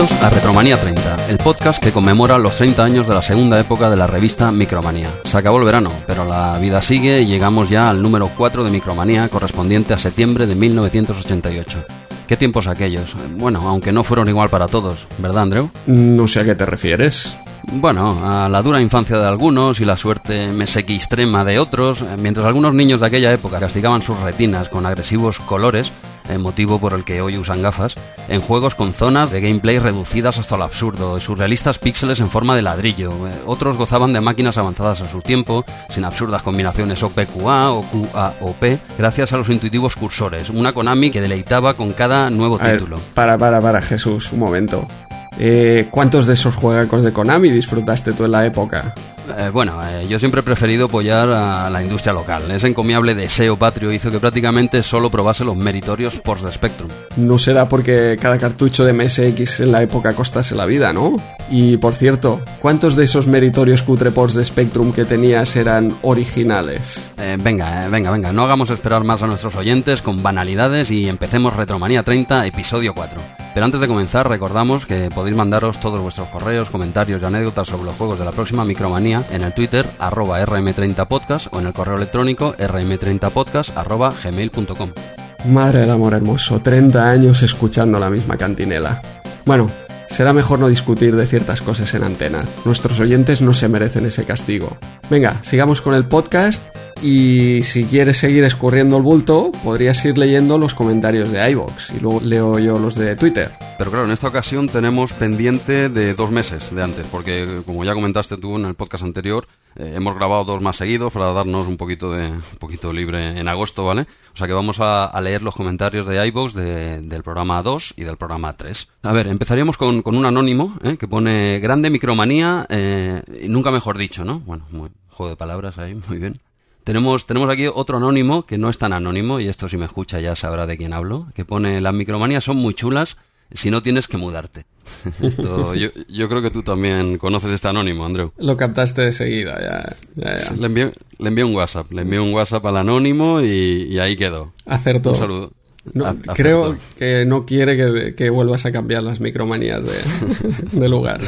Bienvenidos a Retromanía 30, el podcast que conmemora los 30 años de la segunda época de la revista Micromanía. Se acabó el verano, pero la vida sigue y llegamos ya al número 4 de Micromanía correspondiente a septiembre de 1988. ¿Qué tiempos aquellos? Bueno, aunque no fueron igual para todos, ¿verdad, Andreu? No sé a qué te refieres. Bueno, a la dura infancia de algunos y la suerte extrema de otros, mientras algunos niños de aquella época castigaban sus retinas con agresivos colores, motivo por el que hoy usan gafas, en juegos con zonas de gameplay reducidas hasta lo absurdo y surrealistas píxeles en forma de ladrillo. Otros gozaban de máquinas avanzadas a su tiempo, sin absurdas combinaciones OPQA o QAOP, gracias a los intuitivos cursores, una Konami que deleitaba con cada nuevo título. para, para, para, Jesús, un momento. Eh, ¿Cuántos de esos juegos de Konami disfrutaste tú en la época? Eh, bueno, eh, yo siempre he preferido apoyar a la industria local. Ese encomiable deseo patrio hizo que prácticamente solo probase los meritorios ports de Spectrum. No será porque cada cartucho de MSX en la época costase la vida, ¿no? Y por cierto, ¿cuántos de esos meritorios cutre ports de Spectrum que tenías eran originales? Eh, venga, venga, venga, no hagamos esperar más a nuestros oyentes con banalidades y empecemos Retromanía 30, episodio 4. Pero antes de comenzar, recordamos que podéis mandaros todos vuestros correos, comentarios y anécdotas sobre los juegos de la próxima Micromanía en el Twitter arroba rm30podcast o en el correo electrónico rm30podcast arroba gmail.com. Madre del amor hermoso, 30 años escuchando la misma cantinela. Bueno, será mejor no discutir de ciertas cosas en antena. Nuestros oyentes no se merecen ese castigo. Venga, sigamos con el podcast y si quieres seguir escurriendo el bulto, podrías ir leyendo los comentarios de iVoox y luego leo yo los de Twitter. Pero claro, en esta ocasión tenemos pendiente de dos meses de antes, porque como ya comentaste tú en el podcast anterior, eh, hemos grabado dos más seguidos para darnos un poquito de un poquito libre en agosto, ¿vale? O sea que vamos a, leer los comentarios de iVoox del programa 2 y del programa 3. A ver, empezaríamos con, un anónimo ¿eh? que pone grande micromanía, eh, nunca mejor dicho, ¿no? Bueno, juego de palabras ahí, muy bien. Tenemos, tenemos aquí otro anónimo que no es tan anónimo, y esto si me escucha ya sabrá de quién hablo, que pone las micromanías son muy chulas si no tienes que mudarte. Esto, yo, yo, creo que tú también conoces este anónimo, Andrew. Lo captaste de seguida, ya. le, envié, le envié un WhatsApp, le envié un WhatsApp al anónimo y, ahí quedó. Acertó. Un saludo. creo que no quiere que, que, vuelvas a cambiar las micromanías de, de lugar.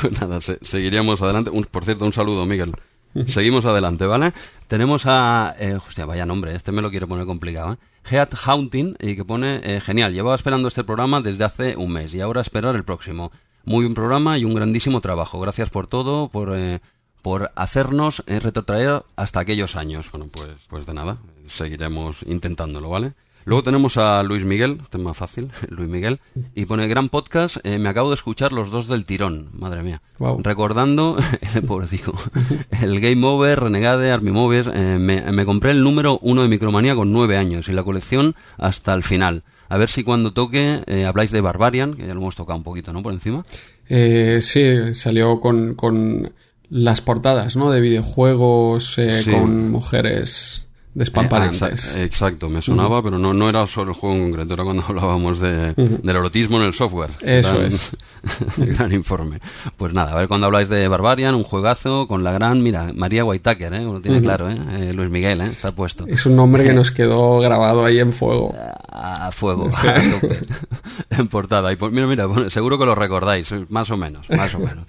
pues nada, seguiríamos adelante. por cierto, un saludo, Miguel. Seguimos adelante, ¿vale? Tenemos a... Eh, hostia, vaya nombre, este me lo quiero poner complicado, ¿eh? Heat Haunting, y que pone... Eh, genial, llevaba esperando este programa desde hace un mes y ahora esperar el próximo. Muy buen programa y un grandísimo trabajo. Gracias por todo, por, eh, por hacernos retrotraer hasta aquellos años. Bueno, pues, pues de nada, seguiremos intentándolo, ¿vale? Luego tenemos a Luis Miguel, este es más fácil, Luis Miguel, y pone gran podcast, eh, me acabo de escuchar los dos del tirón, madre mía. Recordando, pobrecito, el Game Over, Renegade, Army Movies, eh, me, compré el número uno de Micromanía con nueve años y la colección hasta el final. A ver si cuando toque eh, habláis de Barbarian, que ya lo hemos tocado un poquito, ¿no? Por encima. sí, salió con, con las portadas, ¿no? De videojuegos con mujeres despampanantes. Eh, exacto, me sonaba, pero no, no era solo el juego en concreto, era cuando hablábamos de, del erotismo en el software. Eso gran, es. gran informe. Pues nada, a ver cuando habláis de Barbarian, un juegazo con la gran, mira, María Whitaker, ¿eh? lo tiene claro, ¿eh? ¿eh? Luis Miguel, ¿eh? está puesto. Es un nombre que nos quedó grabado ahí en fuego. A, fuego, en portada. Y pues, mira, mira, seguro que lo recordáis, más o menos, más o menos.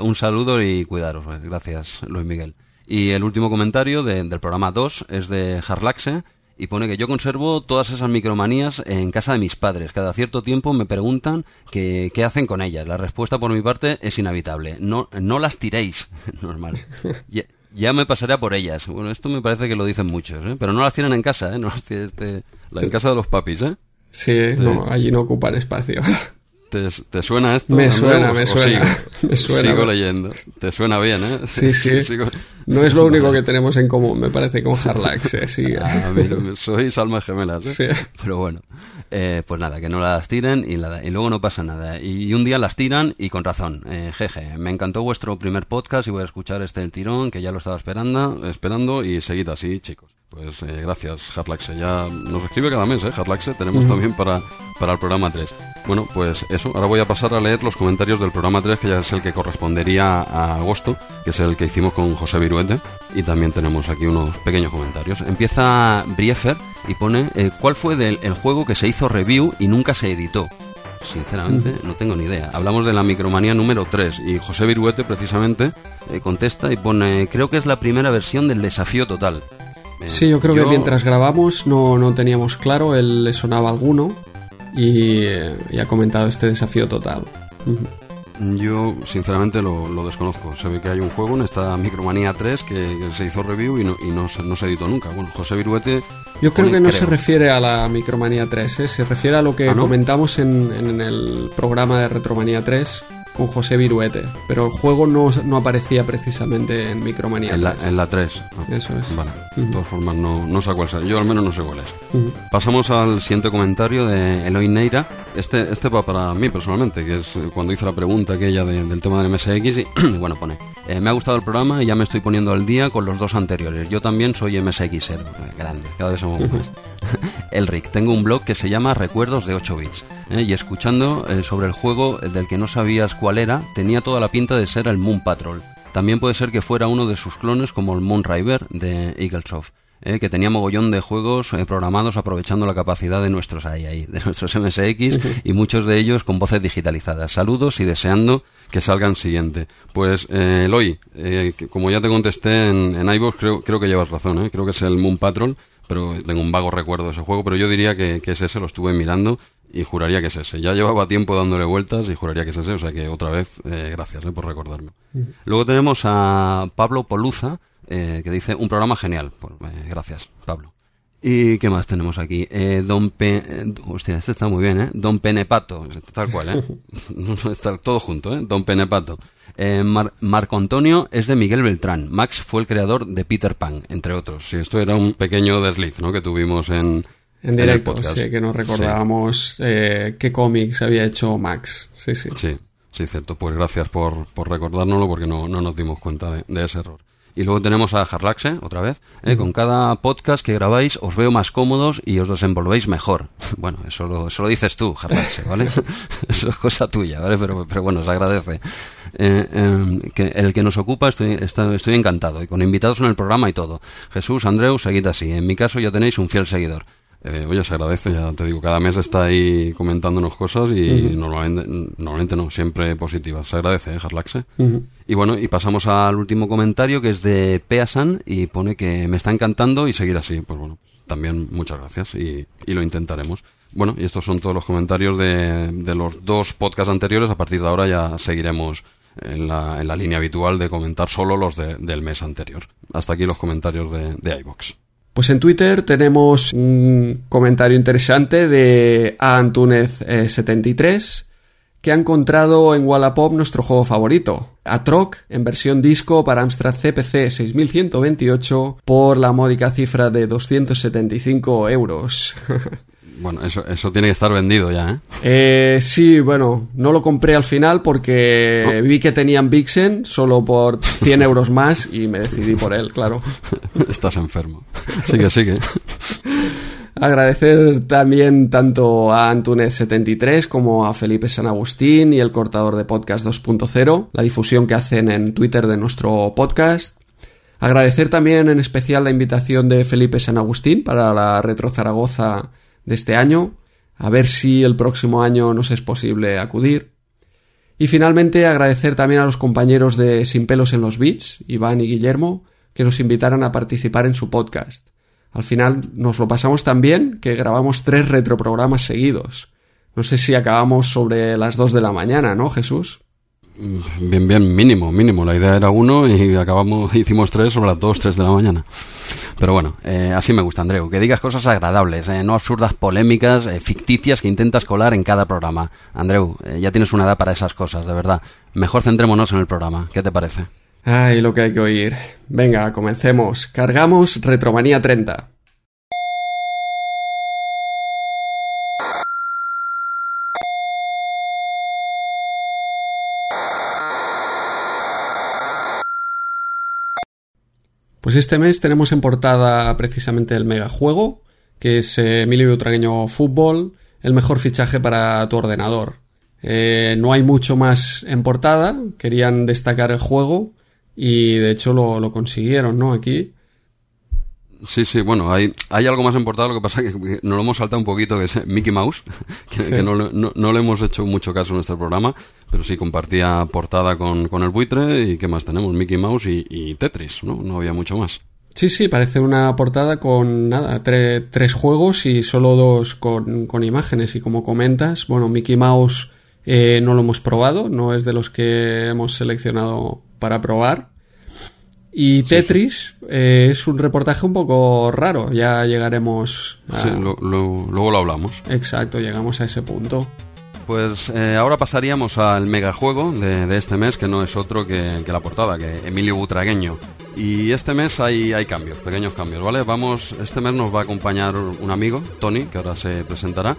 Un saludo y cuidaros. Gracias, Luis Miguel. Y el último comentario del programa 2 es de Harlaxe y pone que yo conservo todas esas micromanías en casa de mis padres. Cada cierto tiempo me preguntan qué hacen con ellas. La respuesta por mi parte es inhabitable. No, no las tiréis. Normal. Ya, me pasaré por ellas. Bueno, esto me parece que lo dicen muchos, ¿eh? pero no las tienen en casa, ¿eh? no las tienen este, en casa de los papis. ¿eh? Sí, no, allí no ocupan espacio. ¿Te, suena esto? Me suena, me suena, sigo, me suena. Sigo leyendo. Te suena bien, ¿eh? Sí, sí. No es lo único que tenemos en común, me parece, con Harlax. ¿eh? Sí. Ah, mira, sois almas gemelas, ¿eh? Sí. Pero bueno. Eh, pues nada, que no las tiren y, y, luego no pasa nada. Y un día las tiran y con razón. Eh, jeje, me encantó vuestro primer podcast y voy a escuchar este el tirón, que ya lo estaba esperando, esperando y seguid así, chicos. Pues eh, gracias, Harlaxe. Ya nos escribe cada mes, ¿eh? Harlaxe. Tenemos también para, para el programa 3. Bueno, pues eso. Ahora voy a pasar a leer los comentarios del programa 3, que ya es el que correspondería a agosto, que es el que hicimos con José Viruete. Y también tenemos aquí unos pequeños comentarios. Empieza Briefer y pone: eh, ¿Cuál fue del, el juego que se hizo review y nunca se editó? sinceramente no tengo ni idea. Hablamos de la micromanía número 3 y José Viruete precisamente eh, contesta y pone, creo que es la primera versión del desafío total. Eh, sí, yo creo que mientras grabamos no, no teníamos claro, él le sonaba alguno y, eh, y ha comentado este desafío total. Yo, sinceramente, lo, desconozco. Se ve que hay un juego en esta Micromanía 3 que, se hizo review y, no, y no, se editó nunca. Bueno, José Viruete. Yo creo que no se refiere a la Micromanía 3, ¿eh? se refiere a lo que ¿Ah, comentamos en, en, el programa de Retromanía 3 con José Viruete, pero el juego no, no aparecía precisamente en Micromanía. En la, en la 3. Ah, Eso es. Vale, de todas formas no, no sé cuál es. Yo al menos no sé cuál es. Pasamos al siguiente comentario de Eloy Neira. Este, este va para mí personalmente, que es cuando hice la pregunta aquella del tema del MSX y bueno, pone, eh, me ha gustado el programa y ya me estoy poniendo al día con los dos anteriores. Yo también soy MSXero, grande, cada vez somos más. Elric, tengo un blog que se llama Recuerdos de 8 bits eh, y escuchando eh, sobre el juego del que no sabías cuál era, tenía toda la pinta de ser el Moon Patrol. También puede ser que fuera uno de sus clones como el Moon River de Eaglesoft. Eh, que tenía mogollón de juegos programados aprovechando la capacidad de nuestros ahí, ahí, de nuestros MSX y muchos de ellos con voces digitalizadas. Saludos y deseando que salgan siguiente. Pues eh, Eloy, como ya te contesté en, en iVoox, creo, creo que llevas razón, creo que es el Moon Patrol pero tengo un vago recuerdo de ese juego, pero yo diría que, que es ese, lo estuve mirando y juraría que es ese. Ya llevaba tiempo dándole vueltas y juraría que es ese, o sea que otra vez, eh, gracias eh, por recordarme. Luego tenemos a Pablo Poluza, eh, que dice, un programa genial. Pues, gracias, Pablo. ¿Y qué más tenemos aquí? Don Pe... hostia, este está muy bien, ¿eh? Don Penepato, tal cual, ¿eh? está todo junto, ¿eh? Don Penepato. Eh, Marco Antonio es de Miguel Beltrán. Max fue el creador de Peter Pan, entre otros. Sí, esto era un pequeño desliz ¿no? que tuvimos en, en directo, sí, que nos recordábamos eh, qué cómics había hecho Max. Sí, sí. Sí, sí, cierto. Pues gracias por, por recordárnoslo porque no, no nos dimos cuenta de ese error. Y luego tenemos a Harlaxe, otra vez. ¿eh? Con cada podcast que grabáis os veo más cómodos y os desenvolvéis mejor. Bueno, eso lo, eso lo dices tú, Harlaxe, ¿vale? eso es cosa tuya, ¿vale? Pero, pero bueno, os agradece. Eh, em, el que nos ocupa estoy, estoy encantado. Y con invitados en el programa y todo. Jesús, Andreu, seguid así. En mi caso ya tenéis un fiel seguidor. Eh, oye, se agradece, ya te digo, cada mes está ahí comentándonos cosas y normalmente, normalmente no, siempre positivas. Se agradece, ¿eh, Harlaxe? Y bueno, y pasamos al último comentario que es de Peasan y pone que me está encantando y seguir así. Pues bueno, también muchas gracias y, y lo intentaremos. Bueno, y estos son todos los comentarios de, de los dos podcasts anteriores. A partir de ahora ya seguiremos en la, en la línea habitual de comentar solo los del mes anterior. Hasta aquí los comentarios de, de iVox. Pues en Twitter tenemos un comentario interesante de Antunez73 que ha encontrado en Wallapop nuestro juego favorito, Atroc, en versión disco para Amstrad CPC 6128 por la módica cifra de 275 euros. Bueno, eso, eso tiene que estar vendido ya, ¿eh? ¿eh? Sí, bueno, no lo compré al final porque vi que tenían Vixen solo por 100 euros más y me decidí por él, claro. Estás enfermo. Sigue, sigue. Agradecer también tanto a Antunes73 como a Felipe San Agustín y el cortador de podcast 2.0, la difusión que hacen en Twitter de nuestro podcast. Agradecer también en especial la invitación de Felipe San Agustín para la Retro Zaragoza de este año, a ver si el próximo año nos es posible acudir. Y finalmente agradecer también a los compañeros de Sin pelos en los Beats, Iván y Guillermo, que nos invitaran a participar en su podcast. Al final nos lo pasamos tan bien que grabamos tres retroprogramas seguidos. No sé si acabamos sobre las dos de la mañana, ¿no, Jesús? Bien, bien, mínimo, mínimo. La idea era uno y acabamos, hicimos tres sobre las dos, tres de la mañana. Pero bueno, eh, así me gusta, Andreu. Que digas cosas agradables, eh, no absurdas polémicas, eh, ficticias que intentas colar en cada programa. Andreu, ya tienes una edad para esas cosas, de verdad. Mejor centrémonos en el programa. ¿Qué te parece? Ay, lo que hay que oír. Venga, comencemos. Cargamos Retromanía 30. Pues este mes tenemos en portada precisamente el megajuego, que es eh, Emilio Utragueño Fútbol, el mejor fichaje para tu ordenador. Eh, no hay mucho más en portada, querían destacar el juego y de hecho lo, consiguieron, ¿no? Aquí. Sí, sí, bueno, hay, hay algo más importante, lo que pasa es que nos lo hemos saltado un poquito, que es Mickey Mouse, que, no, no, le hemos hecho mucho caso en nuestro programa, pero sí compartía portada con, con el buitre y ¿qué más tenemos? Mickey Mouse y, Tetris, ¿no? No había mucho más. Sí, sí, parece una portada con nada, tres juegos y solo dos con, con, imágenes. Y como comentas, bueno, Mickey Mouse eh, no lo hemos probado, no es de los que hemos seleccionado para probar. Y Tetris eh, es un reportaje un poco raro, ya llegaremos a... Sí, luego lo hablamos. Exacto, llegamos a ese punto. Pues eh, ahora pasaríamos al megajuego de, de este mes, que no es otro que, la portada, que Emilio Butragueño. Y este mes hay, hay cambios, pequeños cambios, ¿vale? Vamos, este mes nos va a acompañar un amigo, Tony, que ahora se presentará,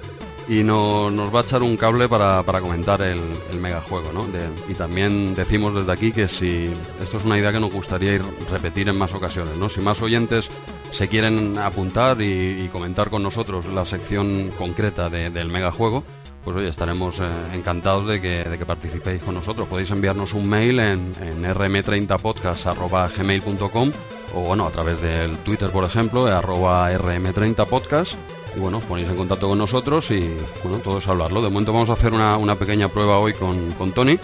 y nos va a echar un cable para, para comentar el, el megajuego, ¿no? y también decimos desde aquí que si esto es una idea que nos gustaría ir repetir en más ocasiones, ¿no? Si más oyentes se quieren apuntar y, comentar con nosotros la sección concreta del megajuego, pues oye, estaremos eh, encantados de que, de que, participéis con nosotros. Podéis enviarnos un mail en, en rm30podcast.gmail.com o bueno, a través del Twitter, por ejemplo, arroba rm30podcast y bueno, ponéis en contacto con nosotros y bueno, todos hablarlo. De momento vamos a hacer una, una pequeña prueba hoy con, con Tony,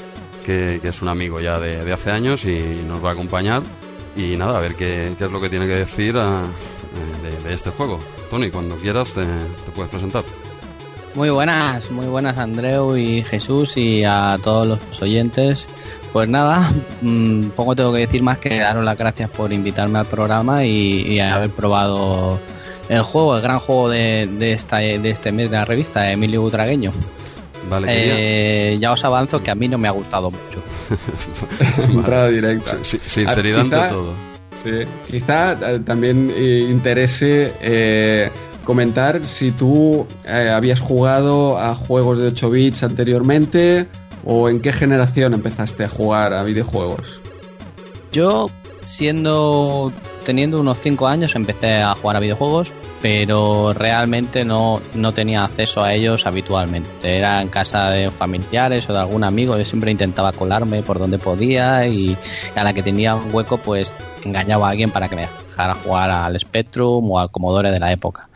que, es un amigo ya de, hace años y nos va a acompañar. Y nada, a ver qué, qué es lo que tiene que decir ah, de, este juego. Tony, cuando quieras te, puedes presentar. Muy buenas, muy buenas Andreu y Jesús y a todos los oyentes. Pues nada, mm, poco tengo que decir más que daros las gracias por invitarme al programa y haber probado el juego, el gran juego de, de, esta, de este mes de la revista, Emilio Butragueño. Vale, eh, ya os avanzo que a mí no me ha gustado mucho. Entrada directa. sinceridad de todo. Sí, quizá eh, también eh, interese comentar si tú habías jugado a juegos de 8 bits anteriormente o en qué generación empezaste a jugar a videojuegos. Yo, siendo teniendo unos 5 años empecé a jugar a videojuegos, pero realmente no, no tenía acceso a ellos habitualmente. Era en casa de familiares o de algún amigo, yo siempre intentaba colarme por donde podía y a la que tenía un hueco pues engañaba a alguien para que me dejara jugar al Spectrum o al Commodore de la época.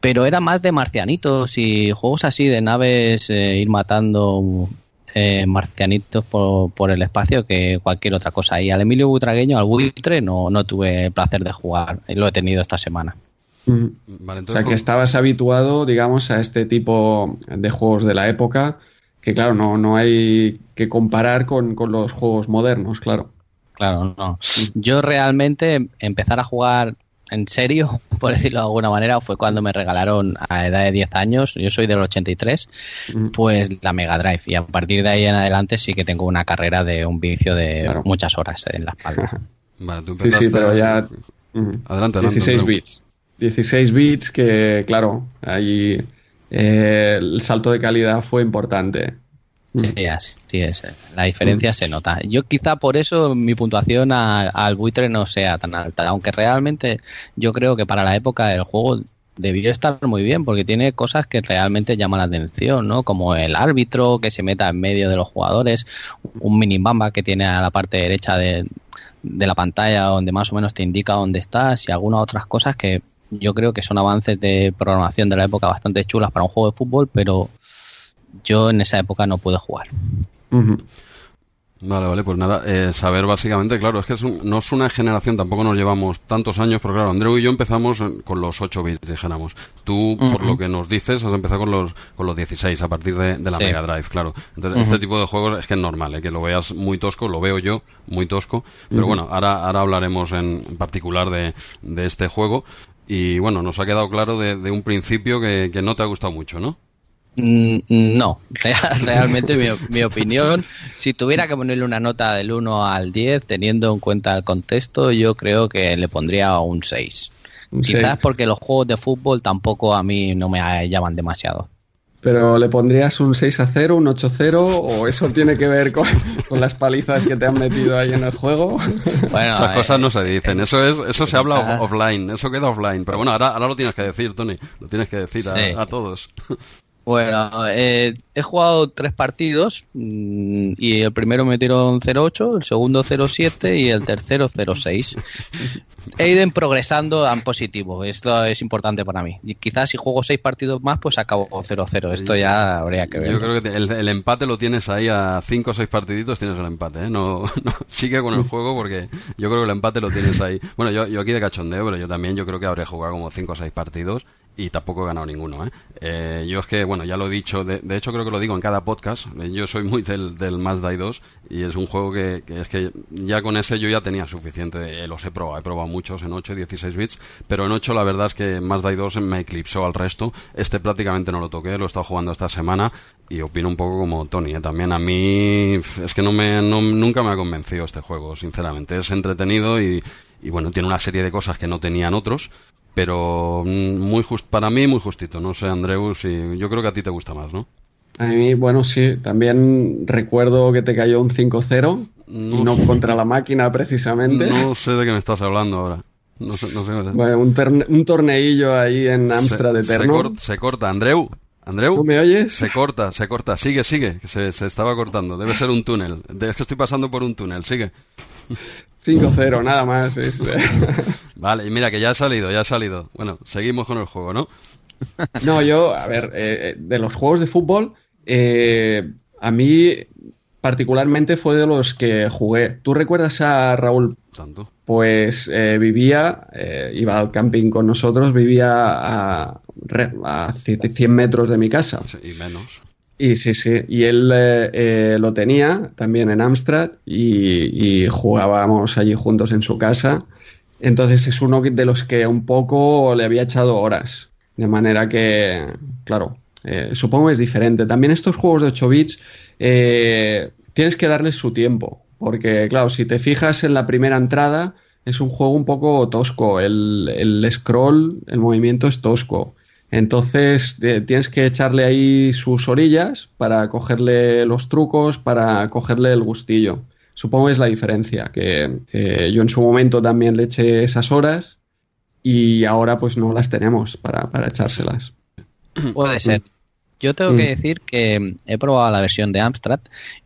Pero era más de marcianitos y juegos así de naves, eh, ir matando eh, marcianitos por, el espacio que cualquier otra cosa. Y al Emilio Butragueño, al buitre, no, no tuve el placer de jugar. Lo he tenido esta semana. Mm. o sea, que estabas habituado, digamos, a este tipo de juegos de la época, que claro, no, no hay que comparar con, con los juegos modernos, claro. Claro, no. Yo realmente empezar a jugar en serio, por decirlo de alguna manera, fue cuando me regalaron a edad de 10 años, yo soy del 83, pues la Mega Drive. Y a partir de ahí en adelante sí que tengo una carrera de un vicio de muchas horas en la espalda. sí, sí, pero ya... Adelante, 16 bits. 16 bits que, claro, ahí eh, el salto de calidad fue importante. Sí, mm. así es. La diferencia se nota. Yo quizá por eso mi puntuación al buitre no sea tan alta, aunque realmente yo creo que para la época del juego debió estar muy bien porque tiene cosas que realmente llaman la atención, ¿no? Como el árbitro que se meta en medio de los jugadores, un mini bamba que tiene a la parte derecha de, de la pantalla donde más o menos te indica dónde estás y algunas otras cosas que yo creo que son avances de programación de la época bastante chulas para un juego de fútbol, pero yo en esa época no pude jugar. Vale, vale, pues nada, eh, saber básicamente, claro, es que no es una generación, tampoco nos llevamos tantos años, pero claro, Andreu y yo empezamos con los 8 bits, dijéramos. Tú, por lo que nos dices, has empezado con los, con los 16 a partir de, la Mega Drive, claro. Entonces, este tipo de juegos es que es normal, eh, que lo veas muy tosco, lo veo yo muy tosco, pero bueno, ahora, ahora hablaremos en particular de, de este juego. Y bueno, nos ha quedado claro de, un principio que, que no te ha gustado mucho, ¿no? Mm, no, realmente mi, opinión, si tuviera que ponerle una nota del 1 al 10, teniendo en cuenta el contexto, yo creo que le pondría un 6. Quizás porque los juegos de fútbol tampoco a mí no me llaman demasiado. Pero ¿le pondrías un 6 a 0, un 8 a 0 o eso tiene que ver con, las palizas que te han metido ahí en el juego? Bueno, Esas cosas no se dicen, eso es eso se habla offline, eso queda offline. Pero bueno, ahora, ahora lo tienes que decir, Tony, lo tienes que decir a, a todos. Bueno, eh, he jugado tres partidos mm, y el primero me metieron 0-8, el segundo 0-7 y el tercero 0-6. He ido progresando en positivo. Esto es importante para mí. Y quizás si juego seis partidos más, pues acabo 0-0. Esto ya habría que ver. Yo creo que el, empate lo tienes ahí a cinco o seis partiditos, tienes el empate. ¿eh? No, sigue con el juego porque yo creo que el empate lo tienes ahí. Bueno, yo, yo aquí de cachondeo, pero yo también yo creo que habré jugado como cinco o seis partidos y tampoco he ganado ninguno. ¿eh? ¿eh? yo es que, bueno, ya lo he dicho, de, hecho creo que lo digo en cada podcast, yo soy muy del, del Mazda 2 y es un juego que, es que ya con ese yo ya tenía suficiente, eh, los he probado, he probado muchos en 8 y 16 bits, pero en 8 la verdad es que Mazda 2 me eclipsó al resto, este prácticamente no lo toqué, lo he estado jugando esta semana y opino un poco como Tony, ¿eh? también a mí es que no me, nunca me ha convencido este juego, sinceramente, es entretenido y, y bueno, tiene una serie de cosas que no tenían otros, pero mm, muy just, para mí muy justito. No sé, Andreus, y yo creo que a ti te gusta más, ¿no? A mí, bueno, sí, también recuerdo que te cayó un 5-0 y no contra la máquina precisamente. No sé de qué me estás hablando ahora. No sé, no sé. Bueno, un, un torneillo ahí en Amstrad Eterno. Se, se, corta, Andreu. Andreu. ¿Tú me oyes? Se corta, se corta. Sigue, sigue. Se, se estaba cortando. Debe ser un túnel. Es que estoy pasando por un túnel. Sigue. 5-0, nada más. vale, y mira que ya ha salido, ya ha salido. Bueno, seguimos con el juego, ¿no? no, yo, a ver, eh, eh, de los juegos de fútbol, eh, a mí particularmente fue de los que jugué. ¿Tú recuerdas a Raúl? Tanto. Pues vivía, iba al camping con nosotros, vivía a, a 100 metros de mi casa. y menos. Y sí, sí, y él eh, eh, lo tenía también en Amstrad y, jugábamos allí juntos en su casa. Entonces es uno de los que un poco le había echado horas. De manera que, claro, eh, supongo es diferente. También estos juegos de 8 bits tienes que darles su tiempo. Porque, claro, si te fijas en la primera entrada, es un juego un poco tosco. El, el scroll, el movimiento es tosco. Entonces tienes que echarle ahí sus orillas para cogerle los trucos, para cogerle el gustillo. Supongo que es la diferencia, que yo en su momento también le eché esas horas y ahora pues no las tenemos para, para echárselas. Puede ser. Yo tengo que mm. decir que he probado la versión de Amstrad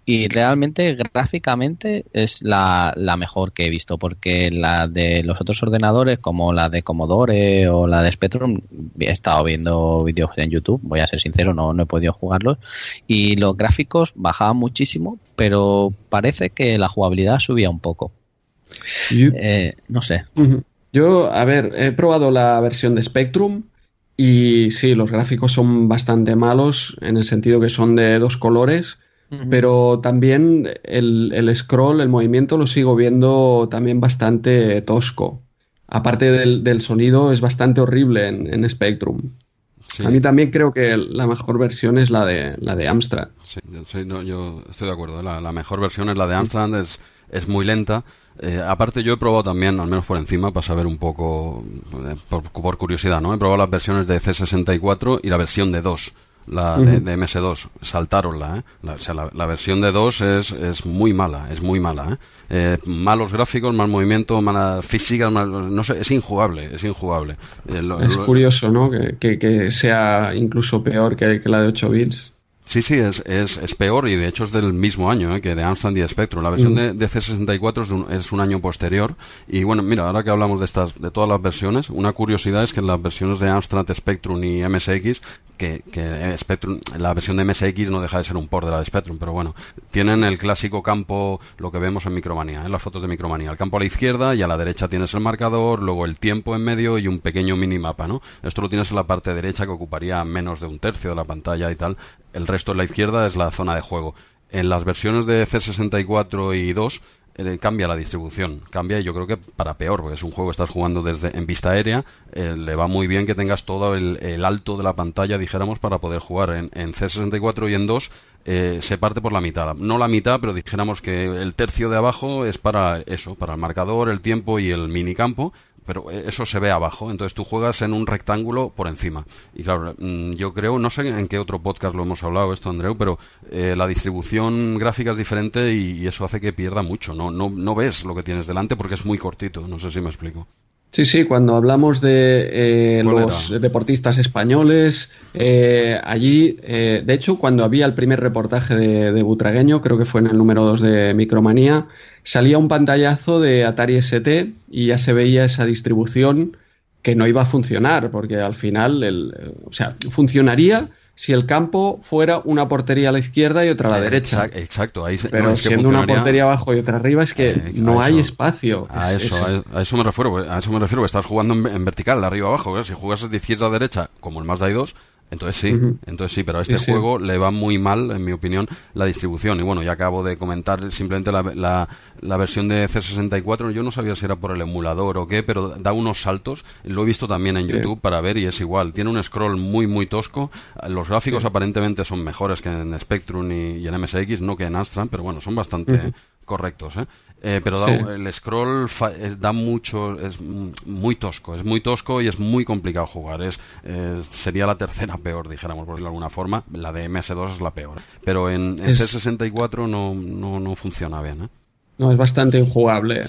y realmente gráficamente es la, mejor que he visto porque la de los otros ordenadores como la de Commodore o la de Spectrum he estado viendo vídeos en YouTube, voy a ser sincero, no, no he podido jugarlos y los gráficos bajaban muchísimo pero parece que la jugabilidad subía un poco. Eh, no sé. Yo, a ver, he probado la versión de Spectrum y sí, los gráficos son bastante malos en el sentido que son de dos colores, pero también el, scroll, el movimiento lo sigo viendo también bastante tosco. Aparte del, sonido es bastante horrible en, Spectrum. A mí también creo que la mejor versión es la de, la de Amstrad. Sí, yo estoy de acuerdo. La, la, mejor versión es la de Amstrad, es, es muy lenta eh, aparte yo he probado también, al menos por encima, para saber un poco, eh, por, curiosidad, ¿no? He probado las versiones de C64 y la versión de 2, la de, MS2. Saltaronla, ¿eh? La, o sea, la, versión de 2 es, es muy mala, es muy mala, ¿eh? ¿eh? malos gráficos, mal movimiento, mala física, no sé, es injugable, es injugable. es curioso, ¿no? Que, que, sea incluso peor que, que la de 8 bits. Sí, sí, es, es, es, peor y de hecho es del mismo año ¿eh? que de Amstrad y Spectrum. La versión mm. de, C64 es un, es un, año posterior. Y bueno, mira, ahora que hablamos de estas, de todas las versiones, una curiosidad es que las versiones de Amstrad, Spectrum y MSX que, que Spectrum, la versión de MSX no deja de ser un port de la de Spectrum, pero bueno, tienen el clásico campo, lo que vemos en Micromanía, en las fotos de Micromanía. El campo a la izquierda y a la derecha tienes el marcador, luego el tiempo en medio y un pequeño minimapa, ¿no? Esto lo tienes en la parte derecha que ocuparía menos de un tercio de la pantalla y tal. El resto en la izquierda es la zona de juego. En las versiones de C64 y 2 eh, cambia la distribución, cambia y yo creo que para peor, porque es un juego que estás jugando desde en vista aérea, eh, le va muy bien que tengas todo el, alto de la pantalla, dijéramos, para poder jugar. En, en C64 y en 2 eh, se parte por la mitad, no la mitad, pero dijéramos que el tercio de abajo es para eso, para el marcador, el tiempo y el minicampo, pero eso se ve abajo, entonces tú juegas en un rectángulo por encima. Y claro, mm, yo creo, no sé en qué otro podcast lo hemos hablado esto, Andreu, pero eh, la distribución gráfica es diferente y, eso hace que pierda mucho. No, no, no ves lo que tienes delante porque es muy cortito, no sé si me explico. Sí, sí, cuando hablamos de eh, los deportistas españoles, eh, allí, eh, de hecho, cuando había el primer reportaje de, Butragueño, creo que fue en el número 2 de Micromanía, salía un pantallazo de Atari ST y ya se veía esa distribución que no iba a funcionar, porque al final, el, o sea, funcionaría si el campo fuera una portería a la izquierda y otra a la derecha. Exacto, ahí Pero siendo una portería abajo y otra arriba es que eh, no hay espacio. A eso, A, eso me refiero, a eso me refiero, estás jugando en, vertical, de arriba abajo, si juegas de izquierda a derecha, como el Mazda 2, entonces sí, entonces sí, pero a este juego le va muy mal, en mi opinión, la distribución. Y bueno, ya acabo de comentar simplemente la, la, versión de C64. Yo no sabía si era por el emulador o qué, pero da unos saltos. Lo he visto también en YouTube para ver y es igual. Tiene un scroll muy, muy tosco. Los gráficos aparentemente son mejores que en Spectrum y, en MSX, no que en Astra, pero bueno, son bastante correctos, ¿eh? Eh, pero el scroll da mucho, es muy tosco, es muy tosco y es muy complicado jugar. Es, sería la tercera peor, dijéramos, por decirlo de alguna forma. La de MS2 es la peor. Pero en, C64 no, no, no, funciona bien. ¿eh? No, es bastante injugable.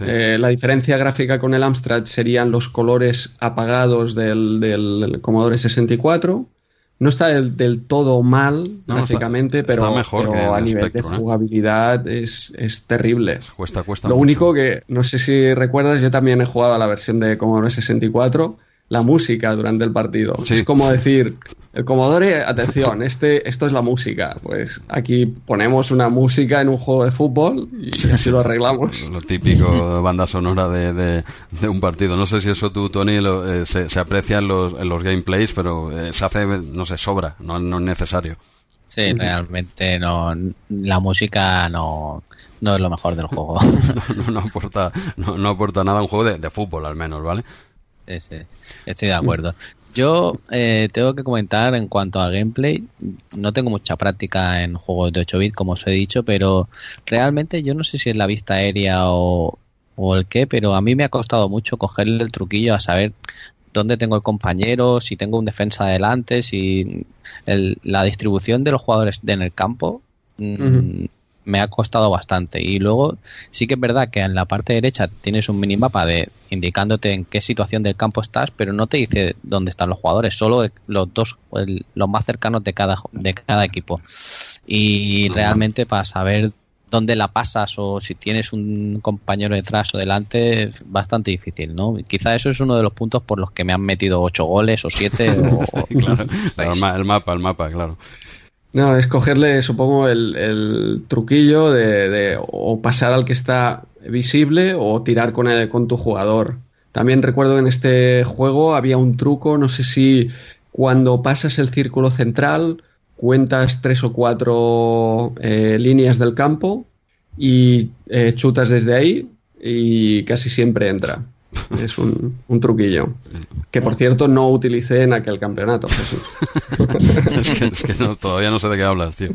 Eh, la diferencia gráfica con el Amstrad serían los colores apagados del, del Commodore 64 no está del, todo mal gráficamente, pero, mejor a nivel de ¿eh? jugabilidad es, es, terrible. Cuesta, cuesta. Lo único que, no sé si recuerdas, yo también he jugado a la versión de Commodore 64 la música durante el partido. Es como decir, el Commodore, atención, este, esto es la música. Pues aquí ponemos una música en un juego de fútbol y así lo arreglamos. Lo típico banda sonora de, de, un partido. No sé si eso tú, Tony, eh, se, aprecia en los, en los gameplays, pero eh, se hace, no sé, sobra, no, no es necesario. Sí, realmente no, la música no, no es lo mejor del juego. no, aporta, no, aporta nada a un juego de, de fútbol, al menos, ¿vale? Estoy de acuerdo. Yo eh, tengo que comentar en cuanto a gameplay, no tengo mucha práctica en juegos de 8 bits, como os he dicho, pero realmente yo no sé si es la vista aérea o, el qué, pero a mí me ha costado mucho cogerle el truquillo a saber dónde tengo el compañero, si tengo un defensa adelante, si la distribución de los jugadores en el campo. Mm, me ha costado bastante. Y luego sí que es verdad que en la parte derecha tienes un minimapa de indicándote en qué situación del campo estás, pero no te dice dónde están los jugadores, solo los dos, los más cercanos de cada, de cada equipo. Y realmente para saber dónde la pasas o si tienes un compañero detrás o delante bastante difícil, ¿no? Quizá eso es uno de los puntos por los que me han metido ocho goles o siete o, el mapa, el mapa, claro. No, es cogerle, supongo, el, truquillo de, o pasar al que está visible o tirar con, con tu jugador. También recuerdo que en este juego había un truco, no sé si cuando pasas el círculo central cuentas tres o cuatro eh, líneas del campo y eh, chutas desde ahí y casi siempre entra. Es un, truquillo. Que por cierto no utilicé en aquel campeonato, es que, todavía no sé de qué hablas, tío.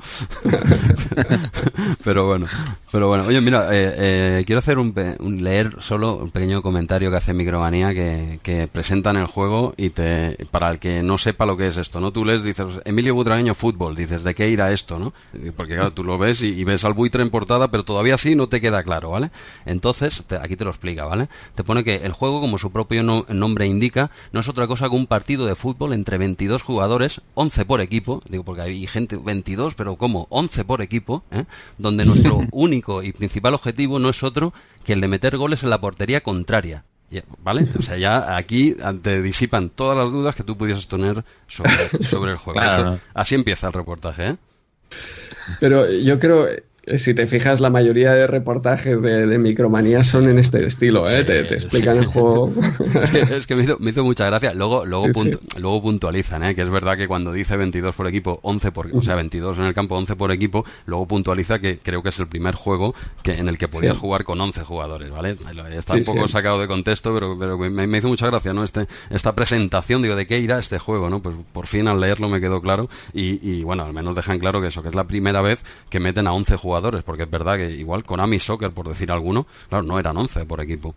pero bueno, pero bueno. Oye, mira, eh, eh, quiero hacer un, leer solo un pequeño comentario que hace Micromanía que, que presentan el juego y te para el que no sepa lo que es esto, ¿no? Tú lees, dices, Emilio Butragueño Fútbol, dices, ¿de qué irá esto, no? Porque claro, tú lo ves y, ves al buitre en portada, pero todavía sí no te queda claro, ¿vale? Entonces, aquí te lo explica, ¿vale? Te pone que el juego, como su propio nombre indica, no es otra cosa que un partido de fútbol entre 22 jugadores, 11 por equipo, digo porque hay gente 22, pero como 11 por equipo, ¿eh? donde nuestro único y principal objetivo no es otro que el de meter goles en la portería contraria. ¿Vale? O sea, ya aquí te disipan todas las dudas que tú pudieses tener sobre, el juego. así empieza el reportaje, ¿eh? Pero yo creo, si te fijas, la mayoría de reportajes de, Micromanía son en este estilo, ¿eh? te, explican el juego. Es que, me, hizo, mucha gracia. Luego, luego, luego puntualizan, ¿eh? que es verdad que cuando dice 22 por equipo, 11 por, o sea, 22 en el campo, 11 por equipo, luego puntualiza que creo que es el primer juego que, en el que podías jugar con 11 jugadores, ¿vale? Está un poco sacado de contexto, pero, pero me, hizo mucha gracia, ¿no? Este, esta presentación, digo, ¿de qué irá este juego, no? Pues por fin al leerlo me quedó claro y, y bueno, al menos dejan claro que eso, que es la primera vez que meten a 11 jugadores porque es verdad que igual Konami Soccer, por decir alguno, claro, no eran 11 por equipo.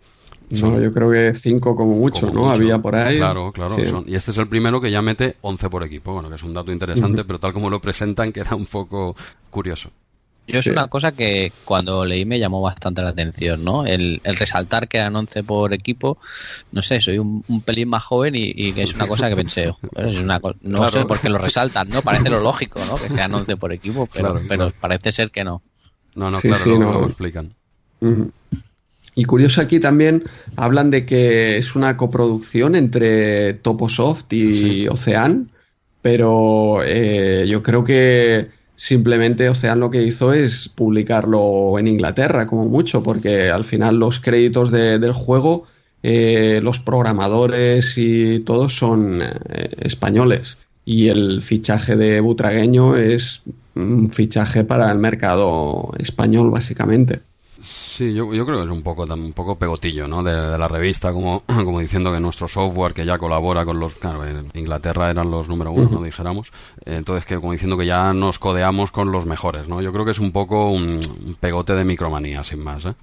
no, yo creo que 5 como mucho, ¿no? Había por ahí. Claro, claro. y este es el primero que ya mete 11 por equipo. Bueno, que es un dato interesante, pero tal como lo presentan queda un poco curioso. Yo es una cosa que cuando leí me llamó bastante la atención, ¿no? El, resaltar que eran 11 por equipo, no sé, soy un, pelín más joven y, que es una cosa que pensé, no sé por qué lo resaltan, ¿no? Parece lo lógico, ¿no? Que sean 11 por equipo, pero, pero parece ser que no. No, no, claro, no. lo explican. Y curioso aquí también hablan de que es una coproducción entre Toposoft y Ocean, pero eh, yo creo que simplemente Ocean lo que hizo es publicarlo en Inglaterra, como mucho, porque al final los créditos del juego, eh, los programadores y todos son eh, españoles. Y el fichaje de Butragueño es un fichaje para el mercado español, básicamente. Sí, yo, creo que es un poco, un poco pegotillo, ¿no? De, la revista, como, como diciendo que nuestro software que ya colabora con los, claro, en Inglaterra eran los número uno, ¿no? Dijéramos. Entonces, que como diciendo que ya nos codeamos con los mejores, ¿no? Yo creo que es un poco un, pegote de micromanía, sin más, ¿eh?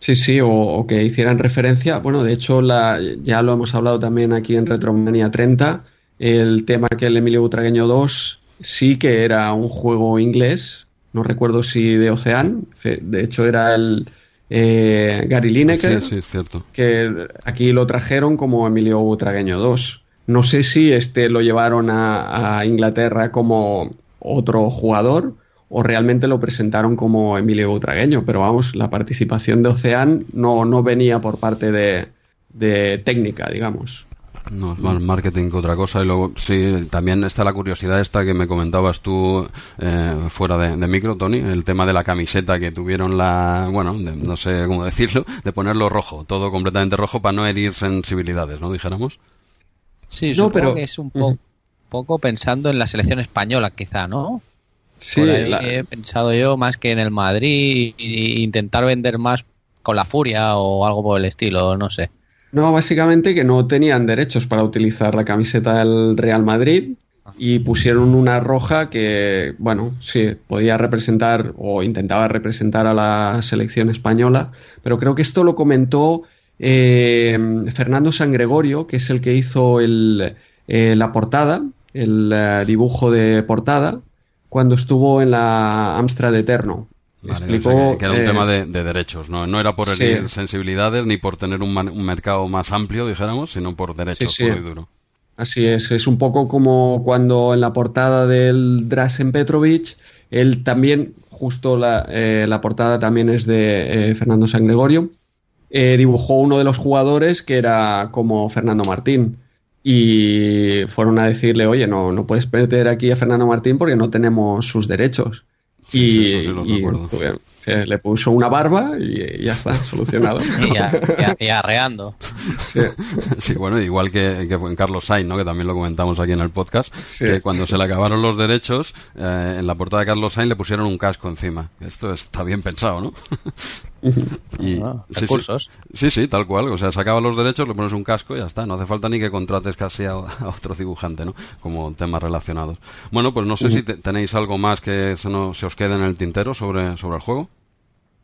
Sí, sí, o, que hicieran referencia. Bueno, de hecho, la, ya lo hemos hablado también aquí en Retromania 30. El tema que el Emilio Butragueño 2 sí que era un juego inglés, no recuerdo si de Ocean, de hecho era el eh, Gary Lineker, sí, sí, cierto. que aquí lo trajeron como Emilio Butragueño 2. No sé si este lo llevaron a, Inglaterra como otro jugador o realmente lo presentaron como Emilio Butragueño, pero vamos, la participación de Ocean no, no venía por parte de, de técnica, digamos. No, es más marketing que otra cosa. Y luego, sí, también está la curiosidad esta que me comentabas tú eh, fuera de, micro, Tony, el tema de la camiseta que tuvieron la, bueno, no sé cómo decirlo, de ponerlo rojo, todo completamente rojo para no herir sensibilidades, ¿no? Dijéramos. Sí, no, pero que es un poco pensando en la selección española, quizá, ¿no? Sí, he pensado yo más que en el Madrid e intentar vender más con la furia o algo por el estilo, no sé. No, básicamente que no tenían derechos para utilizar la camiseta del Real Madrid y pusieron una roja que, bueno, sí, podía representar o intentaba representar a la selección española, pero creo que esto lo comentó eh, Fernando San Gregorio, que es el que hizo el, eh, la portada, el eh, dibujo de portada, cuando estuvo en la Amstrad Eterno que, era un tema de, derechos, ¿no? No era por herir sensibilidades ni por tener un, mercado más amplio, dijéramos, sino por derechos puro y duro. Así es, es un poco como cuando en la portada del Drasen Petrovic, él también, justo la, eh, la portada también es de eh, Fernando San Gregorio, eh, dibujó uno de los jugadores que era como Fernando Martín. Y fueron a decirle, oye, no, no puedes meter aquí a Fernando Martín porque no tenemos sus derechos y, le puso una barba y ya está, solucionado. y, arreando. Sí. bueno, igual que, en Carlos Sainz, ¿no? que también lo comentamos aquí en el podcast, que cuando se le acabaron los derechos, eh, en la portada de Carlos Sainz le pusieron un casco encima. Esto está bien pensado, ¿no? y, ah, recursos. Sí, sí, tal cual. O sea, sacaba los derechos, le pones un casco y ya está. No hace falta ni que contrates casi a, otro dibujante, ¿no? Como temas relacionados. Bueno, pues no sé si tenéis algo más que se, no, se os quede en el tintero sobre, sobre el juego.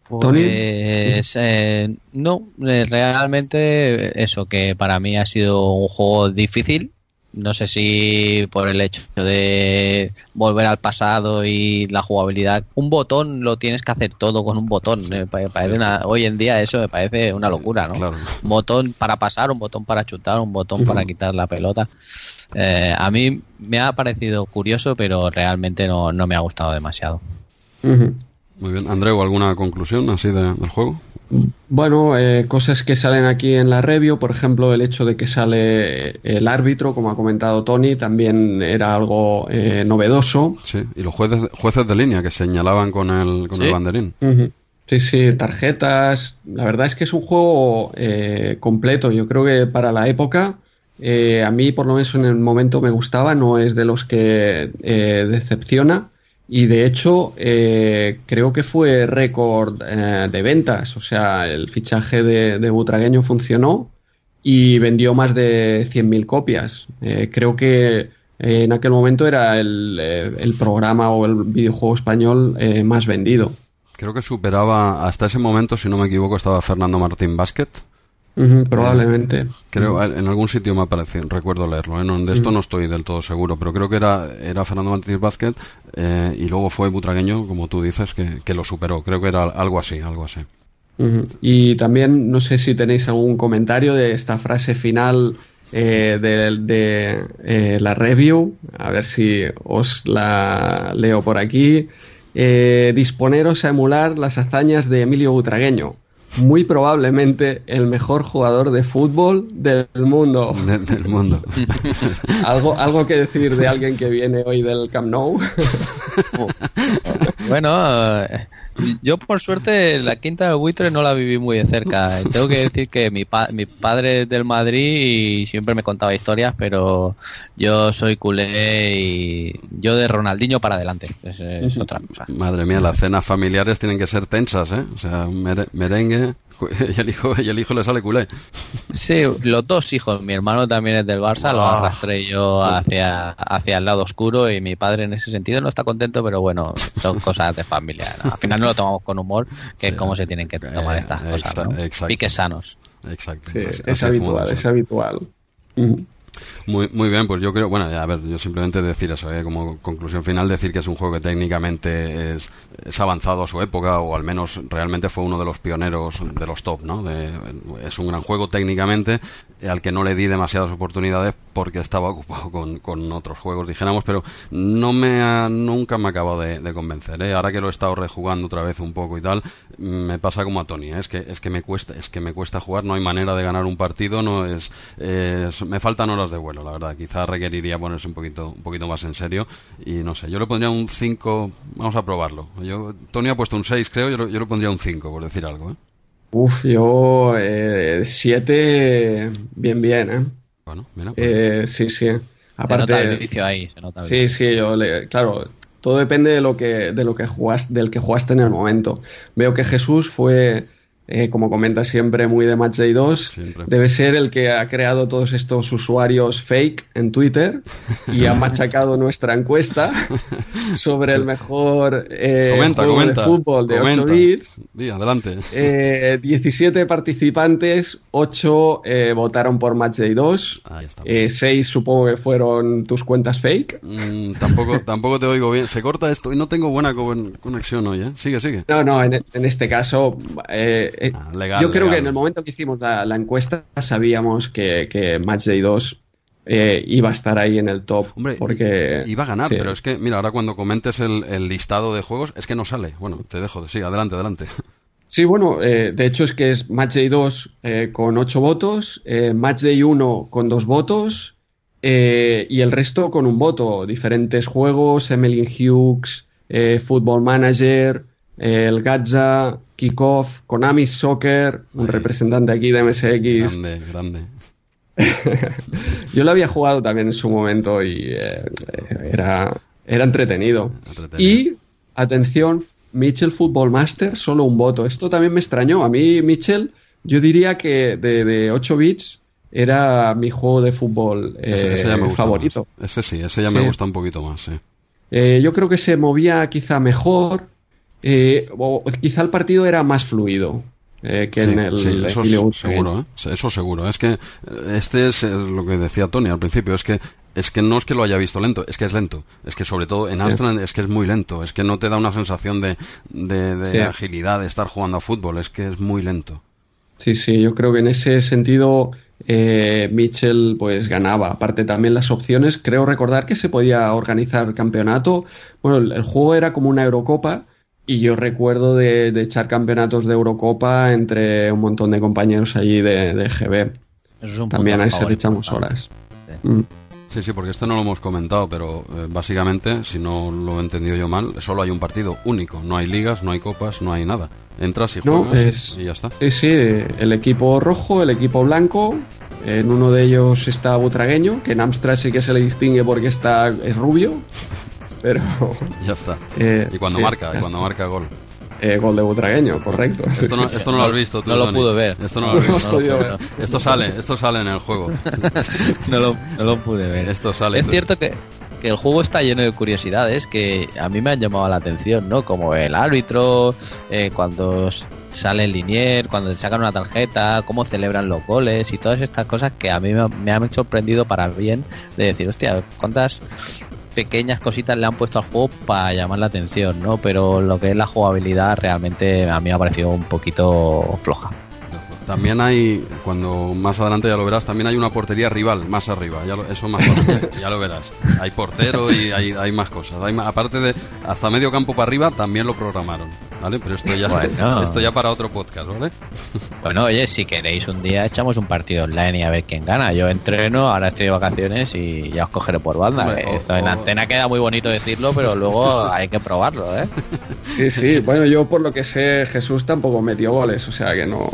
Pues, eh, no, eh, realmente eso que para mí ha sido un juego difícil. No sé si por el hecho de volver al pasado y la jugabilidad. Un botón lo tienes que hacer todo con un botón. parece hoy en día eso me parece una locura, ¿no? Un botón para pasar, un botón para chutar, un botón para quitar la pelota. Eh, a mí me ha parecido curioso, pero realmente no, me ha gustado demasiado. Muy bien. Andreu, ¿alguna conclusión así del juego? Bueno, eh, cosas que salen aquí en la review, por ejemplo, el hecho de que sale el árbitro, como ha comentado Tony, también era algo eh, novedoso. Sí, y los jueces, jueces de línea que señalaban con el, con el banderín. Sí, sí, tarjetas. La verdad es que es un juego eh, completo. Yo creo que para la época, a mí por lo menos en el momento me gustaba, no es de los que decepciona. Y de hecho, eh, creo que fue récord eh, de ventas. O sea, el fichaje de, Butragueño funcionó y vendió más de 100.000 copias. Eh, creo que en aquel momento era el, el, programa o el videojuego español más vendido. Creo que superaba, hasta ese momento, si no me equivoco, estaba Fernando Martín Basket Ujú, probablemente. Creo, en algún sitio me ha parecido, recuerdo leerlo, ¿eh? No, de esto no estoy del todo seguro, pero creo que era, era Fernando Martínez Vázquez eh, y luego fue Butragueño, como tú dices, que, que lo superó. Creo que era algo así, algo así. Y también no sé si tenéis algún comentario de esta frase final eh, de, de, eh, la review, a ver si os la leo por aquí. Eh, disponeros a emular las hazañas de Emilio Butragueño, muy probablemente el mejor jugador de fútbol del mundo. De- del mundo. ¿Algo, algo que decir de alguien que viene hoy del Camp Nou. Bueno, eh, yo por suerte la quinta del buitre no la viví muy de cerca. Tengo que decir que mi, pa- mi padre es del Madrid y siempre me contaba historias, pero yo soy culé y yo de Ronaldinho para adelante. Es, es otra cosa. Madre mía, las cenas familiares tienen que ser tensas, ¿eh? O sea, un mere- merengue y el hijo y el hijo le sale culé. Sí, los dos hijos. Mi hermano también es del Barça, lo Ah. arrastré yo hacia, hacia el lado oscuro y mi padre en ese sentido no está contento, pero bueno, son cosas de familia. ¿no? Al final no lo tomamos con humor, que es como se tienen que tomar Eh, estas cosas. exa- ¿no? exacto. Piques sanos. Exacto. Sí, es habitual, es habitual. Muy, muy bien, pues yo creo, bueno, ya, a ver, yo simplemente decir eso, ¿eh? como conclusión final, decir que es un juego que técnicamente es, es avanzado a su época, o al menos realmente fue uno de los pioneros de los top, ¿no? De- es un gran juego técnicamente, eh, al que no le di demasiadas oportunidades porque estaba ocupado con, con otros juegos, dijéramos, pero no me ha- nunca me ha acabado de, convencer, ¿eh? Ahora que lo he estado rejugando otra vez un poco y tal, me pasa como a Tony, ¿eh? es que es que me cuesta, es que me cuesta jugar, no hay manera de ganar un partido, no es, es- me faltan horas de vuelo, la verdad. Quizás requeriría ponerse un poquito un poquito más en serio y no sé, yo le pondría un 5, vamos a probarlo. Yo Tony ha puesto un 6, creo, yo, le- yo le pondría un 5 por decir algo, ¿eh? Uf, yo eh, siete, bien, bien, ¿eh? Bueno, mira, pues, Eh, sí, sí. Se nota el Aparte, ahí. Se nota el sí, sí, yo le, claro, todo depende de lo que, de lo que jugaste, del que jugaste en el momento. Veo que Jesús fue, eh, como comenta siempre, muy de Match Day 2. Siempre. Debe ser el que ha creado todos estos usuarios fake en Twitter y ha machacado nuestra encuesta sobre el mejor eh, comenta, juego comenta. de fútbol de comenta. 8 bits. Di, adelante. Eh, 17 participantes, 8 eh, votaron por Matchday 2, Ahí está. eh, 6 supongo que fueron tus cuentas fake. Mm, tampoco, tampoco te oigo bien. Se corta esto y no tengo buena co- conexión hoy, ¿eh? Sigue, sigue. No, no, en, en este caso, eh, Ah, legal, yo creo legal. que en el momento que hicimos la, la encuesta sabíamos que, que Matchday 2 eh, iba a estar ahí en el top. Hombre, porque iba a ganar, sí. pero es que, mira, ahora cuando comentes el, el listado de juegos, es que no sale. Bueno, te dejo, sí, adelante, adelante. Sí, bueno, eh, de hecho es que es Matchday 2 eh, con 8 votos, eh, Matchday 1 con 2 votos y el resto con un voto. Diferentes juegos, Emily Hughes, Football Manager, el Gaza, Kickoff, Konami Soccer, un representante aquí de MSX. Grande, grande. Yo lo había jugado también en su momento y eh, era, era entretenido. Entretenido. Y, atención, Mitchell Football Master, solo un voto. Esto también me extrañó. A mí, Mitchell, yo diría que de, de 8 bits era mi juego de fútbol Ese, eh, ese ya me gusta favorito. más. Ese sí, ese ya Sí. me gusta un poquito más, sí. Eh, yo creo que se movía quizá mejor, eh, o quizá el partido era más fluido eh, que Sí, en el sí, eso es seguro, ¿eh? Eso seguro. Es que eh, este es lo que decía Tony al principio, es que es que no es que lo haya visto lento, es que es lento. Es que sobre todo en Sí. Es que es muy lento, es que no te da una sensación de, de, de Sí. agilidad de estar jugando a fútbol, es que es muy lento. Sí, sí, yo creo que en ese sentido eh, Mitchell pues ganaba. Aparte también las opciones, creo recordar que se podía organizar campeonato. Bueno, el, el juego era como una Eurocopa y yo recuerdo de, de echar campeonatos de Eurocopa entre un montón de compañeros allí de, de GB. Eso es un También a favor le echamos horas. Sí. Mm. Sí, sí, porque esto no lo hemos comentado, pero eh, básicamente, si no lo he entendido yo mal, solo hay un partido único. No hay ligas, no hay copas, no hay nada. Entras y No, juegas es- y ya está. Sí, sí, el equipo rojo, el equipo blanco. En uno de ellos está Butragueño, que en Amstrad sí que se le distingue porque está, es rubio. Pero. Ya está. eh, Y cuando sí, marca, y cuando está. marca gol. Eh, gol de Butragueño, correcto. Esto no, esto no lo has visto tú, No lo Tony. pude ver. Esto no lo No lo visto. ver. Esto sale, esto sale en el juego. No lo, no lo pude ver. Esto sale. Es cierto que, que el juego está lleno de curiosidades que a mí me han llamado la atención, ¿no? Como el árbitro, eh, cuando sale el linier, cuando te sacan una tarjeta, cómo celebran los goles y todas estas cosas que a mí me, han sorprendido para bien de decir, hostia, cuántas pequeñas cositas le han puesto al juego para llamar la atención, ¿no? Pero lo que es la jugabilidad realmente a mí me ha parecido un poquito floja. También hay, cuando más adelante ya lo verás, también hay una portería rival más arriba. Ya lo, eso más adelante, ya lo verás. Hay portero y hay, hay más cosas. Hay, aparte de hasta medio campo para arriba, también lo programaron. ¿Vale? Pero esto ya, esto ya para otro podcast, ¿vale? Bueno, oye, si queréis un día echamos un partido online y a ver quién gana. Yo entreno, ahora estoy de vacaciones y ya os cogeré por banda. esto en antena queda muy bonito decirlo, pero luego hay que probarlo, ¿eh? Sí, sí. Bueno, yo por lo que sé, Jesús tampoco metió goles, o sea que no...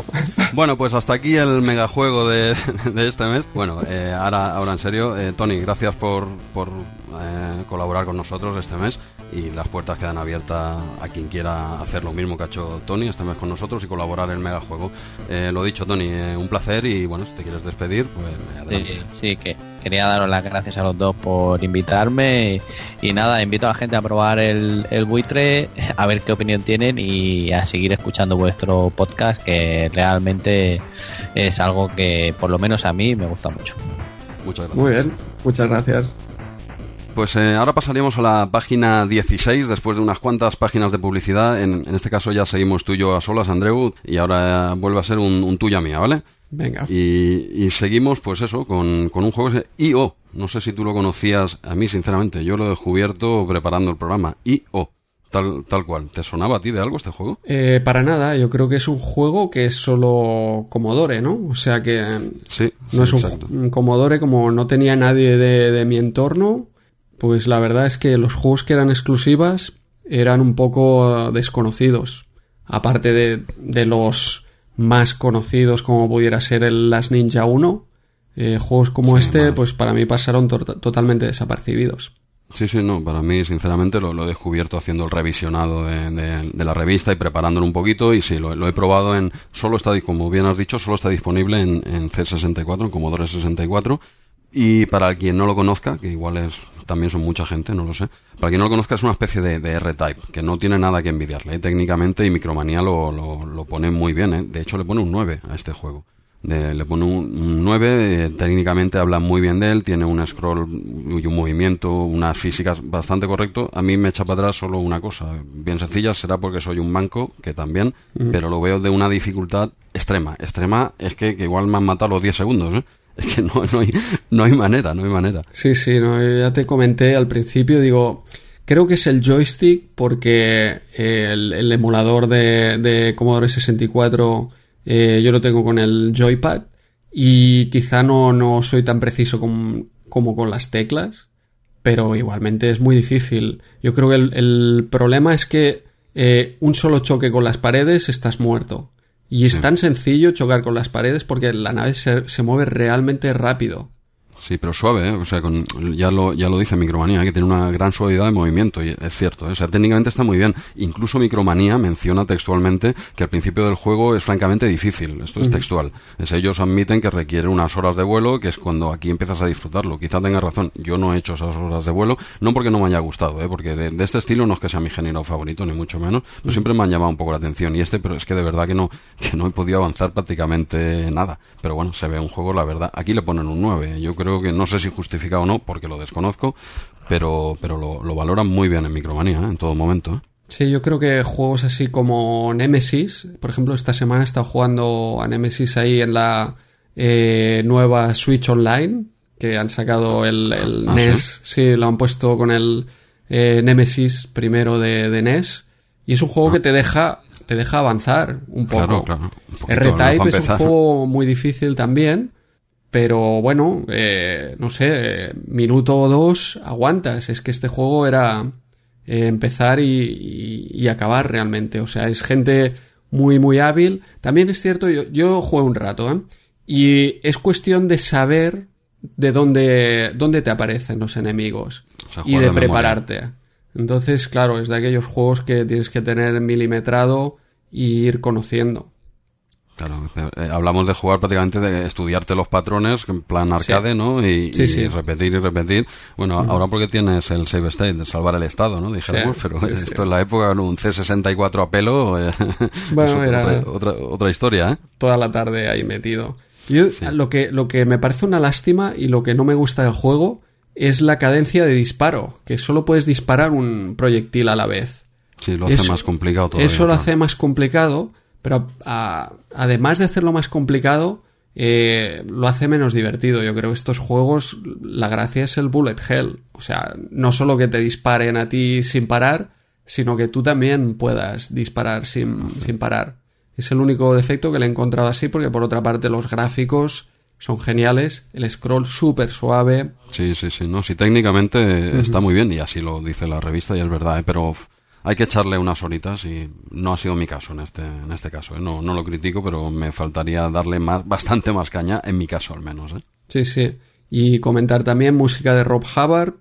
Bueno, pues hasta aquí el megajuego de, de este mes. Bueno, eh, ahora, ahora en serio, eh, Tony, gracias por, por eh, colaborar con nosotros este mes y las puertas quedan abiertas a quien quiera hacer lo mismo que ha hecho Tony este mes con nosotros y colaborar en el megajuego. Eh, lo dicho, Tony, eh, un placer y bueno, si te quieres despedir, pues adelante. Sí, que quería daros las gracias a los dos por invitarme y, nada, invito a la gente a probar el, el buitre, a ver qué opinión tienen y a seguir escuchando vuestro podcast que realmente es algo que por lo menos a mí me gusta mucho. Muchas gracias. Muy bien, muchas gracias. Pues eh, ahora pasaríamos a la página 16, después de unas cuantas páginas de publicidad. En, este caso ya seguimos tú y yo a solas, Andreu, y ahora vuelve a ser un, un tuya mía, ¿vale? Venga. Y, seguimos, pues eso, con, con un juego IO. No sé si tú lo conocías, a mí sinceramente, yo lo he descubierto preparando el programa. IO. Tal, tal cual. ¿Te sonaba a ti de algo este juego? Eh, para nada, yo creo que es un juego que es solo Commodore, ¿no? O sea que sí, no es un, Commodore como no tenía nadie de, de mi entorno, pues la verdad es que los juegos que eran exclusivas eran un poco desconocidos. Aparte de, los más conocidos como pudiera ser el Last Ninja 1, eh, juegos como este, pues para mí pasaron totalmente desapercibidos. Sí, sí, no, para mí sinceramente lo, he descubierto haciendo el revisionado de, la revista y preparándolo un poquito y sí, lo, he probado en, solo está, como bien has dicho, solo está disponible en, en C64, en Commodore 64 y para quien no lo conozca, que igual es también son mucha gente, no lo sé. Para quien no lo conozca, es una especie de, R-Type, que no tiene nada que envidiarle. ¿eh? Técnicamente, y Micromanía lo, lo, pone muy bien. ¿eh? De hecho, le pone un 9 a este juego. le pone un, 9, eh, técnicamente habla muy bien de él, tiene un scroll y un movimiento, unas físicas bastante correcto. A mí me echa para atrás solo una cosa, bien sencilla, será porque soy un manco, que también, pero lo veo de una dificultad extrema. Extrema es que, que igual me han matado los 10 segundos, ¿eh? Es que no, hay, no hay manera, no hay manera. Sí, sí, no, ya te comenté al principio, digo, creo que es el joystick porque el, emulador de, Commodore 64 eh, yo lo tengo con el joypad y quizá no, no soy tan preciso como con las teclas, pero igualmente es muy difícil. Yo creo que el, problema es que eh, un solo choque con las paredes estás muerto. Y es tan sencillo chocar con las paredes porque la nave se, se mueve realmente rápido. Sí, pero suave, ¿eh? o sea, con, ya, lo, ya lo dice Micromanía, que tiene una gran suavidad de movimiento, y es cierto, ¿eh? o sea, técnicamente está muy bien. Incluso Micromanía menciona textualmente que al principio del juego es francamente difícil, esto es textual. Es, ellos admiten que requiere unas horas de vuelo, que es cuando aquí empiezas a disfrutarlo. Quizá tenga razón, yo no he hecho esas horas de vuelo, no porque no me haya gustado, ¿eh? porque de, este estilo no es que sea mi género favorito, ni mucho menos, pero siempre me han llamado un poco la atención. Y este, pero es que de verdad que no, que no he podido avanzar prácticamente nada. Pero bueno, se ve un juego, la verdad. Aquí le ponen un 9, yo creo que no sé si justifica o no, porque lo desconozco, pero, pero lo, valoran muy bien en Micromanía, ¿eh? en todo momento. ¿eh? Sí, yo creo que juegos así como Nemesis, por ejemplo, esta semana he estado jugando a Nemesis ahí en la eh, nueva Switch Online, que han sacado el, el ah, NES, ¿sí? lo han puesto con el Nemesis primero de, NES, y es un juego que te deja te deja avanzar un poco. R-Type es un juego muy difícil también, pero bueno, eh, no sé, minuto o dos aguantas. Es que este juego era eh, empezar y, acabar realmente. O sea, es gente muy, muy hábil. También es cierto, yo, yo juego un rato, ¿eh? Y es cuestión de saber de dónde, dónde te aparecen los enemigos y de, prepararte. Entonces, claro, es de aquellos juegos que tienes que tener milimetrado y ir conociendo. Claro, eh, hablamos de jugar prácticamente de estudiarte los patrones en plan arcade, ¿no? Y, Sí, y sí. repetir y repetir. Bueno, ahora porque tienes el save state, de salvar el estado, ¿no? Dijéramos, pero esto en la época, un C64 a pelo, eh, Bueno, otra, era- otra, otra, otra historia, ¿eh? toda la tarde ahí metido. Yo, lo, que, lo que me parece una lástima y lo que no me gusta del juego es la cadencia de disparo, que solo puedes disparar un proyectil a la vez. Sí, lo hace Eso- más complicado todavía. Eso lo hace más complicado, pero a- además de hacerlo más complicado, eh, lo hace menos divertido. Yo creo que estos juegos, la gracia es el bullet hell. O sea, no solo que te disparen a ti sin parar, sino que tú también puedas disparar sin, sin parar. Es el único defecto que le he encontrado así, porque por otra parte los gráficos son geniales, el scroll súper suave. Sí, sí, sí. No, sí, técnicamente está muy bien y así lo dice la revista y es verdad, ¿eh? pero hay que echarle unas horitas y no ha sido mi caso en este, en este caso. ¿eh? No, no lo critico, pero me faltaría darle más, bastante más caña, en mi caso al menos. ¿eh? Sí, sí. Y comentar también música de Rob Hubbard,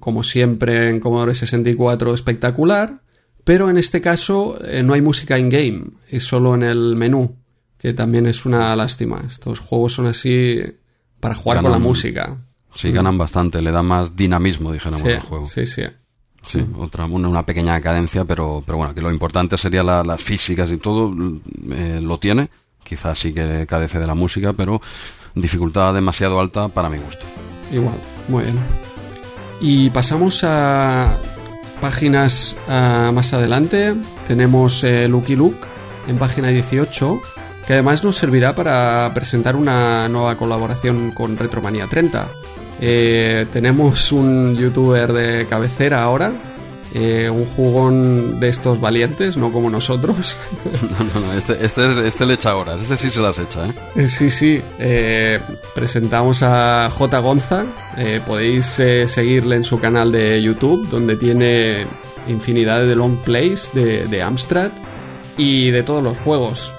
como siempre en Commodore 64 espectacular, pero en este caso eh, no hay música in-game, es solo en el menú, que también es una lástima. Estos juegos son así para jugar con la música. Sí, ganan bastante, le da más dinamismo, dijéramos, Sí, al juego. sí, sí. Sí, otra, una, una pequeña cadencia, pero, pero bueno, que lo importante sería la- las físicas y todo, eh, lo tiene. Quizás sí que carece de la música, pero dificultad demasiado alta para mi gusto. Igual, muy bien. Y pasamos a páginas ah, más adelante. Tenemos eh, Lucky Luke en página 18, que además nos servirá para presentar una nueva colaboración con Retromanía 30. Eh, tenemos un youtuber de cabecera ahora, eh, un jugón de estos valientes, no como nosotros. No, no, no, este, este, este le echa horas, este sí se las echa, ¿eh? Eh, Sí, sí. eh, presentamos a J. Gonza. podéis seguirle en su canal de YouTube, donde tiene infinidad de long plays de, de Amstrad y de todos los juegos.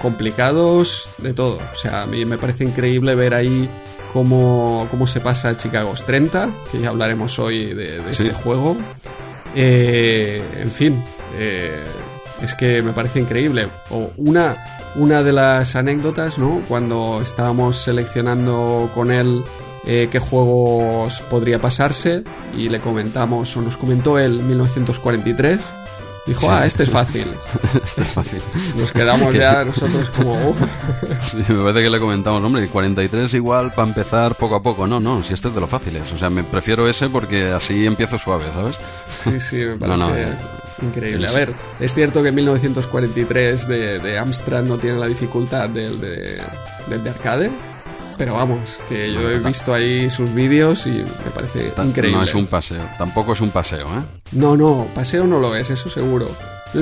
complicados, de todo. O sea, a mí me parece increíble ver ahí cómo, cómo se pasa a Chicago's 30, que ya hablaremos hoy de, de Sí. este juego. Eh, en fin, eh, es que me parece increíble. O una, una de las anécdotas, ¿no? Cuando estábamos seleccionando con él eh, qué juegos podría pasarse y le comentamos, o nos comentó él 1943. Dijo, Sí. ah, este es fácil. Este es fácil. Nos quedamos Que- ya nosotros como. Sí, me parece que le comentamos, hombre, el 43 igual para empezar poco a poco. No, no, si este es de los fáciles. O sea, me prefiero ese porque así empiezo suave, ¿sabes? Sí, sí, me parece No, no, eh, increíble. A ver, es cierto que 1943 de, de Amstrad no tiene la dificultad del de, del de arcade, pero vamos, que yo he visto ahí sus vídeos y me parece Ta- increíble. No es un paseo, tampoco es un paseo, ¿eh? No, no, paseo no lo es, eso seguro.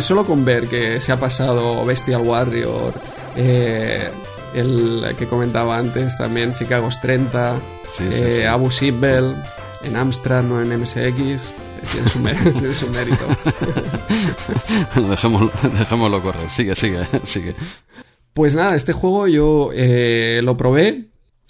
Solo con ver que se ha pasado Bestial Warrior, eh, el que comentaba antes también, Chicago's 30, Sí, sí, eh, sí. Abu Simbel, en Amstrad, no en MSX. Tienes un mérito. dejémoslo, dejémoslo correr. Sigue, sigue, sigue. Pues nada, este juego yo eh, lo probé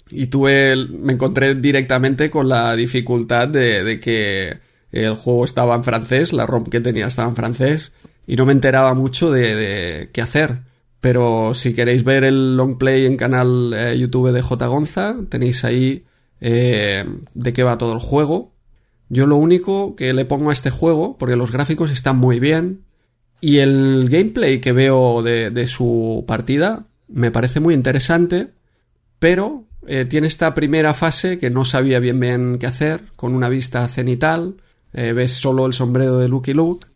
y tuve, me encontré directamente con la dificultad de, de que el juego estaba en francés, la ROM que tenía estaba en francés y no me enteraba mucho de, qué hacer. Pero si queréis ver el long play en canal eh, YouTube de J. Gonza, tenéis ahí eh, de qué va todo el juego. Yo lo único que le pongo a este juego, porque los gráficos están muy bien, y el gameplay que veo de, de su partida me parece muy interesante, pero eh, tiene esta primera fase que no sabía bien bien qué hacer, con una vista cenital, eh, ves solo el sombrero de Lucky Luke,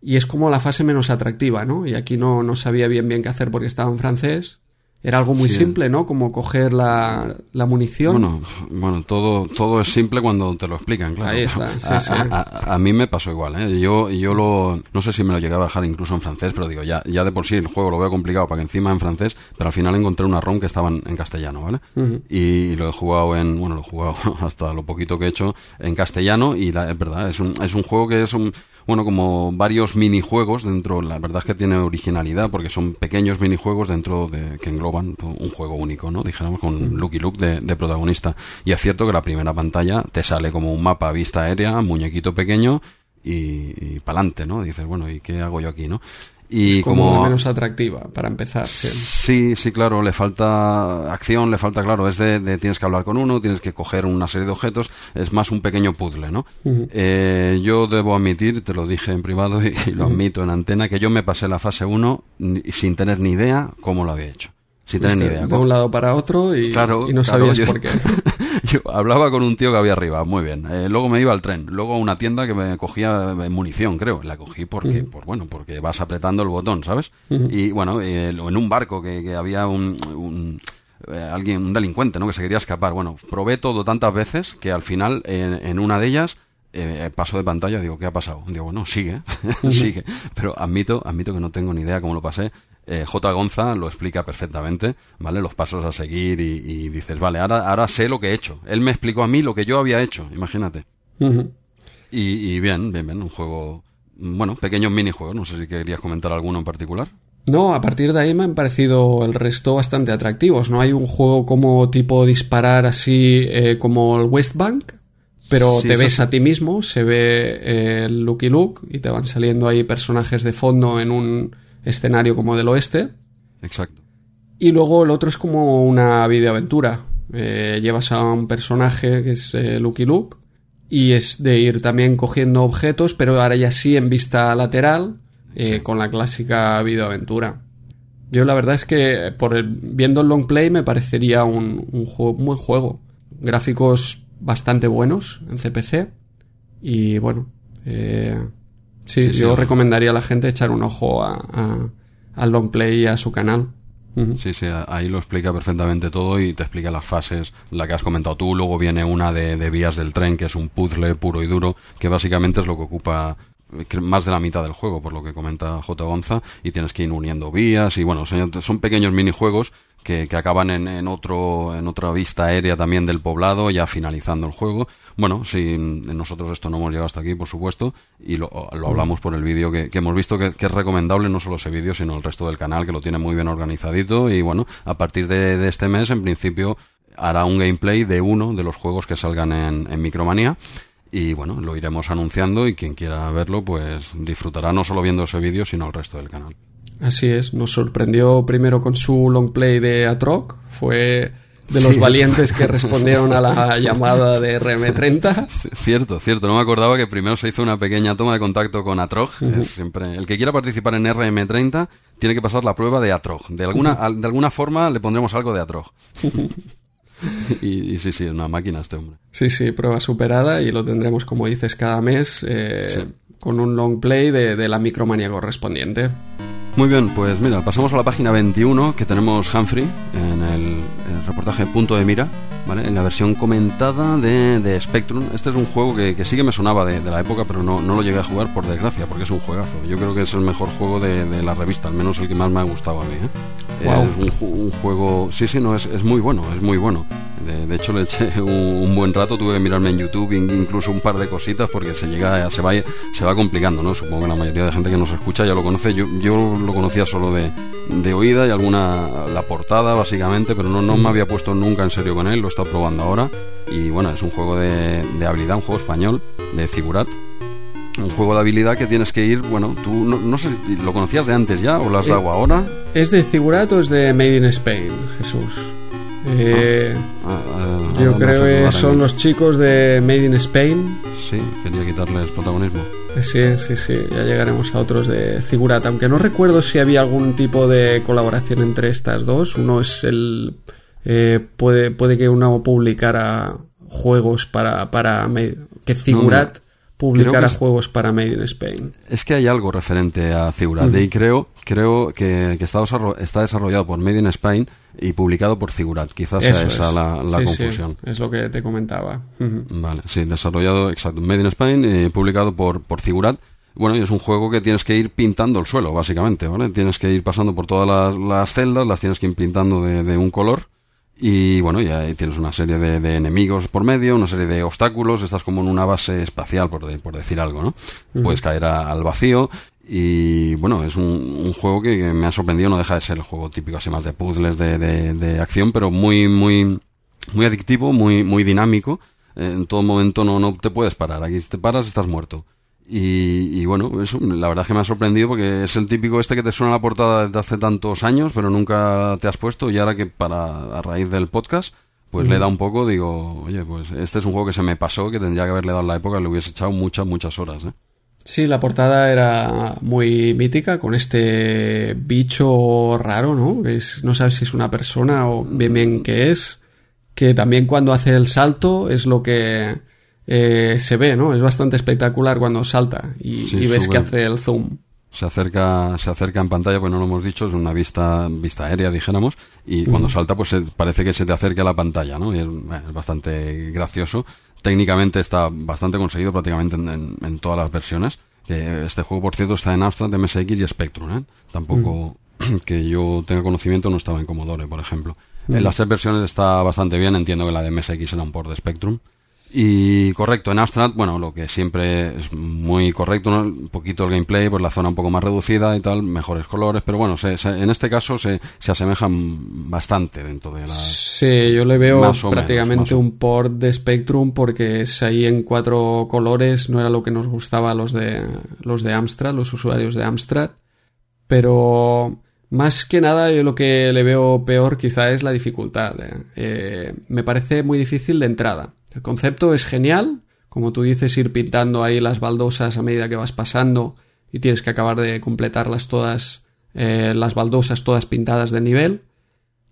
y es como la fase menos atractiva, ¿no? Y aquí no, no sabía bien bien qué hacer porque estaba en francés. Era algo muy Sí. simple, ¿no? Como coger la, la munición. Bueno, bueno todo, todo es simple cuando te lo explican, claro. Ahí está, sí, a, sí. a- a- a mí me pasó igual, ¿eh? Yo, yo lo, no sé si me lo llegué a bajar incluso en francés, pero digo, ya, ya de por sí el juego lo veo complicado para que encima en francés, pero al final encontré una ROM que estaba en, en castellano, ¿vale? Y lo he jugado en, bueno, lo he jugado hasta lo poquito que he hecho en castellano y la, es verdad, es un, es un juego que es un, bueno, como varios minijuegos dentro, la verdad es que tiene originalidad porque son pequeños minijuegos dentro de que engloban un juego único, ¿no? Dijéramos con Lucky Luke de, de protagonista. Y es cierto que la primera pantalla te sale como un mapa a vista aérea, muñequito pequeño y, y pa'lante, ¿no? Dices, bueno, ¿y qué hago yo aquí, no? Y Es como, como menos atractiva para empezar. sí. Sí, sí, claro, le falta acción, le falta, claro, es de, de tienes que hablar con uno, tienes que coger una serie de objetos, es más un pequeño puzzle, ¿no? Eh, yo debo admitir, te lo dije en privado y, y lo admito en antena, que yo me pasé la fase 1 ni- sin tener ni idea cómo lo había hecho. Tener ni idea. de un lado para otro y, Claro, y no claro, sabías yo- por qué. Yo hablaba con un tío que había arriba, muy bien. Eh, luego me iba al tren, luego a una tienda que me cogía eh, munición, creo. La cogí porque, por, bueno, porque vas apretando el botón, ¿sabes? Y bueno, eh, en un barco que, que había un, un, eh, alguien, un delincuente, ¿no? Que se quería escapar. Bueno, probé todo tantas veces que al final, en, en una de ellas, eh, paso de pantalla, digo, ¿qué ha pasado? Digo, bueno, sigue, sigue. Pero admito, admito que no tengo ni idea cómo lo pasé. Eh, J. Gonza lo explica perfectamente, ¿vale? Los pasos a seguir y, y dices, vale, ahora, ahora sé lo que he hecho. Él me explicó a mí lo que yo había hecho, imagínate. Y, y bien, bien, bien, un juego, bueno, pequeños minijuegos, no sé si querías comentar alguno en particular. No, a partir de ahí me han parecido el resto bastante atractivos. No hay un juego como tipo disparar así eh, como el West Bank, pero Sí, te ves a ti mismo, se ve eh, el Lucky Luke y te van saliendo ahí personajes de fondo en un escenario como del oeste. Exacto. Y luego el otro es como una videoaventura. Eh, llevas a un personaje que es eh, Lucky Luke y es de ir también cogiendo objetos, pero ahora ya sí en vista lateral, eh, con la clásica videoaventura. Yo la verdad es que por el- viendo el long play me parecería un, un juego, un buen juego. Gráficos bastante buenos en CPC y bueno, eh, sí, yo sí. recomendaría a la gente echar un ojo a, a- al long play y a su canal. Sí, sí, ahí lo explica perfectamente todo y te explica las fases, la que has comentado tú. Luego viene una de, de vías del tren, que es un puzzle puro y duro, que básicamente es lo que ocupa más de la mitad del juego, por lo que comenta J. Gonza, y tienes que ir uniendo vías y bueno, son, pequeños minijuegos que, que acaban en, en otro en otra vista aérea también del poblado, ya finalizando el juego. Bueno, si nosotros esto no hemos llegado hasta aquí, por supuesto, y lo, lo hablamos por el vídeo que, que hemos visto que, que es recomendable no solo ese vídeo, sino el resto del canal, que lo tiene muy bien organizadito, y bueno, a partir de, de este mes, en principio, hará un gameplay de uno de los juegos que salgan en, en Micromanía. Y bueno, lo iremos anunciando y quien quiera verlo, pues disfrutará no solo viendo ese vídeo, sino el resto del canal. Así es, nos sorprendió primero con su long play de Atroc, fue de los Sí. valientes que respondieron a la llamada de RM30. C- Cierto, cierto. No me acordaba que primero se hizo una pequeña toma de contacto con Atrog. Es siempre el que quiera participar en RM30 tiene que pasar la prueba de Atrog. De alguna, al- de alguna forma le pondremos algo de Atrog. y, y sí, sí, es una máquina este hombre. Sí, sí, prueba superada y lo tendremos, como dices, cada mes eh, con un long play de, de la micromanía correspondiente. Muy bien, pues mira, pasamos a la página 21 que tenemos Humphrey en el, el reportaje Punto de Mira, ¿vale? En la versión comentada de, de Spectrum. Este es un juego que, que sí que me sonaba de, de la época, pero no, no lo llegué a jugar por desgracia, porque es un juegazo. Yo creo que es el mejor juego de, de la revista, al menos el que más me ha gustado a mí. ¿eh? Guau. Es un, un juego, sí, sí, no, es, es muy bueno, es muy bueno. De, de hecho, le eché un, un buen rato, tuve que mirarme en YouTube in- incluso un par de cositas porque se llega, se va, se va complicando, ¿no? Supongo que la mayoría de gente que nos escucha ya lo conoce. Yo, yo lo conocía solo de, de oída y alguna la portada básicamente, pero no, no me había puesto nunca en serio con él. Lo he estado probando ahora y bueno, es un juego de, de habilidad, un juego español de Figurat. Un juego de habilidad que tienes que ir, bueno, tú no, no sé, si ¿lo conocías de antes ya o lo has Eh, dado ahora? ¿Es de Figurat o es de Made in Spain, Jesús? Eh, Ah, ah, yo no creo que son los chicos de Made in Spain. Sí, quería quitarles protagonismo. Eh, Sí, sí, sí, ya llegaremos a otros de Figurat, aunque no recuerdo si había algún tipo de colaboración entre estas dos. Uno es el... eh, puede, puede que uno publicara juegos para... para Made- que Figurat publicara creo que es- juegos para Made in Spain. Es que hay algo referente a Figurat y creo, creo que, que está, está desarrollado por Made in Spain y publicado por Figurat. Quizás sea esa es. la, la Sí, sí, confusión. es lo que te comentaba. Vale, sí, desarrollado, exacto, Made in Spain y publicado por, por Figurat. Bueno, y es un juego que tienes que ir pintando el suelo, básicamente, ¿vale? Tienes que ir pasando por todas las, las celdas, las tienes que ir pintando de, de un color. Y bueno, ya tienes una serie de, de enemigos por medio, una serie de obstáculos, estás como en una base espacial, por, de- por decir algo, ¿no? Puedes caer a- al vacío y bueno, es un, un juego que, que me ha sorprendido, no deja de ser el juego típico así más de puzzles, de, de, de acción, pero muy, muy, muy adictivo, muy, muy dinámico. En todo momento no, no te puedes parar, aquí si te paras estás muerto. Y, bueno, eso, la verdad es que me ha sorprendido porque es el típico este que te suena la portada desde hace tantos años, pero nunca te has puesto y ahora que para a raíz del podcast, pues le da un poco, digo, oye, pues este es un juego que se me pasó, que tendría que haberle dado la época, le hubiese echado muchas, muchas horas. ¿eh? Sí, la portada era muy mítica con este bicho raro, ¿no? Es, no sabes si es una persona o bien bien qué es, que también cuando hace el salto es lo que eh, se ve, ¿no? Es bastante espectacular cuando salta y, ves que hace el zoom. Se acerca, se acerca en pantalla, pues no lo hemos dicho, es una vista, vista aérea, dijéramos, y cuando salta, pues parece que se te acerca a la pantalla, ¿no? Y es, bastante gracioso. Técnicamente está bastante conseguido prácticamente en, todas las versiones. Que este juego, por cierto, está en Amstrad, MSX y Spectrum, ¿eh? Tampoco que yo tenga conocimiento no estaba en Commodore, por ejemplo. En las tres versiones está bastante bien, entiendo que la de MSX era un port de Spectrum. Y correcto, en Amstrad, bueno, lo que siempre es muy correcto, un poquito el gameplay, pues la zona un poco más reducida y tal, mejores colores, pero bueno, en este caso se, se, asemejan bastante dentro de la... Sí, yo le veo prácticamente un port de Spectrum porque es ahí en cuatro colores, no era lo que nos gustaba a los de, los de Amstrad, los usuarios de Amstrad, pero más que nada yo lo que le veo peor quizá es la dificultad. Eh. Eh, me parece muy difícil de entrada el concepto es genial, como tú dices, ir pintando ahí las baldosas a medida que vas pasando y tienes que acabar de completarlas todas, eh, las baldosas todas pintadas de nivel.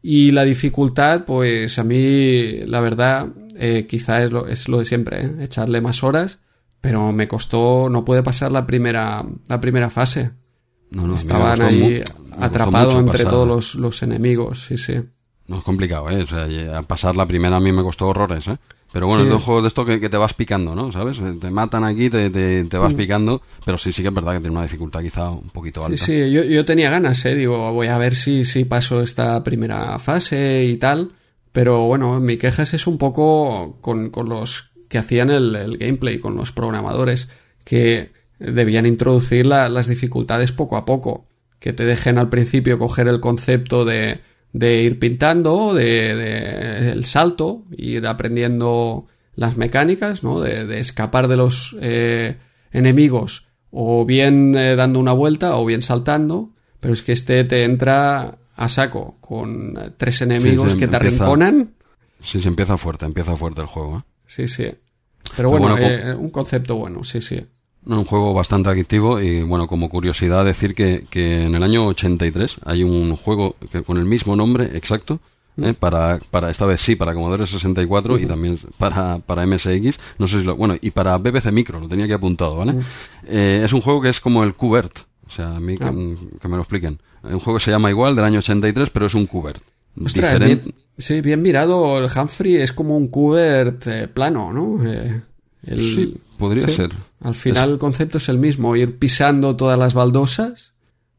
Y la dificultad, pues a mí, la verdad, eh, quizá es lo, es lo de siempre, ¿eh? echarle más horas, pero me costó, no puede pasar la primera, la primera fase. No, no, Estaban ahí atrapados entre todos los, los, enemigos, sí, sí. No es complicado, ¿eh? O sea, pasar la primera a mí me costó horrores, ¿eh? Pero bueno, es un juego de esto que, te vas picando, ¿no? ¿Sabes? Te matan aquí, te, te, vas mm. picando, pero sí, sí que es verdad que tiene una dificultad quizá un poquito alta. Sí, sí, yo, yo tenía ganas, ¿eh? Digo, voy a ver si, si paso esta primera fase y tal. Pero bueno, mi queja es un poco con, con los que hacían el, el, gameplay, con los programadores, que debían introducir las dificultades poco a poco. Que te dejen al principio coger el concepto de de ir pintando, de, el salto, ir aprendiendo las mecánicas, ¿no? De, escapar de los eh, enemigos o bien eh, dando una vuelta o bien saltando, pero es que este te entra a saco con tres enemigos que te arrinconan. Sí, se empieza fuerte, empieza fuerte el juego. ¿eh? Sí, sí. Pero bueno, un concepto bueno, sí, sí. Un juego bastante adictivo y bueno, como curiosidad decir que, que en el año 83 hay un juego que, con el mismo nombre exacto, ¿eh? para, para esta vez sí, para Commodore 64 y también para, para MSX, no sé si lo, bueno, y para BBC Micro, lo tenía aquí apuntado, ¿vale? Eh, es un juego que es como el Cubert, o sea, a mí que, ah. me lo expliquen. Un juego que se llama igual, del año 83, pero es un Cubert. sí, bien mirado, el Humphrey es como un Cubert eh, plano, ¿no? Sí, podría ser. Al final el concepto es el mismo, ir pisando todas las baldosas.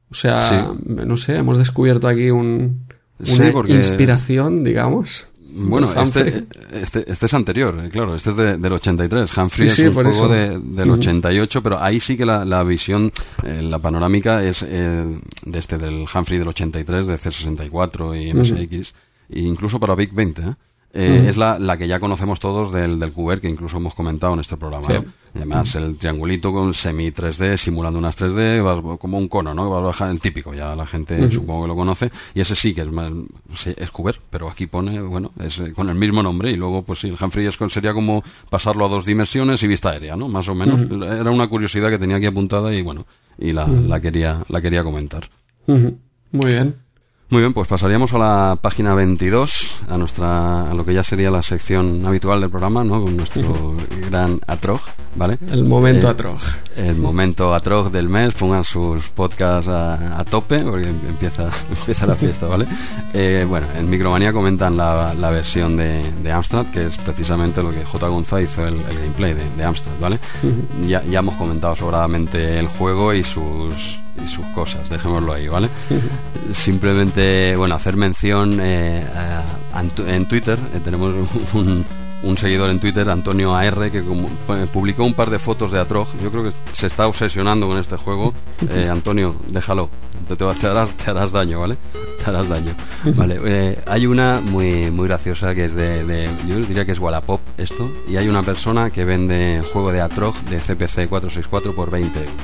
O sea, no sé, hemos descubierto aquí un, una inspiración, digamos. Bueno, este, este, este, es anterior, eh, claro, este es del 83. Humphrey es un juego del 88, pero ahí sí que la, la visión, eh, la panorámica es eh, de este, del Humphrey del 83, de C64 y MSX, e incluso para Big 20. ¿eh? Eh, es la, la, que ya conocemos todos del, del que incluso hemos comentado en este programa. además, el triangulito con semi 3D, simulando unas 3D, como un cono, ¿no? Vas a bajar el típico, ya la gente supongo que lo conoce. Y ese sí que es, más, es Cubert, pero aquí pone, bueno, es eh, con el mismo nombre. Y luego, pues sí, el Humphrey sería como pasarlo a dos dimensiones y vista aérea, ¿no? Más o menos. Era una curiosidad que tenía aquí apuntada y bueno, y la, la, quería, la quería comentar. Muy bien. Muy bien, pues pasaríamos a la página 22, a nuestra a lo que ya sería la sección habitual del programa, ¿no? Con nuestro gran Atrog, ¿vale? El momento eh. El momento Atrog del mes, pongan sus podcasts a, tope porque empieza empieza la fiesta, ¿vale? Eh, bueno, en Micromanía comentan la, la versión de, de, Amstrad, que es precisamente lo que J. Gonza hizo el, gameplay de, de, Amstrad, ¿vale? ya, ya hemos comentado sobradamente el juego y sus y sus cosas, dejémoslo ahí, ¿vale? Simplemente, bueno, hacer mención eh, en Twitter, eh, tenemos un, un seguidor en Twitter, Antonio AR, que como- pu- publicó un par de fotos de Atrog. Yo creo que se está obsesionando con este juego. Eh, Antonio, déjalo. Te, te, te harás, te harás daño, ¿vale? Te harás daño. Vale, eh, hay una muy, muy graciosa que es de, de- Yo diría que es Wallapop esto. Y hay una persona que vende juego de Atrog de CPC 464 por 20 euros.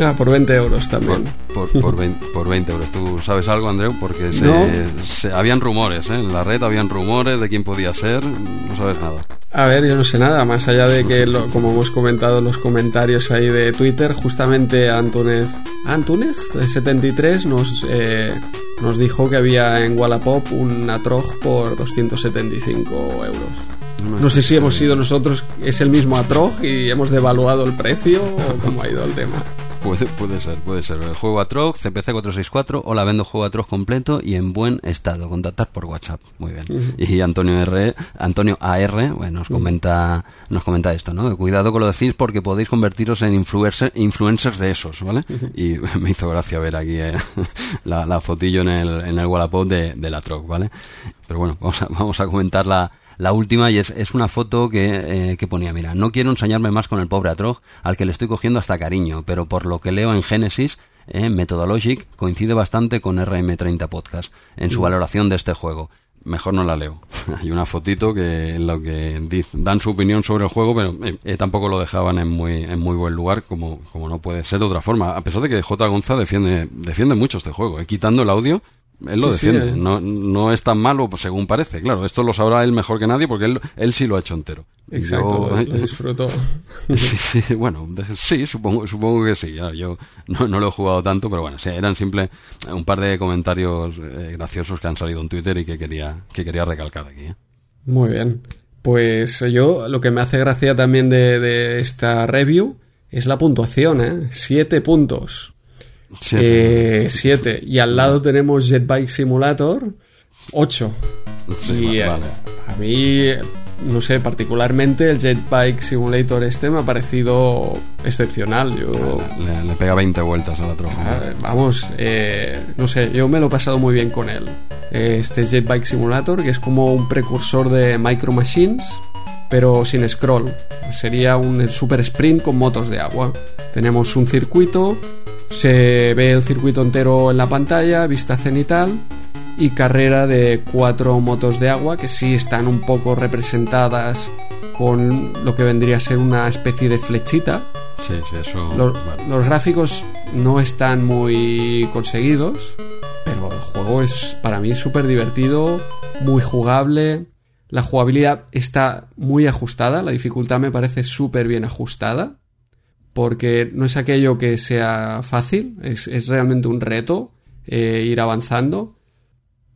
Ah, por 20 euros Por, también. por, por 20, por 20 euros. ¿Tú sabes algo, Andreu? Porque se, No. se- habían rumores, ¿eh? En la red habían rumores de quién podía ser. No sabes nada. A ver, yo no sé nada, más allá de que, lo- como hemos comentado en los comentarios ahí de Twitter, justamente Antúnez, Antúnez, 73, nos, eh, nos dijo que había en Wallapop un Atrog por 275 euros. No sé si hemos sido nosotros, es el mismo Atrog y hemos devaluado el precio o cómo ha ido el tema. Puede, puede ser, puede ser. El juego Atrog, CPC 464, o la vendo juego Atrog completo y en buen estado. Contactar por WhatsApp. Muy bien. Y Antonio R, Antonio AR, bueno, nos comenta, nos comenta esto, ¿no? Cuidado con lo decís porque podéis convertiros en influencer- influencers de esos, ¿vale? Y me hizo gracia ver aquí eh, la, la fotillo en el, en el Wallapop de, de la Atrog, ¿vale? Pero bueno, vamos a, vamos a comentar la, la última y es, es una foto que, eh, que ponía, mira, no quiero ensañarme más con el pobre Atrog, al que le estoy cogiendo hasta cariño, pero por lo que leo en Genesis, eh, Methodologic coincide bastante con RM30 Podcast en su valoración de este juego. Mejor no la leo. Hay una fotito que en lo que diz- dan su opinión sobre el juego, pero eh, eh, tampoco lo dejaban en muy, en muy buen lugar, como, como no puede ser de otra forma. A pesar de que J. Gonza defiende, defiende mucho este juego, quitando el audio, él lo Sí, defiende. eh. No, no es tan malo pues, según parece. Claro, esto lo sabrá él mejor que nadie porque él, él sí lo ha hecho entero. Exacto, Yo- lo. Sí, sí, bueno, sí, supongo, supongo que sí. Yo no, no lo he jugado tanto, pero bueno, sí, eran simple un par de comentarios eh, graciosos que han salido en Twitter y que quería, que quería recalcar aquí. ¿eh? Muy bien. Pues yo lo que me hace gracia también de, de esta review es la puntuación, ¿eh? Siete puntos. Sí, Eh, siete. Y al lado tenemos Jetbike Simulator, 8. sí, y vale, eh, a mí, no sé, particularmente el Jetbike Simulator este me ha parecido excepcional. Yo, Le, le pega 20 vueltas a la troja. ah, vamos, eh, no sé, yo me lo he pasado muy bien con él. Este Jetbike Simulator, que es como un precursor de Micro Machines, pero sin scroll. Sería un super sprint con motos de agua. Tenemos un circuito, se ve el circuito entero en la pantalla, vista cenital y carrera de cuatro motos de agua que sí están un poco representadas con lo que vendría a ser una especie de flechita. Sí, sí, eso. Los, vale. los gráficos no están muy conseguidos, pero el juego es para mí súper divertido, muy jugable. La jugabilidad está muy ajustada, la dificultad me parece súper bien ajustada, porque no es aquello que sea fácil, es, es realmente un reto eh, ir avanzando,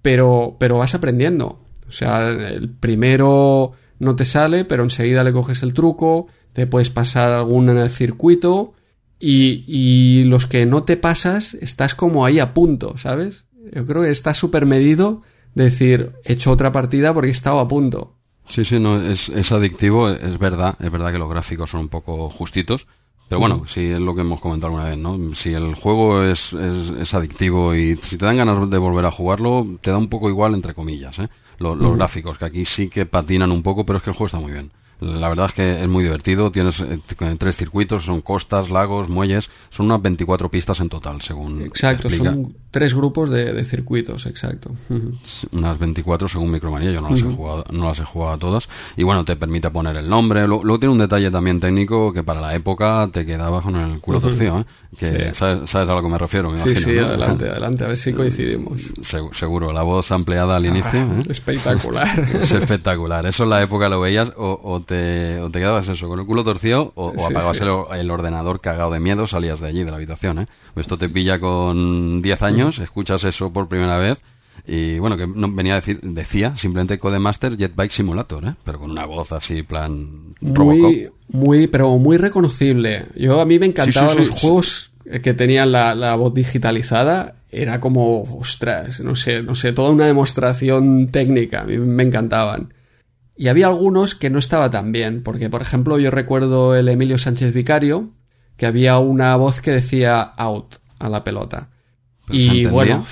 pero, pero vas aprendiendo. O sea, el primero no te sale, pero enseguida le coges el truco, te puedes pasar algún en el circuito y, y los que no te pasas estás como ahí a punto, ¿sabes? Yo creo que está súper medido decir, he hecho otra partida porque he estado a punto. Sí, sí, no, es, es adictivo, es verdad, es verdad que los gráficos son un poco justitos, pero bueno, sí es lo que hemos comentado alguna vez, ¿no? Si el juego es, es, es adictivo y si te dan ganas de volver a jugarlo, te da un poco igual, entre comillas, ¿eh? Los, los gráficos, que aquí sí que patinan un poco, pero es que el juego está muy bien. La verdad es que es muy divertido, tienes eh, t- tres circuitos, son costas, lagos, muelles, son unas 24 pistas en total, según Exacto, son tres grupos de, de circuitos, exacto. Unas 24 según Micromanía, yo no las, he jugado, no las he jugado a todas. Y bueno, te permite poner el nombre. Luego tiene un detalle también técnico que para la época te quedaba con el culo torcido, ¿eh? Que Sí. sabes, sabes a lo que me refiero, me Sí, imagino, sí, ¿no? adelante, adelante, a ver si coincidimos. Segu- seguro, la voz ampliada al inicio. ¿eh? Espectacular. Es espectacular. Eso en la época lo veías o, o te, o te quedabas eso, con el culo torcido o, o Sí, apagabas sí. El, el ordenador cagado de miedo, salías de allí, de la habitación. ¿eh? Esto te pilla con 10 años, escuchas eso por primera vez y bueno, que no, venía a decir, decía simplemente Codemaster Jetbike Simulator, ¿eh? pero con una voz así, plan Robocop. muy, muy, pero muy reconocible. Yo a mí me encantaban Sí, los juegos que tenían la, la voz digitalizada. Era como, ostras, no sé, no sé, toda una demostración técnica. A mí me encantaban. Y había algunos que no estaba tan bien, porque por ejemplo yo recuerdo el Emilio Sánchez Vicario, que había una voz que decía out a la pelota. ¿Pero se Y bueno,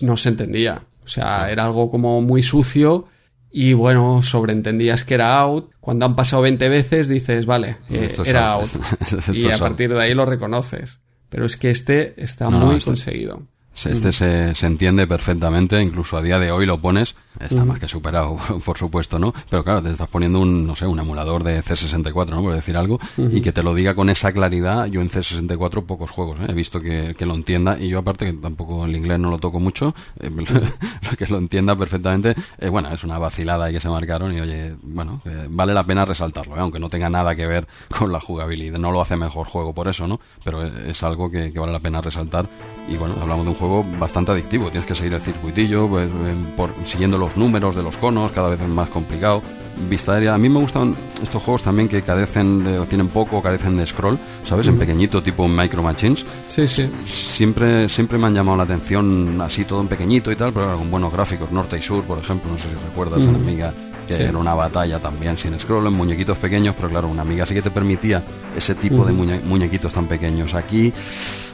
no se entendía. O sea, era algo como muy sucio y bueno, sobreentendías que era out. Cuando han pasado 20 veces dices, vale, eh, era out. y a partir de ahí lo reconoces. Pero es que este está no, muy este- conseguido. Este se, se entiende perfectamente, incluso a día de hoy lo pones, está más que superado, por supuesto, ¿no? Pero claro, te estás poniendo un, no sé, un emulador de C64, ¿no? Por decir algo, y que te lo diga con esa claridad, yo en C64 pocos juegos, ¿eh? he visto que, que lo entienda, y yo aparte que tampoco el inglés no lo toco mucho, eh, lo que lo entienda perfectamente, eh, bueno, es una vacilada ahí que se marcaron, y oye, bueno, eh, vale la pena resaltarlo, ¿eh? aunque no tenga nada que ver con la jugabilidad, no lo hace mejor juego por eso, ¿no? Pero es algo que, que vale la pena resaltar, y bueno, hablamos de un juego bastante adictivo. Tienes que seguir el circuitillo, pues, por, siguiendo los números de los conos, cada vez es más complicado. Vista aérea. A mí me gustan estos juegos también que carecen de, o tienen poco, carecen de scroll, ¿sabes? En pequeñito, tipo Micro Machines. Sí, sí. Siempre, siempre me han llamado la atención así todo en pequeñito y tal, pero con buenos gráficos. Norte y Sur, por ejemplo, no sé si recuerdas, en Amiga, que Sí. era una batalla también sin scroll, en muñequitos pequeños, pero claro, una Amiga sí que te permitía ese tipo de muñe- muñequitos tan pequeños. Aquí,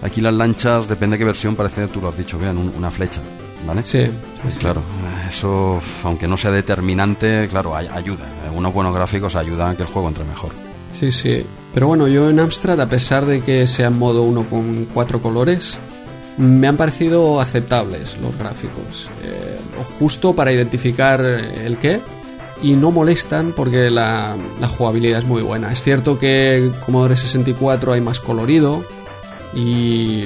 aquí las lanchas, depende de qué versión, parece, tú lo has dicho, vean, un- una flecha, ¿vale? Sí, sí, sí. Claro, eso, aunque no sea determinante, claro, ay- ayuda. Unos buenos gráficos ayudan a que el juego entre mejor. Sí, sí. Pero bueno, yo en Amstrad, a pesar de que sea en modo uno con cuatro colores, me han parecido aceptables los gráficos. Eh, justo para identificar eh, el qué. Y no molestan porque la, la jugabilidad es muy buena. Es cierto que en Commodore 64 hay más colorido. Y.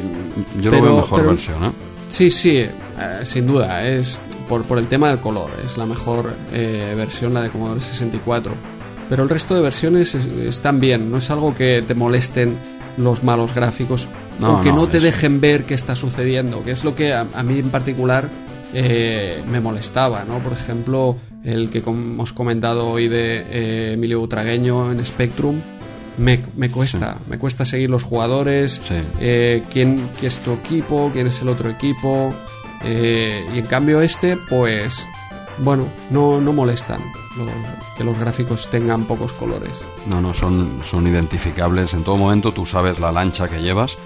Yo pero- lo veo mejor pero- versión, ¿eh? Sí, sí, eh, sin duda. Es por, por el tema del color. Es la mejor eh, versión, la de Commodore 64. Pero el resto de versiones es- están bien. No es algo que te molesten los malos gráficos. No, o que no, no, te dejen ver qué está sucediendo. Que es lo que a, a mí en particular eh, me molestaba, ¿no? Por ejemplo, el que hemos comentado hoy de eh, Emilio Butragueño en Spectrum. Me, me cuesta, me cuesta seguir los jugadores, Sí. eh, quién, qué es tu equipo, quién es el otro equipo. eh, y en cambio este, pues, bueno, no, no molestan lo- que los gráficos tengan pocos colores. No, no, son, son identificables. En todo momento tú sabes la lancha que llevas,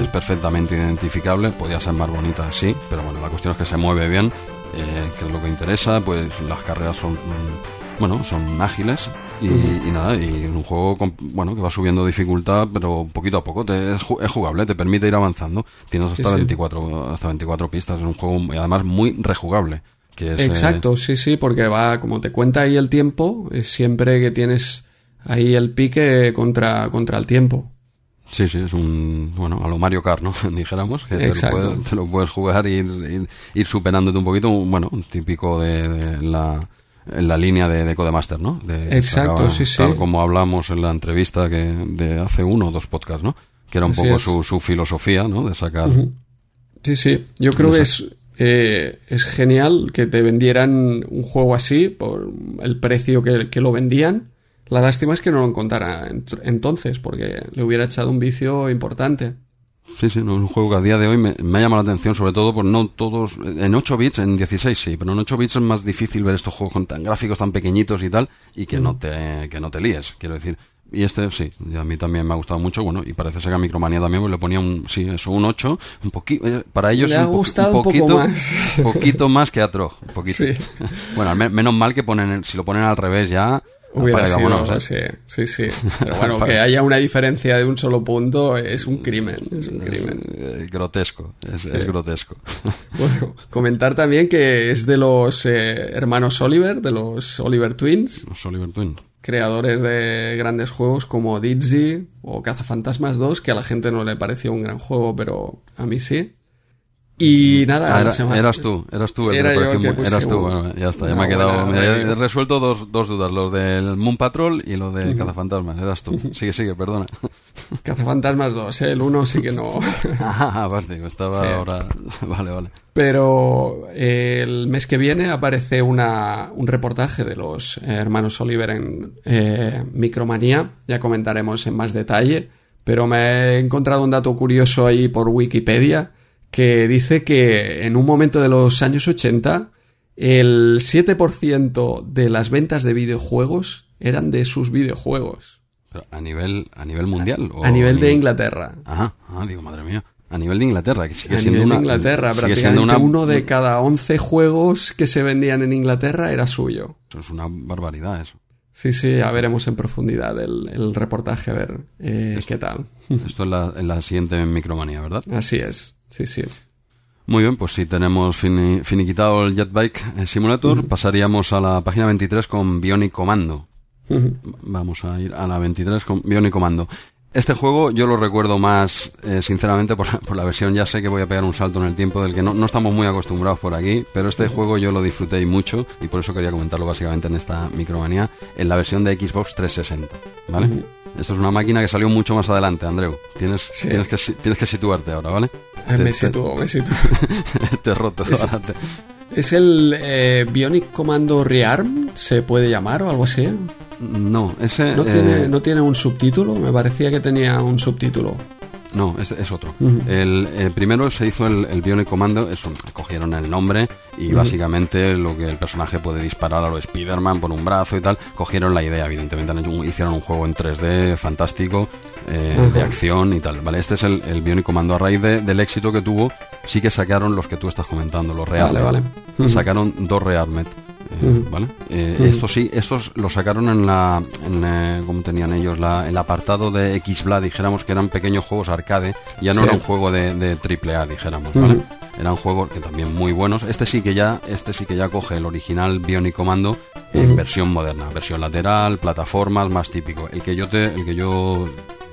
es perfectamente identificable. Podría ser más bonita, sí, pero bueno, la cuestión es que se mueve bien, eh, que es lo que interesa. Pues las carreras son, mm, bueno, son ágiles y, y nada, y es un juego, con- bueno, que va subiendo dificultad, pero poquito a poco te, es, ju- es jugable, te permite ir avanzando. Tienes hasta, Sí, sí. 24, hasta 24 pistas, es un juego y además muy rejugable. Que es, eh, Exacto, sí, sí, porque va, como te cuenta ahí el tiempo, es siempre que tienes ahí el pique contra, contra el tiempo. Sí, sí, es un, bueno, a lo Mario Kart, ¿no? Dijéramos, que te lo, puedes, te lo puedes jugar y ir, ir, ir superándote un poquito, bueno, un típico de, de la, en la línea de, de Codemaster, ¿no? De, Exacto, sí, sí. Tal como hablamos en la entrevista que de hace uno o dos podcasts, ¿no? Que era un Así poco su, su filosofía, ¿no? De sacar... Sí, sí, yo creo que es, eh, es genial que te vendieran un juego así por el precio que, que lo vendían. La lástima es que no lo encontrara ent- entonces, porque le hubiera echado un vicio importante. Sí, sí, no, es un juego que a día de hoy me, me ha llamado la atención, sobre todo por no todos. En 8 bits, en 16 sí, pero en 8 bits es más difícil ver estos juegos con tan gráficos tan pequeñitos y tal, y que, no, te, que no te líes, quiero decir. Y este sí, a mí también me ha gustado mucho, bueno, y parece ser que a Micromanía también pues, le ponía un, sí, eso, un 8, un poquito, para ellos Le ha un, po- gustado un poco poquito, más. poquito más que a Tro, un poquito. Sí. Bueno, menos mal que ponen, si lo ponen al revés ya, Hubiera sido, vámonos, ¿eh? sí, sí, sí. Pero bueno, que haya una diferencia de un solo punto es un crimen, es un crimen. Eh, grotesco, es, es grotesco. Bueno, comentar también que es de los eh, hermanos Oliver, de los Oliver Twins, Los Oliver Twin. creadores de grandes juegos como Dizzy o Cazafantasmas 2, que a la gente no le pareció un gran juego, pero a mí sí. Y nada, Ah, era- semana- eras tú, eras tú el Era yo pareció el que eras tú, bueno, ya está, ya me ha quedado, me he resuelto dos, dos dudas, los del Moon Patrol y lo de Cazafantasmas, eras tú. Sigue, sigue, perdona. Cazafantasmas 2, ¿eh? el 1 sí que no. Ah, aparte, estaba Sí. ahora, vale, vale. Pero eh, el mes que viene aparece una, un reportaje de los hermanos Oliver en eh, Micromanía. Ya comentaremos en más detalle. Pero me he encontrado un dato curioso ahí por Wikipedia que dice que en un momento de los años 80 el 7% de las ventas de videojuegos eran de sus videojuegos. A nivel, a nivel mundial. o A nivel de nivel- Inglaterra. Ajá, ah, digo, madre mía. A nivel de Inglaterra, que sigue A siendo nivel una. de Inglaterra, sigue siendo una. uno de cada 11 juegos que se vendían en Inglaterra era suyo. Eso es una barbaridad eso. Sí, sí, ya veremos en profundidad el, el reportaje, a ver eh, qué tal. Esto es la, en la siguiente micromanía, ¿verdad? Así es, sí, sí. Muy bien, pues si tenemos fini- finiquitado el Jetbike eh, Simulator, pasaríamos a la página 23 con Bionic Commando. Vamos a ir a la 23 con Bionic Commando. Este juego yo lo recuerdo más, eh, sinceramente, por la, por la versión. Ya sé que voy a pegar un salto en el tiempo del que no, no estamos muy acostumbrados por aquí, pero este juego yo lo disfruté y mucho y por eso quería comentarlo básicamente en esta micromanía, en la versión de Xbox 360. ¿Vale? Esto es una máquina que salió mucho más adelante, Andreu. Tienes, Sí. tienes, que, si- tienes que situarte ahora, ¿vale? Eh, Te- me te- sitúo, me sitúo. te he roto. Es- ahora te- ¿Es el eh, Bionic Commando Rearm? ¿Se puede llamar o algo así? No, ese. ¿No, eh, tiene, ¿No tiene un subtítulo? Me parecía que tenía un subtítulo. No, es, es otro. El, eh, primero se hizo el, el Bionic Commando, eso, cogieron el nombre y básicamente lo que el personaje puede disparar a lo Spider-Man por un brazo y tal, cogieron la idea, evidentemente un- hicieron un juego en 3D fantástico, eh, de acción y tal, ¿vale? Este es el, el Bionic Commando, a raíz de- del éxito que tuvo, sí que sacaron los que tú estás comentando, los Real. Vale, vale. Sacaron dos Rearmed. ¿Vale? Eh. Estos sí, estos los sacaron en la. En, eh, ¿Cómo tenían ellos? La, el apartado de X-Bla, dijéramos que eran pequeños juegos arcade. Ya no Sí. era un juego de, de triple A, dijéramos, ¿vale? Ujú. Eran juegos que también muy buenos. Este sí que ya, este sí que ya coge el original Bionic Commando en versión moderna, versión lateral, plataformas, más típico. El que yo te, el que yo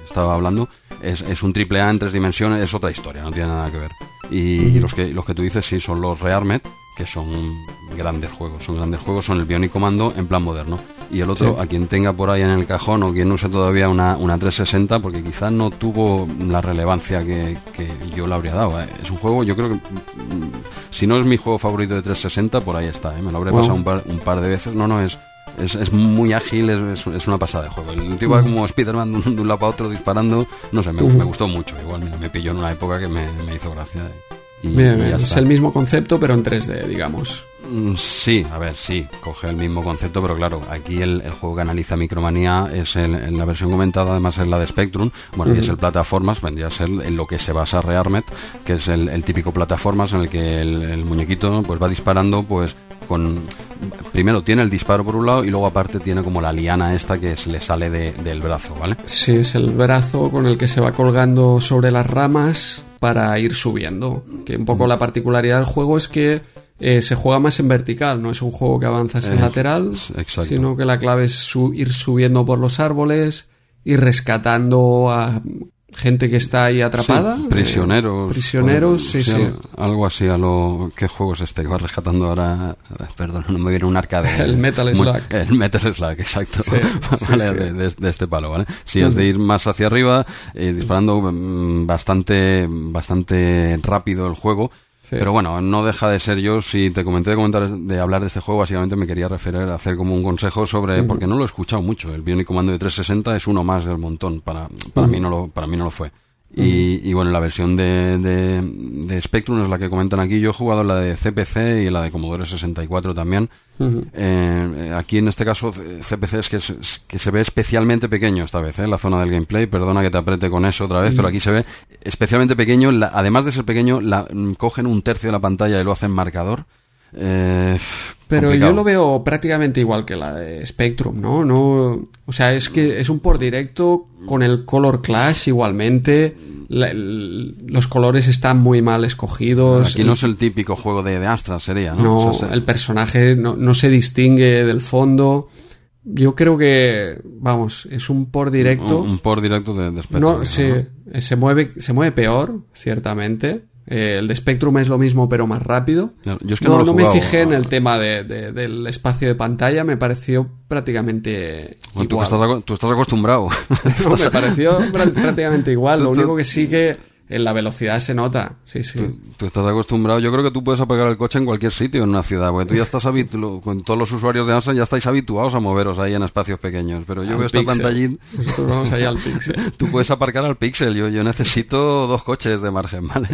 estaba hablando es, es un triple A en tres dimensiones, es otra historia, no tiene nada que ver. Y, y los que los que tú dices sí son los Rearmed, que son grandes juegos, son grandes juegos, son el Bionic Commando en plan moderno. Y el otro, Sí. a quien tenga por ahí en el cajón o quien use todavía una, una 360, porque quizás no tuvo la relevancia que, que yo le habría dado. ¿eh? Es un juego, yo creo que, mm, si no es mi juego favorito de 360, por ahí está. ¿eh? Me lo habré Wow. pasado un par, un par de veces. No, no, es, es, es muy ágil, es, es- una pasada de juego. El tío va como Spider-Man de un, lado para otro disparando. No sé, me, me gustó mucho. Igual mira, me pilló en una época que me, me hizo gracia. Y, Bien, y bien, ya es el mismo concepto, pero en 3D, digamos. Mm, Sí, a ver, sí, coge el mismo concepto, pero claro, aquí el, el juego que analiza Micromanía es el, en la versión comentada, además es la de Spectrum, bueno, y es el plataformas, vendría a ser en lo que se basa Rearmed, que es el, el típico plataformas en el que el, el muñequito pues va disparando, pues con primero tiene el disparo por un lado y luego aparte tiene como la liana esta que se le sale de- del brazo, ¿vale? Sí, es el brazo con el que se va colgando sobre las ramas para ir subiendo. Que un poco la particularidad del juego es que eh, se juega más en vertical, no es un juego que avanzas en lateral, exacto. sino que la clave es su- ir subiendo por los árboles, ir rescatando a gente que está ahí atrapada. Sí, eh, prisioneros. prisioneros, sí, sí. al- Algo así a lo... ¿Qué juego es este que va rescatando ahora? Perdón, no me viene un arcade. El Metal Muy- Slug. El Metal Slug, exacto. Sí, vale. De, de- de este palo, ¿vale? Sí, es de ir más hacia arriba, eh, disparando mm, bastante, bastante rápido el juego. Sí. Pero bueno, no deja de ser yo, si te comenté de comentar de hablar de este juego, básicamente me quería referir a hacer como un consejo sobre, porque no lo he escuchado mucho, el Bionic Commando de 360 es uno más del montón, para, para mí no lo, para mí no lo fue. Y, y bueno, la versión de, de, de Spectrum es la que comentan aquí. Yo he jugado la de CPC y la de Commodore 64 también. Ujú. Eh, aquí en este caso CPC es que, es que se ve especialmente pequeño esta vez, ¿eh? la zona del gameplay. Perdona que te apriete con eso otra vez, pero aquí se ve especialmente pequeño. La- además de ser pequeño, la, mm, cogen un tercio de la pantalla y lo hacen marcador. Eh, Pero complicado. yo lo veo prácticamente igual que la de Spectrum, ¿no? No, o sea, es que es un por directo con el color clash igualmente. La- el- los colores están muy mal escogidos. Aquí no es el típico juego de, de Astra, sería, ¿no? No, O sea, se- el personaje no, no se distingue del fondo. Yo creo que, vamos, es un por directo. un, un por directo de, de ¿no? sí, eh, se mueve, se mueve peor, ciertamente. Eh, el de Spectrum es lo mismo, pero más rápido. Ya, yo es que no, no lo no me fijé en el tema de- de- del espacio de pantalla, me pareció prácticamente Bueno, tú, igual. estás, aco- tú estás acostumbrado. No, me pareció prá- prácticamente igual. Lo Tú- tú- único que sí que en la velocidad se nota. Sí, sí. Tú estás acostumbrado, yo creo que tú puedes apagar el coche en cualquier sitio en una ciudad, porque tú ya estás habituado, con todos los usuarios de Amazon ya estáis habituados a moveros ahí en espacios pequeños, pero yo Al veo esta pixel. pantallita, Nosotros vamos allá al pixel. tú puedes aparcar al pixel, yo, yo necesito dos coches de margen, ¿vale?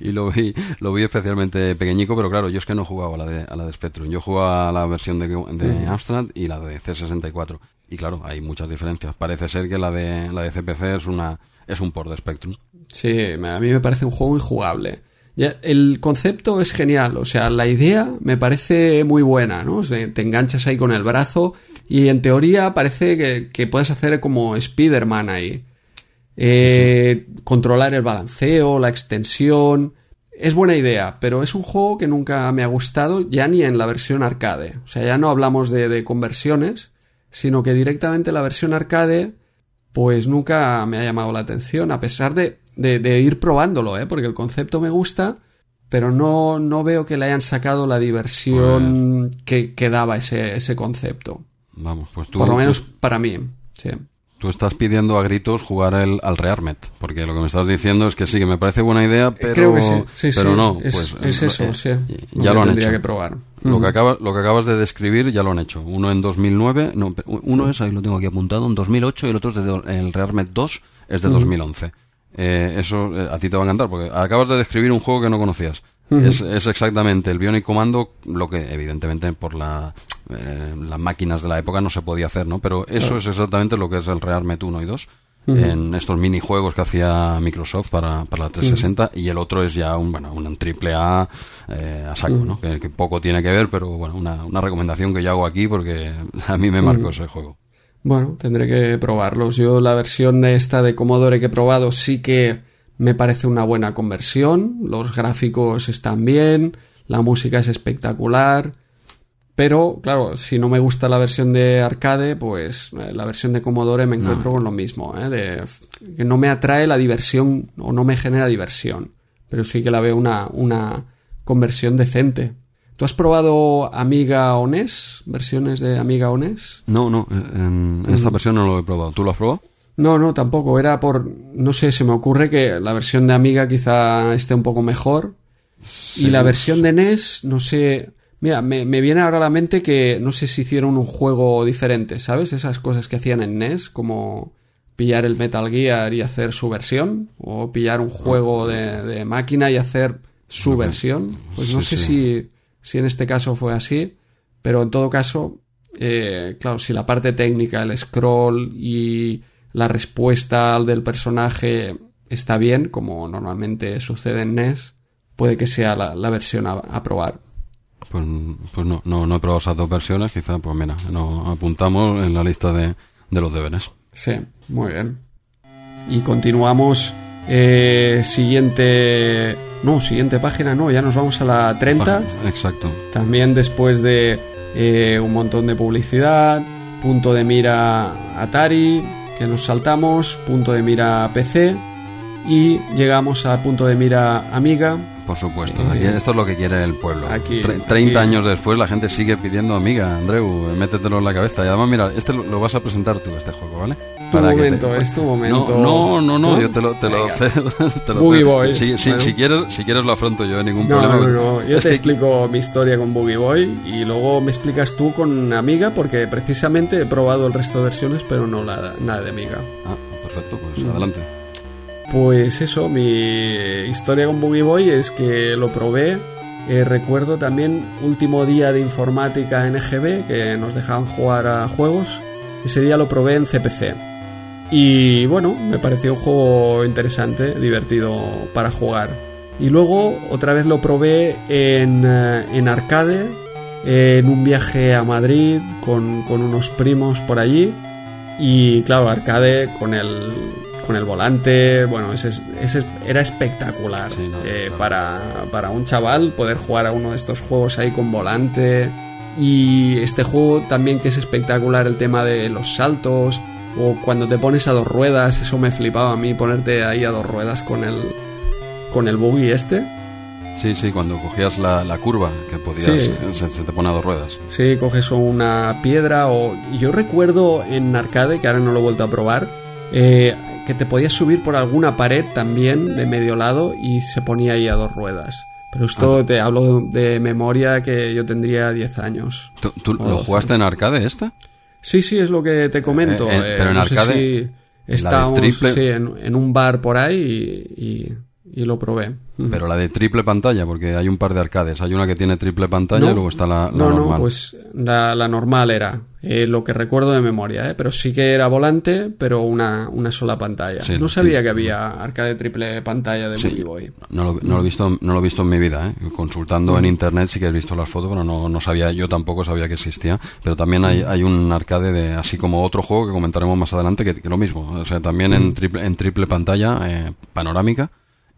Y lo vi, lo vi especialmente pequeñico, pero claro, yo es que no he jugado a la de, a la de Spectrum, yo juego a la versión de, de Amstrad y la de C64, y claro, hay muchas diferencias, parece ser que la de, la de CPC es una, es un port de Spectrum. Sí, a mí me parece un juego injugable. Ya, el concepto es genial, o sea, la idea me parece muy buena, ¿no? O sea, te enganchas ahí con el brazo y en teoría parece que, que puedes hacer como Spider-Man ahí. Eh, Controlar el balanceo, la extensión. Es buena idea, pero es un juego que nunca me ha gustado ya ni en la versión arcade. O sea, ya no hablamos de, de conversiones, sino que directamente la versión arcade pues nunca me ha llamado la atención, a pesar de, de, de ir probándolo, ¿eh? porque el concepto me gusta, pero no, no veo que le hayan sacado la diversión que, que daba ese, ese concepto. Vamos, pues tú, Por lo menos para mí. Sí. Tú estás pidiendo a gritos jugar el, al Rearmet, porque lo que me estás diciendo es que sí, que me parece buena idea, pero, Creo que sí, sí, pero sí. no, es, pues es eh, eso, eh, sí. ya lo han tendría hecho. que probar. Lo que, Mm. acaba- lo que acabas de describir ya lo han hecho. Uno en 2009, no, uno es, ahí lo tengo aquí apuntado, en 2008 y el otro es de, el Rearmet 2 es de 2011. Eh, eso eh, a ti te va a encantar porque acabas de describir un juego que no conocías. es, es exactamente el Bionic Commando, lo que evidentemente por la, eh, las máquinas de la época no se podía hacer, ¿no? Pero eso es exactamente lo que es el Rearmet 1 y 2 en estos minijuegos que hacía Microsoft para, para la 360 y el otro es ya un, bueno, un triple A eh, a saco, ¿no? Que, que poco tiene que ver, pero bueno, una, una recomendación que yo hago aquí porque a mí me marcó ese juego. Bueno, tendré que probarlos. Yo la versión de esta de Commodore que he probado sí que me parece una buena conversión. Los gráficos están bien, la música es espectacular. Pero, claro, si no me gusta la versión de arcade, pues eh, la versión de Commodore me encuentro con lo mismo, ¿eh? De, que no me atrae la diversión o no me genera diversión. Pero sí que la veo una, una conversión decente. ¿Tú has probado Amiga o NES? ¿Versiones de Amiga o NES? No, no, eh, en, en esta versión no lo he probado. ¿Tú lo has probado? No, no, tampoco. Era por. No sé, se me ocurre que la versión de Amiga quizá esté un poco mejor. Y la versión de NES, no sé. Mira, me, me viene ahora a la mente que no sé si hicieron un juego diferente, ¿sabes? Esas cosas que hacían en NES, como pillar el Metal Gear y hacer su versión, o pillar un juego de, de máquina y hacer su versión. Pues no Sí, sé sí. si, si en este caso fue así, pero en todo caso, eh, claro, si la parte técnica, el scroll y la respuesta del personaje está bien, como normalmente sucede en NES, puede que sea la, la versión a, a probar. Pues, pues no, no, no he probado esas dos versiones. Quizá, pues mira, nos apuntamos en la lista de, de los deberes. Sí, muy bien. Y continuamos. eh, siguiente. No, siguiente página, no, ya nos vamos a la 30. Exacto. También después de eh, un montón de publicidad, punto de mira Atari, que nos saltamos, punto de mira PC y llegamos a punto de mira Amiga. Por supuesto. Eh, Aquí, esto es lo que quiere el pueblo. aquí- Tre- 30 aquí- años después la gente sigue pidiendo amiga, Andreu, métetelo en la cabeza. Y además, mira, este lo, lo vas a presentar tú, este juego, ¿vale? Tu momento, te- es tu momento. No, no, no, yo te lo, te lo cedo. te lo Boogie. Boy. Si, si- Bueno. si quieres, si quieres lo afronto yo, ningún No, problema. no, no, yo Es te que- explico mi historia con Boogie Boy y luego me explicas tú con Amiga porque precisamente he probado el resto de versiones pero no la, nada de Amiga. Ah, perfecto, pues Mm. adelante. Pues eso, mi historia con Boogie Boy es que lo probé. eh, recuerdo también último día de informática en EGB que nos dejaban jugar a juegos. Ese día lo probé en CPC. Y bueno, me pareció un juego interesante, divertido para jugar. Y luego otra vez lo probé en, eh, en arcade, en un viaje a Madrid con, con unos primos por allí. Y claro, arcade con el, con el volante, bueno, ese, es- ese es- era espectacular. Sí, no, Eh, claro. para, para un chaval poder jugar a uno de estos juegos ahí con volante. Y este juego también que es espectacular el tema de los saltos. O cuando te pones a dos ruedas, eso me flipaba a mí, ponerte ahí a dos ruedas con el, con el buggy este. Sí, sí, cuando cogías la, la curva, que podías, Sí. se, se te pone a dos ruedas. Sí, coges una piedra o... Yo recuerdo en arcade, que ahora no lo he vuelto a probar, eh, que te podías subir por alguna pared también de medio lado y se ponía ahí a dos ruedas. Pero esto te hablo de memoria que yo tendría 10 años. ¿Tú, lo jugaste en arcade este? Sí, sí, es lo que te comento. Eh, eh, eh, pero en no sé arcade, si de estábamos triple- sí, en, en un bar por ahí y, y- y lo probé. Pero la de triple pantalla, porque hay un par de arcades. Hay una que tiene triple pantalla y luego está la, la no, normal. no, pues la, la normal era. eh, lo que recuerdo de memoria, ¿eh? pero sí que era volante, pero una, una sola pantalla. Sí, no sabía sí. que había arcade triple pantalla de Sí. Movie Boy. No lo, no lo he visto, no lo he visto en mi vida, ¿eh? Consultando en internet sí que he visto las fotos, pero no, no sabía, yo tampoco sabía que existía. Pero también hay, hay un arcade de, así como otro juego que comentaremos más adelante, que, que lo mismo. O sea, también en triple, en triple pantalla, eh, panorámica.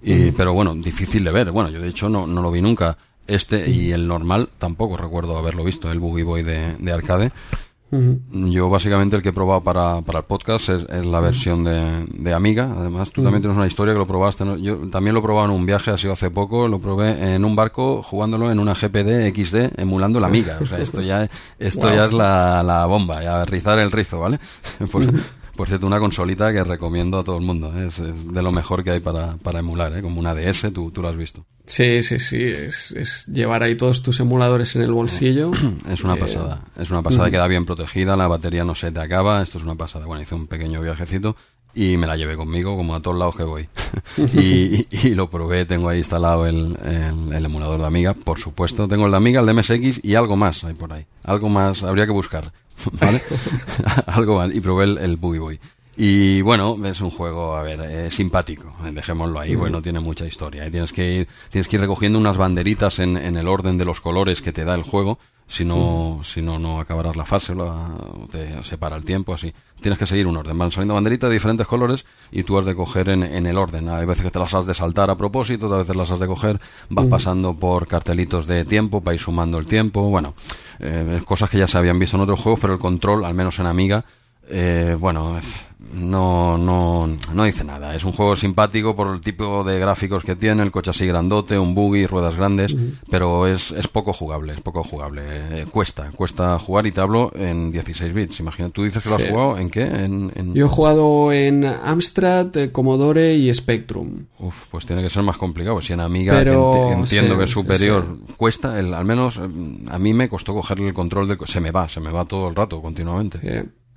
Y, Pero bueno, difícil de ver. Bueno, yo de hecho no, no lo vi nunca. Este y el normal tampoco recuerdo haberlo visto, el Boogie Boy de, de arcade. Yo básicamente el que he probado para, para el podcast es, es la versión de, de Amiga. Además, tú también tienes una historia que lo probaste. ¿no? Yo también lo he probado en un viaje, ha sido hace poco. Lo probé en un barco jugándolo en una GPD XD emulando la Amiga. O sea, esto ya, esto Wow. ya es la, la bomba, ya rizar el rizo, ¿vale? Por, por cierto, una consolita que recomiendo a todo el mundo. ¿eh? Es, es de lo mejor que hay para, para emular, ¿eh? como una DS, tú, tú lo has visto. Sí, sí, sí. Es, es llevar ahí todos tus emuladores en el bolsillo. Es una Eh, pasada, es una pasada, queda bien protegida, la batería no se te acaba, esto es una pasada. Bueno, hice un pequeño viajecito y me la llevé conmigo como a todos lados que voy. y, y lo probé, tengo ahí instalado el, el- el emulador de Amiga, por supuesto. Tengo el de Amiga, el de MSX y algo más hay por ahí. Algo más, habría que buscar, ¿vale? algo más. Y probé el, el Boogie Boy. Y bueno, es un juego, a ver, eh, simpático, eh, dejémoslo ahí, bueno, tiene mucha historia. Y tienes que ir, tienes que ir recogiendo unas banderitas en, en el orden de los colores que te da el juego, si no, si no, no acabarás la fase, la- o te separa el tiempo, así. Tienes que seguir un orden. Van saliendo banderitas de diferentes colores y tú has de coger en, en el orden. Hay veces que te las has de saltar a propósito, otras veces las has de coger, vas pasando por cartelitos de tiempo, vais sumando el tiempo, bueno, eh, cosas que ya se habían visto en otros juegos, pero el control, al menos en Amiga, eh, bueno, no, no, no dice nada. Es un juego simpático por el tipo de gráficos que tiene, el coche así grandote, un buggy, ruedas grandes, pero es, es poco jugable, es poco jugable. Eh, cuesta, cuesta jugar y te hablo en 16 bits. Imagina, tú dices que lo has jugado en qué? En, en- Yo he jugado en Amstrad, eh, Commodore y Spectrum. Uf, pues tiene que ser más complicado. Si en Amiga Pero, que enti- entiendo sí, que es superior, sí. cuesta, el, al menos eh, a mí me costó cogerle el control de... Se me va, se me va todo el rato, continuamente.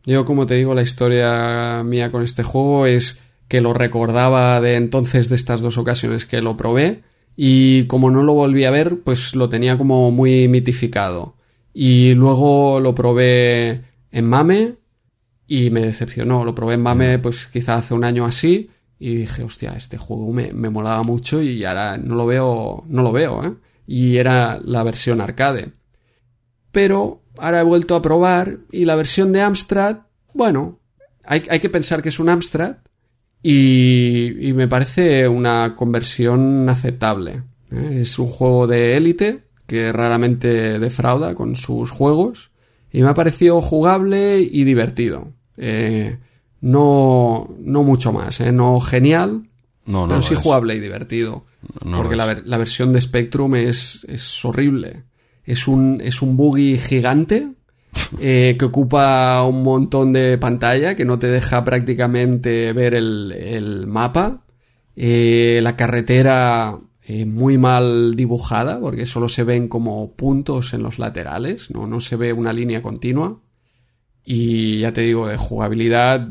Yo, como te digo, la historia mía con este juego es que lo recordaba de entonces, de estas dos ocasiones que lo probé, y como no lo volví a ver, pues lo tenía como muy mitificado. Y luego lo probé en Mame y me decepcionó. Lo probé en Mame, pues quizá hace un año así, y dije, hostia, este juego me, me molaba mucho y ahora no lo veo, no lo veo, ¿eh? Y era la versión arcade pero ahora he vuelto a probar y la versión de Amstrad, bueno, hay, hay que pensar que es un Amstrad y, y me parece una conversión aceptable. ¿eh? Es un juego de élite que raramente defrauda con sus juegos y me ha parecido jugable y divertido. Eh, no, no mucho más, ¿eh? no genial, No, no. pero sí es. jugable y divertido. No porque la, la versión de Spectrum es, es horrible. Es un, es un buggy gigante eh, que ocupa un montón de pantalla, que no te deja prácticamente ver el, el mapa. Eh, la carretera eh, muy mal dibujada, porque solo se ven como puntos en los laterales, no, no se ve una línea continua. Y ya te digo, de jugabilidad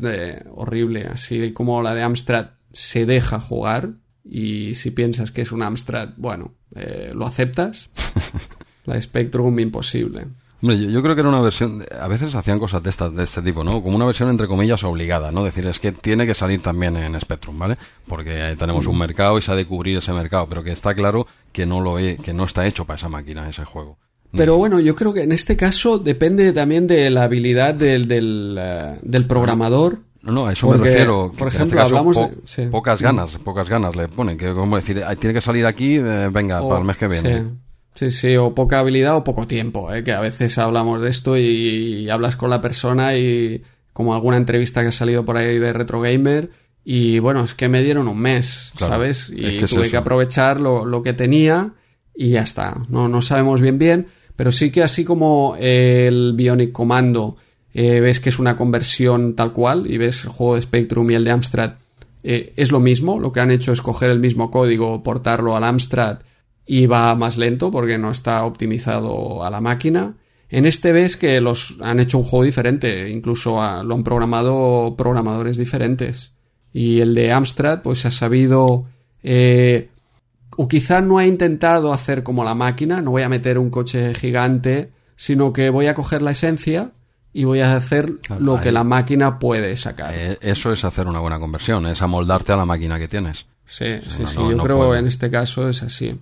horrible, así como la de Amstrad se deja jugar. Y si piensas que es un Amstrad, bueno, lo aceptas. La Spectrum, imposible. Hombre, yo, yo creo que era una versión. A veces hacían cosas de, estas, de este tipo, ¿no? Como una versión entre comillas obligada, ¿no? Decir, es que tiene que salir también en Spectrum, ¿vale? Porque tenemos un mercado y se ha de cubrir ese mercado, pero que está claro que no lo he- que no está hecho para esa máquina, ese juego. Pero bueno, yo creo que en este caso depende también de la habilidad del, del, eh, del programador. No, no, a eso Porque, me refiero. por en ejemplo, este caso, hablamos po- de- sí. pocas ganas, pocas ganas le ponen. Que como decir, "Ay, tiene que salir aquí, eh, venga, O- para el mes que viene. Sí. Sí, sí, o poca habilidad o poco tiempo, ¿eh? que a veces hablamos de esto y, y hablas con la persona y como alguna entrevista que ha salido por ahí de Retro Gamer y bueno, es que me dieron un mes, Claro, ¿sabes? Y es que es tuve eso. que aprovechar lo, lo que tenía y ya está. No, no sabemos bien bien, pero sí que así como el Bionic Commando eh, ves que es una conversión tal cual y ves el juego de Spectrum y el de Amstrad eh, es lo mismo, lo que han hecho es coger el mismo código, portarlo al Amstrad y va más lento porque no está optimizado a la máquina. En este ves que los han hecho un juego diferente, incluso a- lo han programado programadores diferentes. Y el de Amstrad pues ha sabido Eh, o quizá no ha intentado hacer como la máquina, no voy a meter un coche gigante, sino que voy a coger la esencia y voy a hacer lo que la máquina puede sacar. Eh, eso es hacer una buena conversión, es amoldarte a la máquina que tienes. Sí, sí, sí. Yo creo en este caso es así.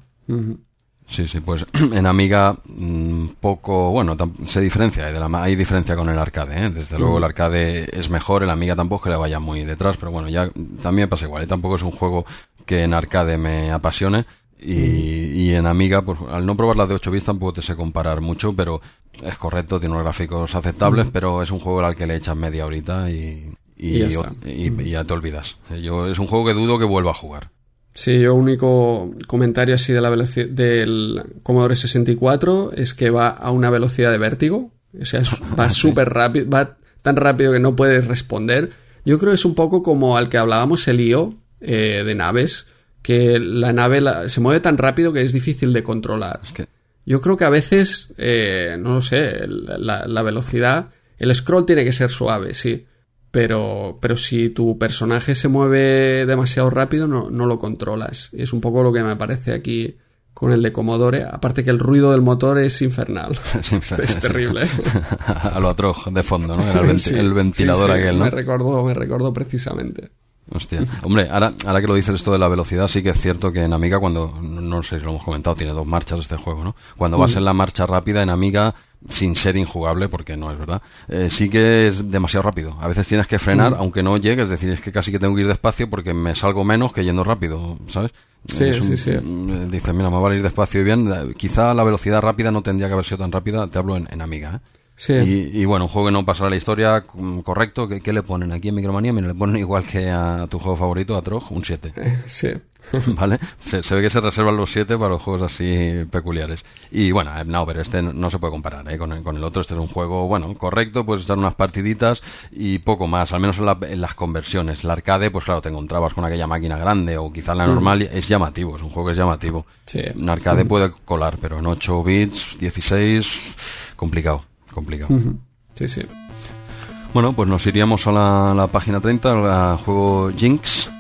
Sí, sí, pues en Amiga mm, poco, bueno, se diferencia, hay, de la, hay diferencia con el arcade, ¿eh? desde luego el arcade es mejor, el Amiga tampoco que le vaya muy detrás, pero bueno, ya también pasa igual, ¿eh? tampoco es un juego que en arcade me apasione y, y en Amiga, pues al no probar la de 8 bits tampoco te sé comparar mucho, pero es correcto, tiene unos gráficos aceptables, pero es un juego al que le echas media horita y, y, ya, te olvidas. Yo, es un juego que dudo que vuelva a jugar. Sí, yo único comentario así de la velocidad del Commodore 64 es que va a una velocidad de vértigo. O sea, va súper rápido, va tan rápido que no puedes responder. Yo creo que es un poco como al que hablábamos el IO eh, de naves, que la nave se mueve tan rápido que es difícil de controlar. Yo creo que a veces, eh, no lo sé, la, la velocidad, el scroll tiene que ser suave, sí pero, pero si tu personaje se mueve demasiado rápido no, no lo controlas. Es un poco lo que me parece aquí con el de Commodore, aparte que el ruido del motor es infernal. es, terrible. A lo otro de fondo, ¿no? Era el, ventilador aquel, ¿no? Me recordó, me recordó precisamente. Hostia. Hombre, ahora, ahora que lo dices esto de la velocidad, sí que es cierto que en Amiga, cuando, no sé si lo hemos comentado, tiene dos marchas este juego, ¿no? Cuando vas en la marcha rápida en Amiga, sin ser injugable, porque no es verdad, eh, sí que es demasiado rápido. A veces tienes que frenar, aunque no llegues, es decir, es que casi que tengo que ir despacio porque me salgo menos que yendo rápido, ¿sabes? Sí, sí, sí. Mm, dices, mira, me va a ir despacio y bien. Quizá la velocidad rápida no tendría que haber sido tan rápida, te hablo en, Amiga, ¿eh? Sí. Y, bueno, un juego que no pasará la historia mm, correcto, ¿qué, le ponen aquí en Micromanía? Mira, le ponen igual que a tu juego favorito, a Trog, un 7. sí. ¿Vale? Se, ve que se reservan los 7 para los juegos así peculiares. Y bueno, eh, no, pero este no, se puede comparar ¿eh? con, el, con el otro. Este es un juego, bueno, correcto, puedes echar unas partiditas y poco más, al menos en, las conversiones. El arcade, pues claro, te encontrabas con aquella máquina grande o quizá la normal, es llamativo, es un juego que es llamativo. Sí. Un arcade puede colar, pero en 8 bits, 16, complicado, complicado. Sí, sí. Bueno, pues nos iríamos a la, página 30, al juego Jinx.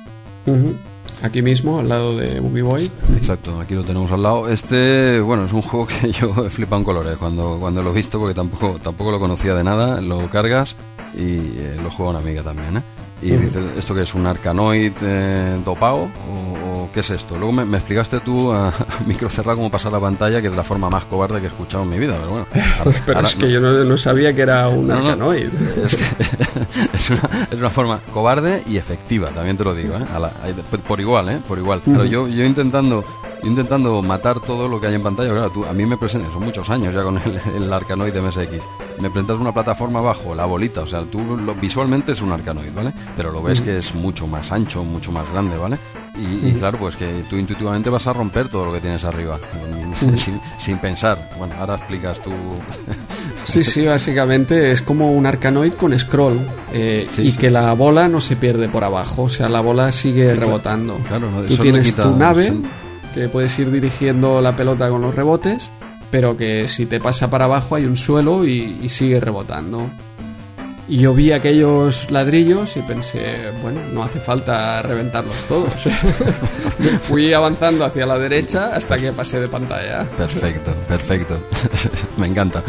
Aquí mismo, al lado de Boogie Boy. Exacto, aquí lo tenemos al lado. Este, bueno, es un juego que yo he flipado en colores cuando, cuando lo he visto, porque tampoco, tampoco lo conocía de nada. Lo cargas y eh, lo juega una amiga también, ¿eh? Y dices, ¿esto que es? ¿Un arcanoid eh, dopado? ¿O, qué es esto? Luego me, explicaste tú a, micro cerrado cómo pasar la pantalla, que es la forma más cobarde que he escuchado en mi vida, pero bueno. pero es que yo no, sabía que era un arcanoid. es, una, es, una, forma cobarde y efectiva, también te lo digo, ¿eh? por igual, ¿eh? Por igual. Pero yo, yo intentando intentando matar todo lo que hay en pantalla. Claro, tú, a mí me presentas, son muchos años ya con el, el Arcanoid MSX. Me presentas una plataforma abajo, la bolita, o sea, tú visualmente es un Arcanoid, ¿vale? Pero lo ves que es mucho más ancho, mucho más grande, ¿vale? Y, claro, pues que tú intuitivamente vas a romper todo lo que tienes arriba, sin, pensar. Bueno, ahora explicas tú. Sí, sí, básicamente es como un arcanoid con scroll eh, y que la bola no se pierde por abajo, o sea, la bola sigue rebotando. Claro, tú tienes tu nave, que puedes ir dirigiendo la pelota con los rebotes, pero que si te pasa para abajo hay un suelo y, sigue rebotando. Y yo vi aquellos ladrillos y pensé, bueno, no hace falta reventarlos todos. Fui avanzando hacia la derecha hasta que pasé de pantalla. Perfecto, perfecto. Me encanta.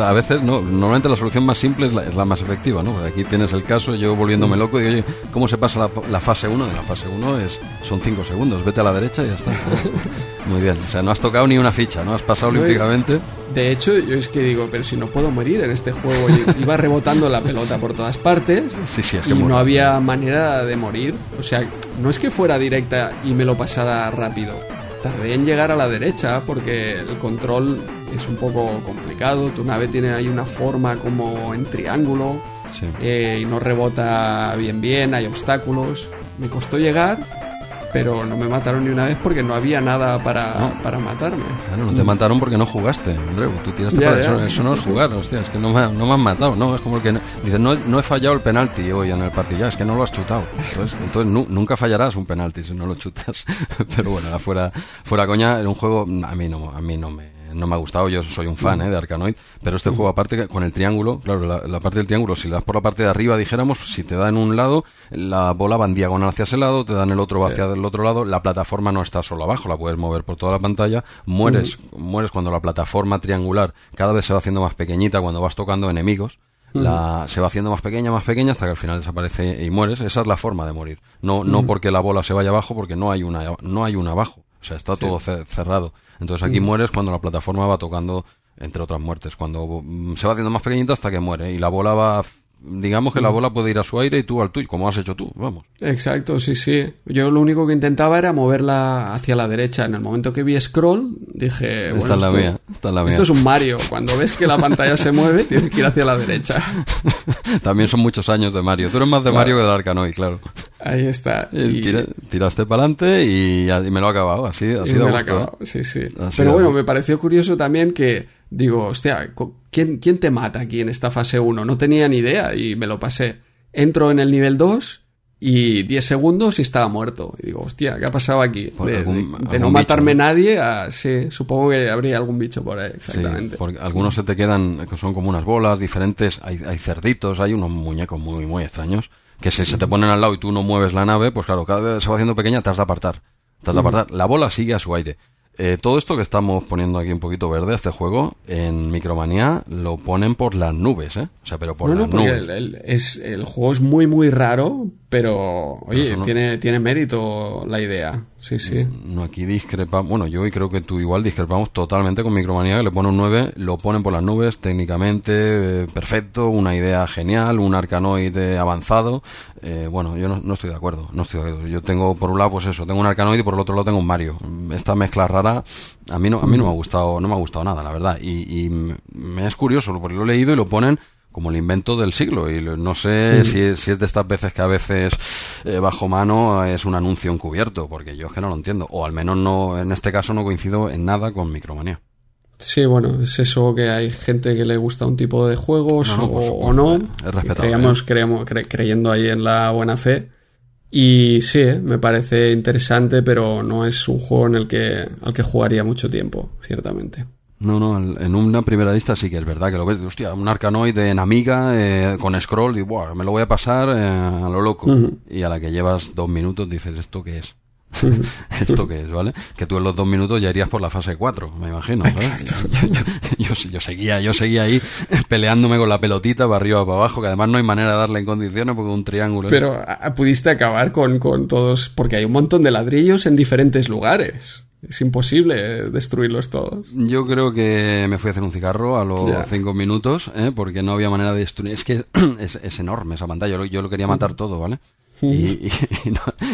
A veces, no, normalmente la solución más simple es la, más efectiva, ¿no? aquí tienes el caso, yo volviéndome loco, digo, oye, ¿cómo se pasa la, fase 1? La fase 1 es, son 5 segundos, vete a la derecha y ya está. Muy bien, o sea, no has tocado ni una ficha, ¿no? Has pasado olímpicamente. De hecho, yo es que digo, pero si no puedo morir en este juego, iba rebotando la pelota por todas partes sí, sí, es y no había manera de morir. O sea, no es que fuera directa y me lo pasara rápido. Tardé en llegar a la derecha porque el control es un poco complicado. Tu nave tiene ahí una forma como en triángulo eh, y no rebota bien bien, hay obstáculos. Me costó llegar pero no me mataron ni una vez porque no había nada para, para matarme. Claro, no te mataron porque no jugaste, Andreu. Tú tiraste para Eso, eso, no es jugar, hostia, es que no me, no me han matado, ¿no? Es como que. Dices, no, no he fallado el penalti hoy en el partido, ya, es que no lo has chutado. Entonces, entonces nunca fallarás un penalti si no lo chutas. pero bueno, fuera, fuera coña, era un juego, a mí no, a mí no me no me ha gustado, yo soy un fan ¿eh? de Arkanoid, pero este juego aparte con el triángulo, claro, la, parte del triángulo, si le das por la parte de arriba, dijéramos, si te da en un lado, la bola va en diagonal hacia ese lado, te dan el otro hacia el otro lado, la plataforma no está solo abajo, la puedes mover por toda la pantalla, mueres, mueres cuando la plataforma triangular cada vez se va haciendo más pequeñita cuando vas tocando enemigos, la, se va haciendo más pequeña, más pequeña, hasta que al final desaparece y mueres. Esa es la forma de morir. No, no porque la bola se vaya abajo, porque no hay una, no hay una abajo. Sea, está todo cerrado. Entonces aquí mueres cuando la plataforma va tocando, entre otras muertes, cuando mm, se va haciendo más pequeñita hasta que muere. Y la bola va digamos que la bola puede ir a su aire y tú al tuyo, como has hecho tú, vamos. Exacto, sí, sí. Yo lo único que intentaba era moverla hacia la derecha. En el momento que vi scroll, dije, esta es la mía, Esto es un Mario. Cuando ves que la pantalla se mueve, tienes que ir hacia la derecha. También son muchos años de Mario. Tú eres más de Mario que de Arkanoid, claro. Ahí está. tiraste para adelante y, me lo ha acabado. Así, así de gusto, ¿eh? Sí, sí. Pero bueno, me pareció curioso también que digo, hostia, ¿quién, ¿quién te mata aquí en esta fase 1? No tenía ni idea y me lo pasé. Entro en el nivel 2 y 10 segundos y estaba muerto. Y digo, hostia, ¿qué ha pasado aquí? De, no matarme nadie a... Sí, supongo que habría algún bicho por ahí, exactamente. porque algunos se te quedan, que son como unas bolas diferentes, hay, hay cerditos, hay unos muñecos muy, muy extraños, que si se te ponen al lado y tú no mueves la nave, pues claro, cada vez se va haciendo pequeña, te has de apartar. Te has de apartar. La bola sigue a su aire. Eh, todo esto que estamos poniendo aquí un poquito verde, este juego, en Micromanía lo ponen por las nubes, ¿eh? O sea, pero por las nubes. es, el juego es muy, muy raro, pero, oye, tiene, tiene mérito la idea. Sí, sí. No, aquí discrepamos. Bueno, yo y creo que tú igual discrepamos totalmente con Micromanía, que le pone un 9, lo ponen por las nubes, técnicamente eh, perfecto, una idea genial, un arcanoide avanzado. Eh, bueno, yo no, estoy de acuerdo, no estoy de acuerdo. Yo tengo por un lado, pues eso, tengo un arcanoide y por el otro lado tengo un Mario. Esta mezcla rara, a mí no, a mí no me ha gustado, no me ha gustado nada, la verdad. Y, y me es curioso, porque lo he leído y lo ponen como el invento del siglo. Y no sé si, es, si, es, de estas veces que a veces eh, bajo mano es un anuncio encubierto, porque yo es que no lo entiendo. O al menos no, en este caso no coincido en nada con Micromanía. Sí, bueno, es eso que hay gente que le gusta un tipo de juegos o, no. Es respetable. Creemos, creyendo ahí en la buena fe. Y sí, eh, me parece interesante, pero no es un juego en el que, al que jugaría mucho tiempo, ciertamente. No, no, en una primera lista sí que es verdad que lo ves, hostia, un arcanoide en Amiga eh, con scroll y buah, me lo voy a pasar eh, a lo loco. Y a la que llevas dos minutos dices, ¿esto qué es? ¿Esto qué es, vale? Que tú en los dos minutos ya irías por la fase 4, me imagino, Yo, yo, seguía, yo seguía ahí peleándome con la pelotita para arriba para abajo, que además no hay manera de darle en condiciones porque un triángulo. Pero pudiste acabar con, con todos, porque hay un montón de ladrillos en diferentes lugares. Es imposible destruirlos todos. Yo creo que me fui a hacer un cigarro a los cinco minutos, ¿eh? porque no había manera de destruir. Es que es, enorme esa pantalla. Yo, lo quería matar todo, ¿vale?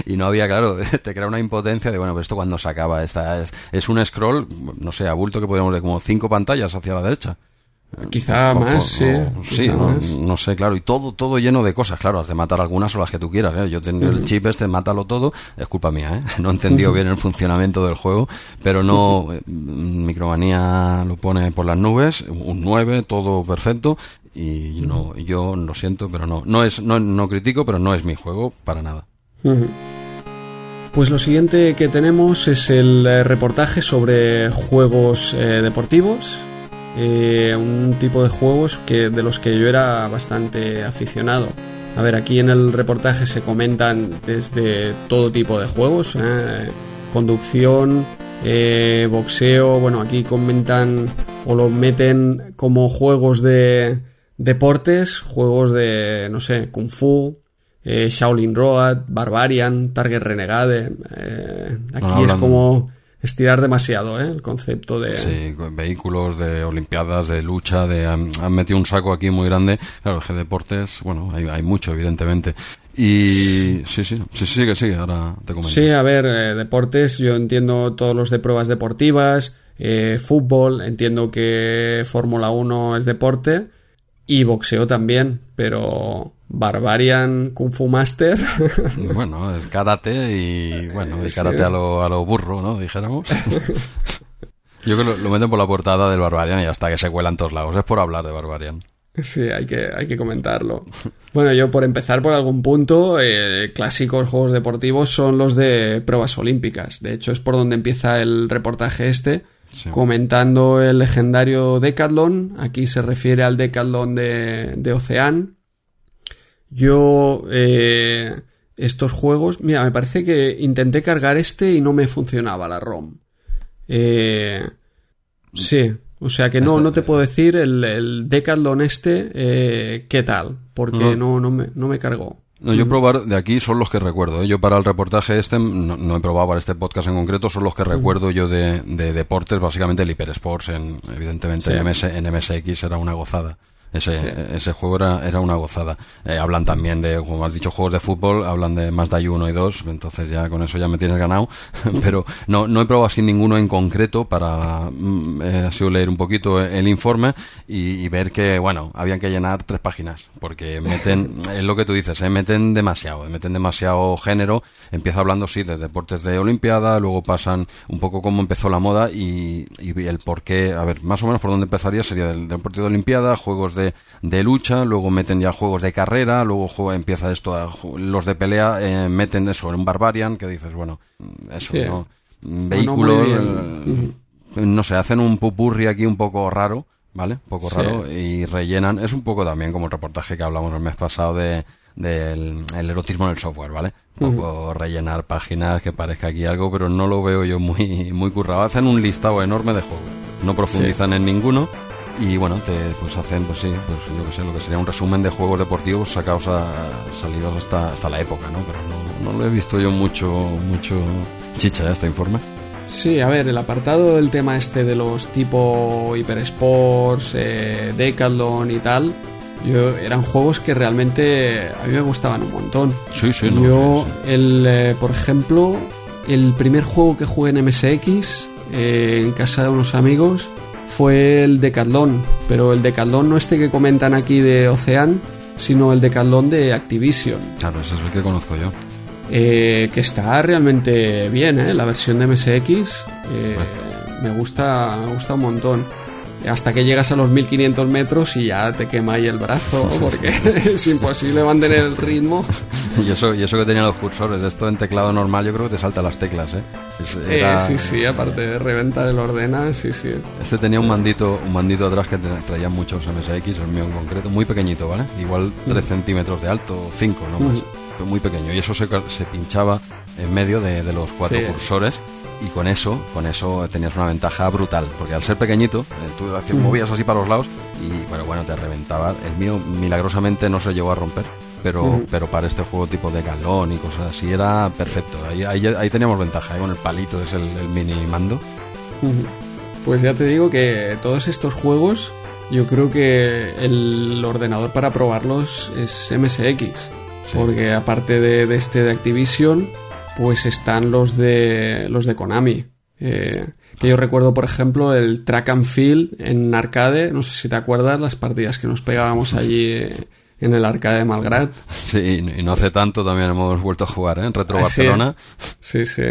Y, no, había, claro, te crea una impotencia de, bueno, pero esto cuando se acaba. Esta, es, es un scroll, no sé, a bulto que podríamos ver como cinco pantallas hacia la derecha. Quizá más, sí. sí, no, sé, claro. Y todo todo lleno de cosas, claro. Has de matar algunas o las que tú quieras. ¿eh? Yo tengo el chip este, mátalo todo. Es culpa mía, ¿eh? No he entendido bien el funcionamiento del juego. Pero no. Eh, Micromanía lo pone por las nubes. Un 9, todo perfecto. Y no, yo lo siento, pero no. No, es, no, no critico, pero no es mi juego para nada. Pues lo siguiente que tenemos es el eh, reportaje sobre juegos deportivos eh, un tipo de juegos que, de los que yo era bastante aficionado. A ver, aquí en el reportaje se comentan desde todo tipo de juegos, ¿eh? conducción, eh, boxeo, bueno, aquí comentan o lo meten como juegos de deportes, juegos de, no sé, kung fu, Shaolin Road, Barbarian, Target Renegade. aquí es como estirar demasiado ¿eh? el concepto de... Sí, vehículos de Olimpiadas, de lucha, de han, metido un saco aquí muy grande. Claro, que deportes, bueno, hay, hay mucho, evidentemente. Y sí, sí, sí, sigue, sigue, ahora te comento. Sí, a ver, eh, deportes, yo entiendo todos los de pruebas deportivas, eh, fútbol, entiendo que Fórmula 1 es deporte y boxeo también, pero Barbarian Kung Fu Master. bueno, es karate y bueno, el karate a lo, a lo burro, ¿no? Dijéramos. Yo creo que lo, meten por la portada del Barbarian y hasta que se cuelan todos lados. Es por hablar de Barbarian. Sí, hay que, hay que comentarlo. Bueno, yo por empezar por algún punto, eh, clásicos juegos deportivos son los de pruebas olímpicas. De hecho, es por donde empieza el reportaje este. Sí. comentando el legendario Decathlon. Aquí se refiere al Decathlon de, de Ocean. Yo, eh, estos juegos, mira, me parece que intenté cargar este y no me funcionaba la ROM. Eh, sí, o sea que no, no te puedo decir el, el Decathlon este eh, qué tal, porque no, no, me, no me cargó. No, yo probar de aquí son los que recuerdo. ¿eh? Yo para el reportaje este, no, no he probado para este podcast en concreto, son los que recuerdo yo de, de deportes, básicamente el Hyper Sports, en, evidentemente Sí. en, MS, en MSX era una gozada. Ese, ese juego era, era una gozada. Eh, hablan también de, como has dicho, juegos de fútbol, hablan de Mazda 1 y 2, entonces ya con eso ya me tienes ganado. Pero no, no he probado así ninguno en concreto para mm, eh, sido leer un poquito el informe y, y ver que, bueno, habían que llenar tres páginas, porque meten, es lo que tú dices, eh, meten demasiado, meten demasiado género. Empieza hablando, sí, de deportes de Olimpiada, luego pasan un poco cómo empezó la moda y, y el por qué, a ver, más o menos por dónde empezaría sería del deporte de Olimpiada, juegos de, de lucha, luego meten ya juegos de carrera, luego juega- empieza esto, a los de pelea eh, meten eso en un Barbarian, que dices, bueno, eso, Sí. ¿no? Vehículos, eh, no sé, hacen un pupurri aquí un poco raro, ¿vale? Un poco Sí. raro y rellenan, es un poco también como el reportaje que hablamos el mes pasado de del el erotismo en el software, ¿vale? Un poco rellenar páginas que parezca aquí algo, pero no lo veo yo muy muy currado. Hacen un listado enorme de juegos, no profundizan en ninguno y bueno, te pues hacen pues sí, pues yo que sé, lo que sería un resumen de juegos deportivos sacados a, salidos hasta hasta la época, ¿no? Pero no, no lo he visto yo mucho mucho chicha este informe. Sí, a ver, el apartado del tema este de los tipo Hyper Sports, eh, Decathlon y tal, yo, eran juegos que realmente a mí me gustaban un montón. Sí, sí, no, yo, sí, el, eh, por ejemplo, el primer juego que jugué en MSX, eh, en casa de unos amigos, fue el Decathlon, pero el Decathlon no este que comentan aquí de Ocean, sino el Decathlon de Activision. Claro, ese es el que conozco yo. Eh, que está realmente bien, ¿eh? La versión de MSX eh, me gusta me gusta un montón. Hasta que llegas a los 1500 metros y ya te quema ahí el brazo, porque es imposible mantener el ritmo. Y eso, y eso que tenía los cursores, esto en teclado normal yo creo que te salta las teclas, ¿eh? Eh, sí, sí, aparte de reventar el ordena, sí, sí. Este tenía un mandito, un mandito atrás que tra- traía muchos MSX, el mío en concreto, muy pequeñito, ¿vale? Igual 3 centímetros de alto, 5, no más. Mm. Pero muy pequeño. Y eso se, se pinchaba en medio de, de los cuatro Sí. cursores. Y con eso, con eso tenías una ventaja brutal. Porque al ser pequeñito, eh, tú hacías- Mm. movías así para los lados y bueno, bueno, te reventaba. El mío milagrosamente no se llegó a romper. Pero, pero para este juego tipo de galón y cosas así era perfecto. Ahí, ahí, ahí teníamos ventaja, ¿eh? con el palito, es el, el mini mando. Pues ya te digo que todos estos juegos, yo creo que el ordenador para probarlos es MSX. Sí. Porque aparte de, de este de Activision, pues están los de los de Konami. Eh, que yo recuerdo, por ejemplo, el Track and Field en arcade. No sé si te acuerdas las partidas que nos pegábamos allí eh, en el arcade de Malgrat. Sí, y no hace tanto también hemos vuelto a jugar ¿eh? en Retro Ah. Barcelona. Sí, sí.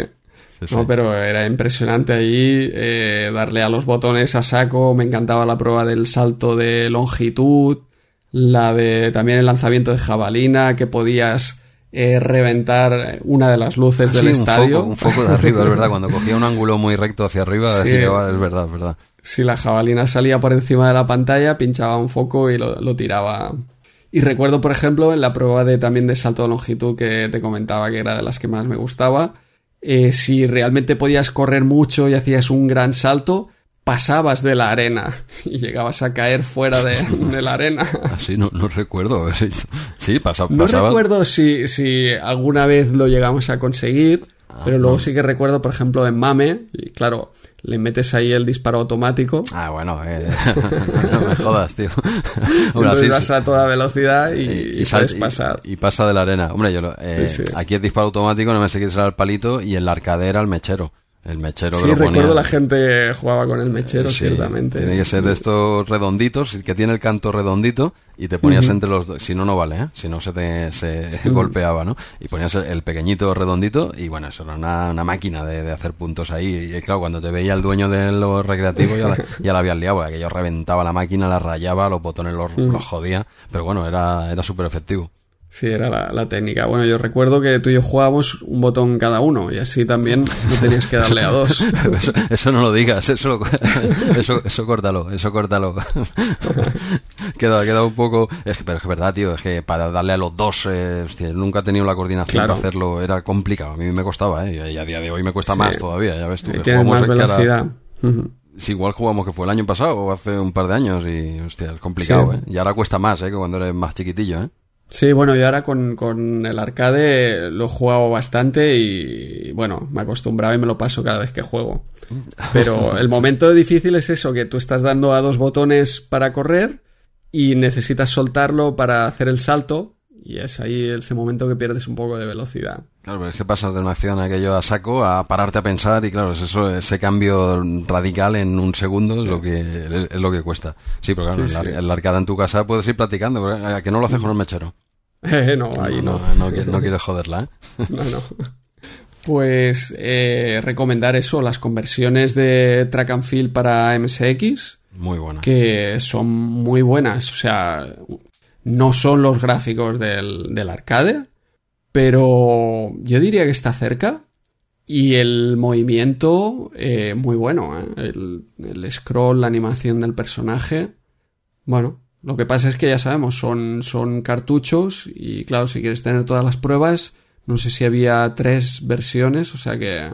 Sí, sí. No, pero era impresionante allí eh, darle a los botones a saco. Me encantaba la prueba del salto de longitud, la de también el lanzamiento de jabalina, que podías eh, reventar una de las luces Ah, Sí, del un estadio. Foco, un foco de arriba, es verdad. Cuando cogía un ángulo muy recto hacia arriba, Sí. decía, "Vale, es verdad, es verdad. Si la jabalina salía por encima de la pantalla, pinchaba un foco y lo, lo tiraba. Y recuerdo, por ejemplo, en la prueba de también de salto de longitud que te comentaba que era de las que más me gustaba, eh, si realmente podías correr mucho y hacías un gran salto, pasabas de la arena y llegabas a caer fuera de, de la arena. Así no, no recuerdo. Sí, pasa, No recuerdo si, si alguna vez lo llegamos a conseguir, pero luego sí que recuerdo, por ejemplo, en Mame, y claro, le metes ahí el disparo automático. Ah, bueno, eh, no me jodas, tío. Hombre, vas a toda velocidad y, y puedes pasar. y pasa de la arena. Hombre, yo lo- eh, Sí, sí. aquí es disparo automático, no me sé qué será el palito, y en la arcadera el mechero. El mechero Sí, recuerdo ponía- la gente jugaba con el mechero, Sí, ciertamente. Tiene que ser de estos redonditos, que tiene el canto redondito y te ponías entre los dos. Si no, no vale, ¿eh? Si no, se te se golpeaba, ¿no? Y ponías el, pequeñito redondito y bueno, eso era una, una máquina de, de hacer puntos ahí. Y claro, cuando te veía el dueño de los recreativos ya la, ya la habías liado, porque aquello reventaba la máquina, la rayaba, los botones los, los jodía. Pero bueno, era, era súper efectivo. Sí, era la, la, técnica. Bueno, yo recuerdo que tú y yo jugábamos un botón cada uno y así también no tenías que darle a dos. eso, eso, no lo digas, eso, lo, eso, eso córtalo, eso córtalo. queda, queda un poco... Es, pero es que verdad, tío, es que para darle a los dos, eh, hostia, nunca he tenido la coordinación claro. para hacerlo, era complicado. A mí me costaba, ¿eh? Y a día de hoy me cuesta sí. más todavía, ya ves tú. Que tienes más velocidad. Uh -huh. Si igual jugamos que fue el año pasado o hace un par de años y, hostia, es complicado, sí. ¿eh? Y ahora cuesta más, ¿eh? Que cuando eres más chiquitillo, ¿eh? Sí, bueno, yo ahora con, con, el arcade lo he jugado bastante y bueno, me acostumbraba y me lo paso cada vez que juego. Pero el momento difícil es eso, que tú estás dando a dos botones para correr y necesitas soltarlo para hacer el salto y es ahí ese momento que pierdes un poco de velocidad. Claro, pero es que pasas de una acción aquello a saco a pararte a pensar y claro, es eso, ese cambio radical en un segundo es lo que es lo que cuesta. Sí, pero claro, sí, en, la, en la arcada en tu casa puedes ir practicando, ¿a que no lo haces con el mechero? No, ahí no. No, no, no quieres joderla, ¿eh? No, no. Pues eh, recomendar eso, las conversiones de track and field para MSX. Muy buenas. Que son muy buenas. O sea, no son los gráficos del, del arcade, pero yo diría que está cerca. Y el movimiento, eh, muy bueno. ¿eh? El, el scroll, la animación del personaje. Bueno, lo que pasa es que ya sabemos, son, son cartuchos y claro, si quieres tener todas las pruebas, no sé si había tres versiones, o sea que...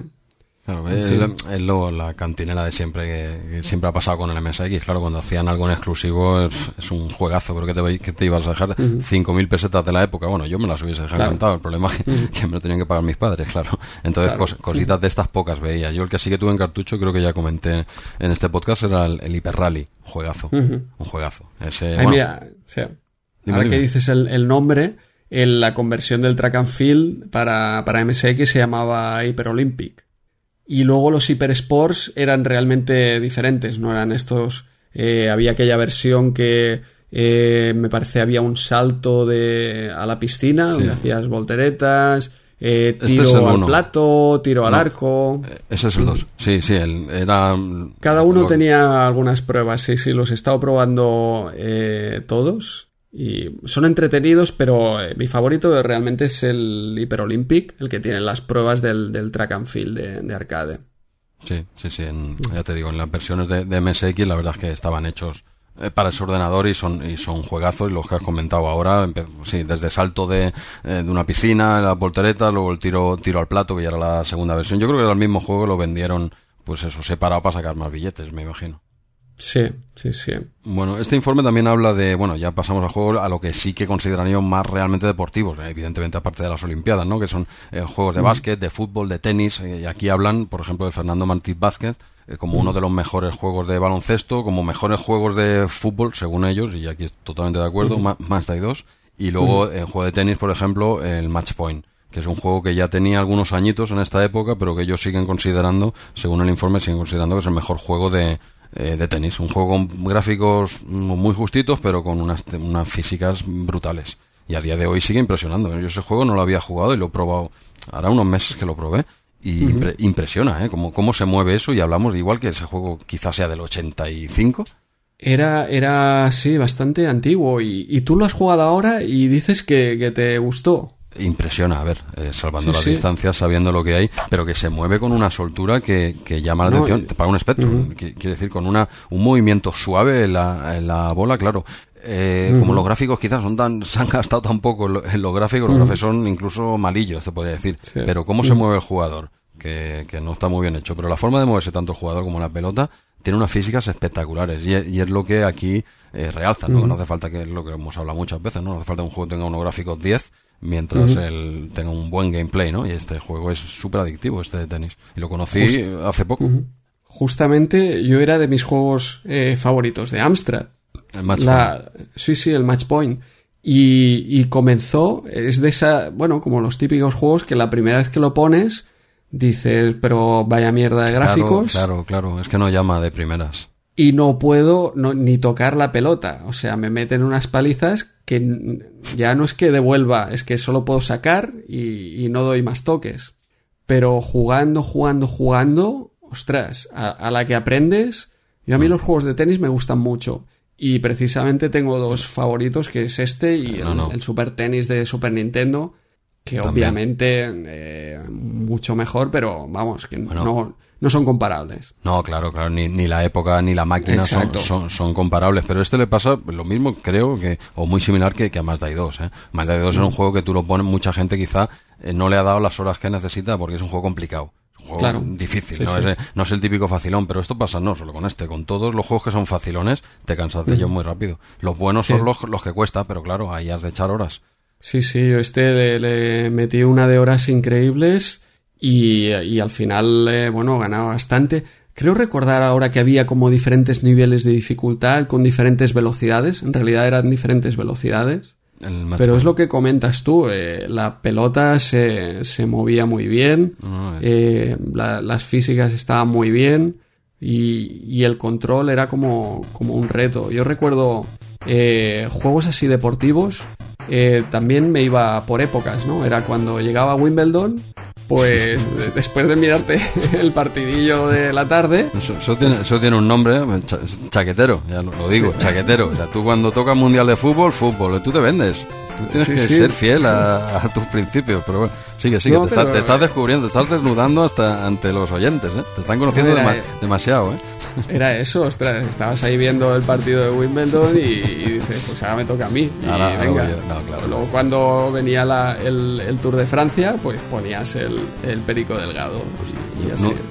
Claro, es, es lo, la cantinela de siempre, que, que, siempre ha pasado con el MSX. Claro, cuando hacían algo en exclusivo es, es un juegazo, pero que te, que te ibas a dejar uh -huh. 5.000 pesetas de la época. Bueno, yo me las hubiese dejado claro. encantado. El problema es que, uh -huh. que, me lo tenían que pagar mis padres, claro. Entonces, claro. cos, cositas de estas pocas veía. Yo el que sí que tuve en cartucho, creo que ya comenté en este podcast, era el, el Hyper Rally. Juegazo. Uh -huh. Un juegazo. Ese, Ay, bueno, mira, o sea, ahora que dices el, el nombre, en la conversión del track and field para, para MSX se llamaba Hyper Olympic. Y luego los Hyper Sports eran realmente diferentes, no eran estos. Eh, había aquella versión que eh, me parece había un salto de a la piscina sí. donde hacías volteretas. Eh, tiro este al plato, tiro al arco. Ese es el 2. Sí, sí, el, era. Cada uno tenía algunas pruebas, sí, sí, los he estado probando eh, todos. Y son entretenidos, pero eh, mi favorito realmente es el Hyper Olympic, el que tiene las pruebas del, del track and field de, de arcade. Sí, sí, sí. Ya te digo, en las versiones de, MSX la verdad es que estaban hechos eh, para ese ordenador y son, y son juegazos. Y los que has comentado ahora, sí, desde salto de, eh, de una piscina, la voltereta, luego el tiro, tiro al plato, que ya era la segunda versión. Yo creo que era el mismo juego, lo vendieron, pues eso, separado para sacar más billetes, me imagino. Sí, sí, sí. Bueno, este informe también habla de, bueno, ya pasamos al juego a lo que sí que considerarían más realmente deportivos, evidentemente aparte de las Olimpiadas, ¿no? Que son eh, juegos de básquet, de fútbol, de tenis, eh, y aquí hablan, por ejemplo, de Fernando Martí Básquet eh, como uno de los mejores juegos de baloncesto, como mejores juegos de fútbol, según ellos, y aquí estoy totalmente de acuerdo, mm. más hay dos, y luego mm. en juego de tenis, por ejemplo, el Match Point que es un juego que ya tenía algunos añitos en esta época, pero que ellos siguen considerando, según el informe, siguen considerando que es el mejor juego de, eh, de tenis. Un juego con gráficos muy justitos, pero con unas, unas físicas brutales. Y a día de hoy sigue impresionando. Yo ese juego no lo había jugado y lo he probado, hará unos meses que lo probé. Y uh -huh. impre impresiona, ¿eh? Cómo, cómo se mueve eso. Y hablamos de igual que ese juego quizás sea del 85. Era, era, sí, bastante antiguo. Y, y tú lo has jugado ahora y dices que, que te gustó impresiona, a ver, eh, salvando sí, las sí. distancias, sabiendo lo que hay, pero que se mueve con una soltura que, que llama la no, atención eh, para un espectro. Uh -huh. Quiere decir, con una, un movimiento suave en la, en la bola, claro. Eh, uh -huh. Como los gráficos quizás son tan, se han gastado tan poco en los gráficos, uh -huh. los gráficos son incluso malillos, se podría decir. Sí. Pero cómo se mueve el jugador, que, que no está muy bien hecho. Pero la forma de moverse tanto el jugador como la pelota tiene unas físicas espectaculares y, y es lo que aquí eh, realza, ¿no? No hace falta que es lo que hemos hablado muchas veces, ¿no? No hace falta que un juego tenga unos gráficos 10 mientras uh -huh. él tenga un buen gameplay, ¿no? Y este juego es súper adictivo, este de tenis. Y lo conocí Just, hace poco. Uh -huh. Justamente yo era de mis juegos eh, favoritos, de Amstrad. El Match la, Point. Sí, sí, el Match Point. Y, y, comenzó, es de esa, bueno, como los típicos juegos que la primera vez que lo pones dices, pero vaya mierda de gráficos. Claro, claro, claro. es que no llama de primeras y no puedo no, ni tocar la pelota. O sea, me meten unas palizas que ya no es que devuelva, es que solo puedo sacar y, y no doy más toques. Pero jugando, jugando, jugando, ostras, a, a, la que aprendes. Yo a mí los juegos de tenis me gustan mucho. Y precisamente tengo dos favoritos, que es este y No, el, no. el Super Tennis de Super Nintendo, que También. obviamente eh, mucho mejor, pero vamos, que Bueno. no, no son comparables. No, claro, claro, ni, ni la época ni la máquina son, son, son comparables, pero este le pasa lo mismo, creo, que o muy similar que, que a Mazda 2. ¿eh? Mazda 2 es Mm. un juego que tú lo pones, mucha gente quizá eh, no le ha dado las horas que necesita porque es un juego complicado. Es un juego Claro. difícil, Sí, ¿no? sí. Es, no es el típico facilón, pero esto pasa no solo con este, con todos los juegos que son facilones, te cansas de ellos muy rápido. Los buenos Sí. son los, los que cuesta, pero claro, ahí has de echar horas. Sí, sí, yo este le, le metí una de horas increíbles y, y al final, eh, bueno, ganaba bastante. Creo recordar ahora que había como diferentes niveles de dificultad con diferentes velocidades. En realidad eran diferentes velocidades. Pero es lo que comentas tú, eh, la pelota se, se movía muy bien, es- eh, la- las físicas estaban muy bien y, y el control era como, como un reto. Yo recuerdo eh, juegos así deportivos, también me iba por épocas, ¿no? Era cuando llegaba a Wimbledon, pues después de mirarte el partidillo de la tarde, Eso, eso tiene, eso tiene un nombre, ¿eh? cha- chaquetero, ya lo, lo digo, chaquetero. O sea, tú cuando tocas mundial de fútbol, fútbol, tú te vendes. Tú tienes Sí, que sí. ser fiel a, a tus principios. Pero bueno, sigue, sigue, No, te, estás- pero- te estás descubriendo, te estás desnudando hasta ante los oyentes, ¿eh? Te están conociendo era- dema- demasiado, ¿eh? Era eso, ostras, estabas ahí viendo el partido de Wimbledon y, y dices, pues ahora me toca a mí. Y venga. yo. Claro. Luego cuando venía la- el, el Tour de Francia, pues ponías el, el Perico Delgado. Y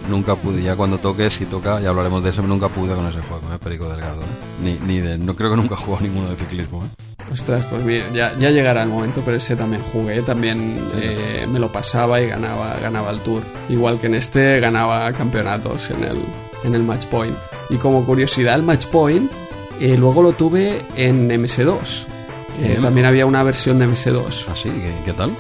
nunca pude, ya cuando toque, si toca, ya hablaremos de eso, nunca pude con ese juego, ¿eh? Perico Delgado, ¿eh? Ni, ni de, no creo que nunca he jugado ninguno de ciclismo, ¿eh? Ostras, pues mira, ya, ya llegará el momento, pero ese también jugué, también eh, me lo pasaba y ganaba, ganaba el Tour. Igual que en este ganaba campeonatos en el, en el Match Point. Y como curiosidad, el Match Point eh, luego lo tuve en MS2. Eh, también había una versión de MS2. ¿Así? ¿Qué, qué tal?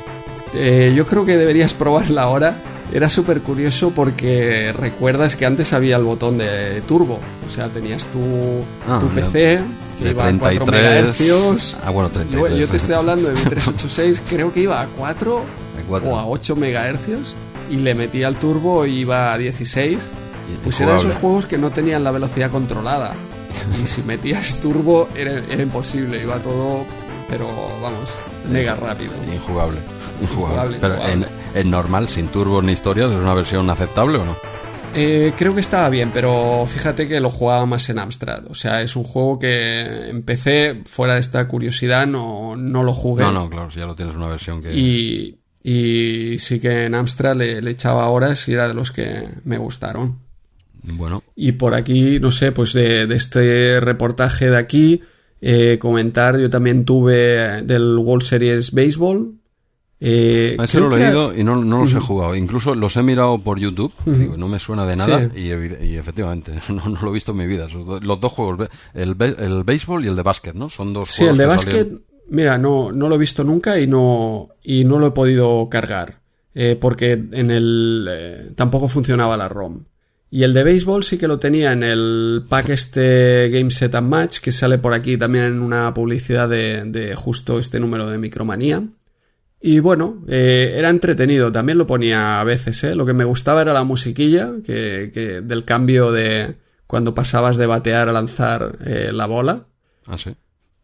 Yo creo que deberías probarla ahora. Era súper curioso porque recuerdas que antes había el botón de turbo. O sea, tenías tu, Ah, tu. PC que De iba a 4 33. MHz. Ah, bueno, Yo, 33. yo te estoy hablando de mi 386, creo que iba a 4 De cuatro. o a 8 MHz y le metía el turbo y iba a 16. Y- Pues eran esos juegos que no tenían la velocidad controlada. Y si metías turbo era, era imposible, iba todo, pero vamos, mega rápido. Injugable. Injugable. Pero en normal, sin turbos ni historias, ¿es una versión aceptable o no? Eh, creo que estaba bien, pero fíjate que lo jugaba más en Amstrad. O sea, es un juego que empecé fuera de esta curiosidad, no, no lo jugué. No, no, claro, si ya lo tienes una versión que... Y, y sí que en Amstrad le, le echaba horas y era de los que me gustaron. Bueno, Y por aquí, no sé, pues de, de este reportaje de aquí, eh, comentar, yo también tuve del World Series Baseball. Eh, a ese lo he era- leído y no, no los he jugado. Incluso los he mirado por YouTube, digo, no me suena de nada Sí. y, efectivamente, no, no lo he visto en mi vida. Los dos juegos, el, el béisbol y el de básquet, ¿no? Son dos Sí, el juegos de que básquet, salieron- mira, no, no lo he visto nunca y no, y no lo he podido cargar. eh, porque en el. eh, tampoco funcionaba la ROM. Y el de béisbol sí que lo tenía en el pack este Game Set and Match, que sale por aquí también en una publicidad de, de justo este número de Micromanía. Y bueno, eh, era entretenido, también lo ponía a veces, ¿eh? Lo que me gustaba era la musiquilla, que, que del cambio de cuando pasabas de batear a lanzar eh, la bola. Ah, sí.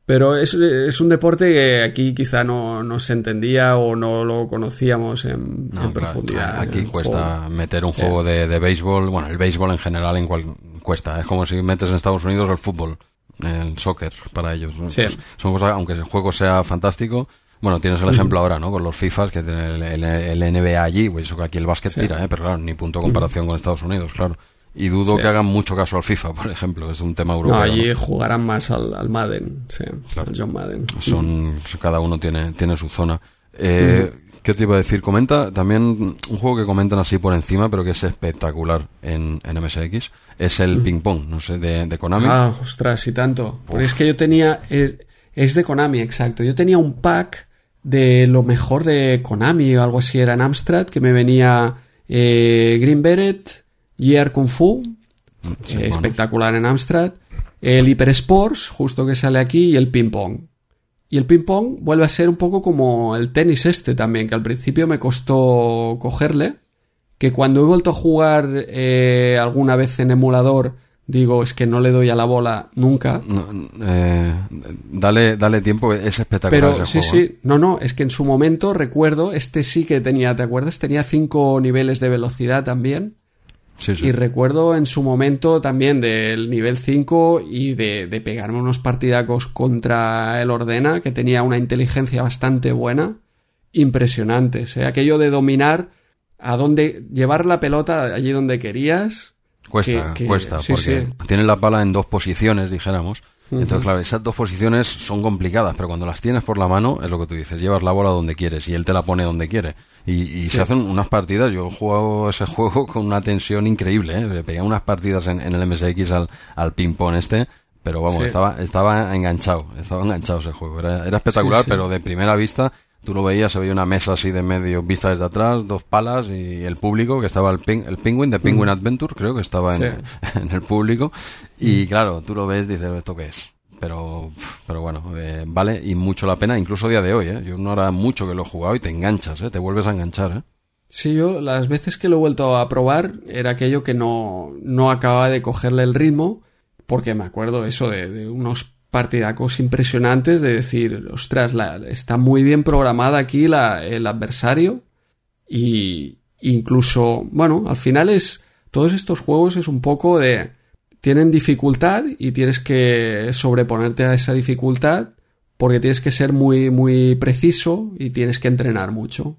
Pero es, es un deporte que aquí quizá no, no se entendía o no lo conocíamos en, No, en claro, profundidad. Aquí cuesta juego. meter un juego de, de béisbol. Bueno, el béisbol en general en cual cuesta. Es como si metes en Estados Unidos el fútbol, el soccer para ellos. ¿no? Sí. Son cosas, aunque el juego sea fantástico. Bueno, tienes el ejemplo ahora, ¿no? Con los FIFAs que tiene el, el- el NBA allí, pues eso que aquí el básquet tira, ¿eh? Pero claro, ni punto de comparación con Estados Unidos, claro. Y dudo Sí. que hagan mucho caso al FIFA, por ejemplo, es un tema No, europeo. allí ¿no? jugarán más al, al Madden, sí, Claro. al John Madden. son cada uno tiene tiene su zona eh, qué te iba a decir comenta también un juego que comentan así por encima pero que es espectacular en, en MSX es el ping pong no sé de, de Konami Ah, ostras, y tanto. Porque es que yo tenía. Es, es de Konami, exacto. Yo tenía un pack de lo mejor de Konami o algo así, era en Amstrad, que me venía eh, Green Beret, Year Kung Fu, Sí, eh, espectacular en Amstrad, el Hyper Sports, justo que sale aquí, y el ping pong. Y el ping pong vuelve a ser un poco como el tenis este también, que al principio me costó cogerle, que cuando he vuelto a jugar eh, alguna vez en emulador digo, es que no le doy a la bola nunca. No, eh, dale, dale tiempo, es espectacular Pero ese sí, juego. ¿eh? sí, no, no, es que en su momento recuerdo, este sí que tenía, ¿te acuerdas? Tenía cinco niveles de velocidad también. Sí, sí. Y recuerdo en su momento también del nivel 5 y de, de pegarme unos partidacos contra el Ordena, que tenía una inteligencia bastante buena, impresionantes. ¿eh? Aquello de dominar a dónde, llevar la pelota allí donde querías. Cuesta, que- que- cuesta, sí, porque tiene la pala en dos posiciones, dijéramos. Entonces, claro, esas dos posiciones son complicadas, pero cuando las tienes por la mano, es lo que tú dices, llevas la bola donde quieres y él te la pone donde quiere. Y, y se hacen unas partidas, yo he jugado ese juego con una tensión increíble, ¿eh? Le pegué unas partidas en, en el MSX al, al ping-pong este, pero vamos, Sí. estaba, estaba enganchado, estaba enganchado ese juego. Era, era espectacular, sí. pero de primera vista tú lo veías, se veía una mesa así de medio vista desde atrás, dos palas y el público, que estaba el, ping, el Penguin de Penguin Adventure, creo que estaba Sí. en el público. Y claro, tú lo ves, dices, ¿esto qué es? Pero, pero bueno, eh, vale y mucho la pena, incluso a día de hoy, ¿eh? Yo no hará mucho que lo he jugado y te enganchas, ¿eh? Te vuelves a enganchar, ¿eh? Sí, yo las veces que lo he vuelto a probar era aquello que no, no acababa de cogerle el ritmo, porque me acuerdo eso de, de unos partidacos impresionantes de decir, ostras, la- está muy bien programada aquí la, el adversario y incluso, bueno, al final es, todos estos juegos es un poco de, tienen dificultad y tienes que sobreponerte a esa dificultad porque tienes que ser muy, muy preciso y tienes que entrenar mucho.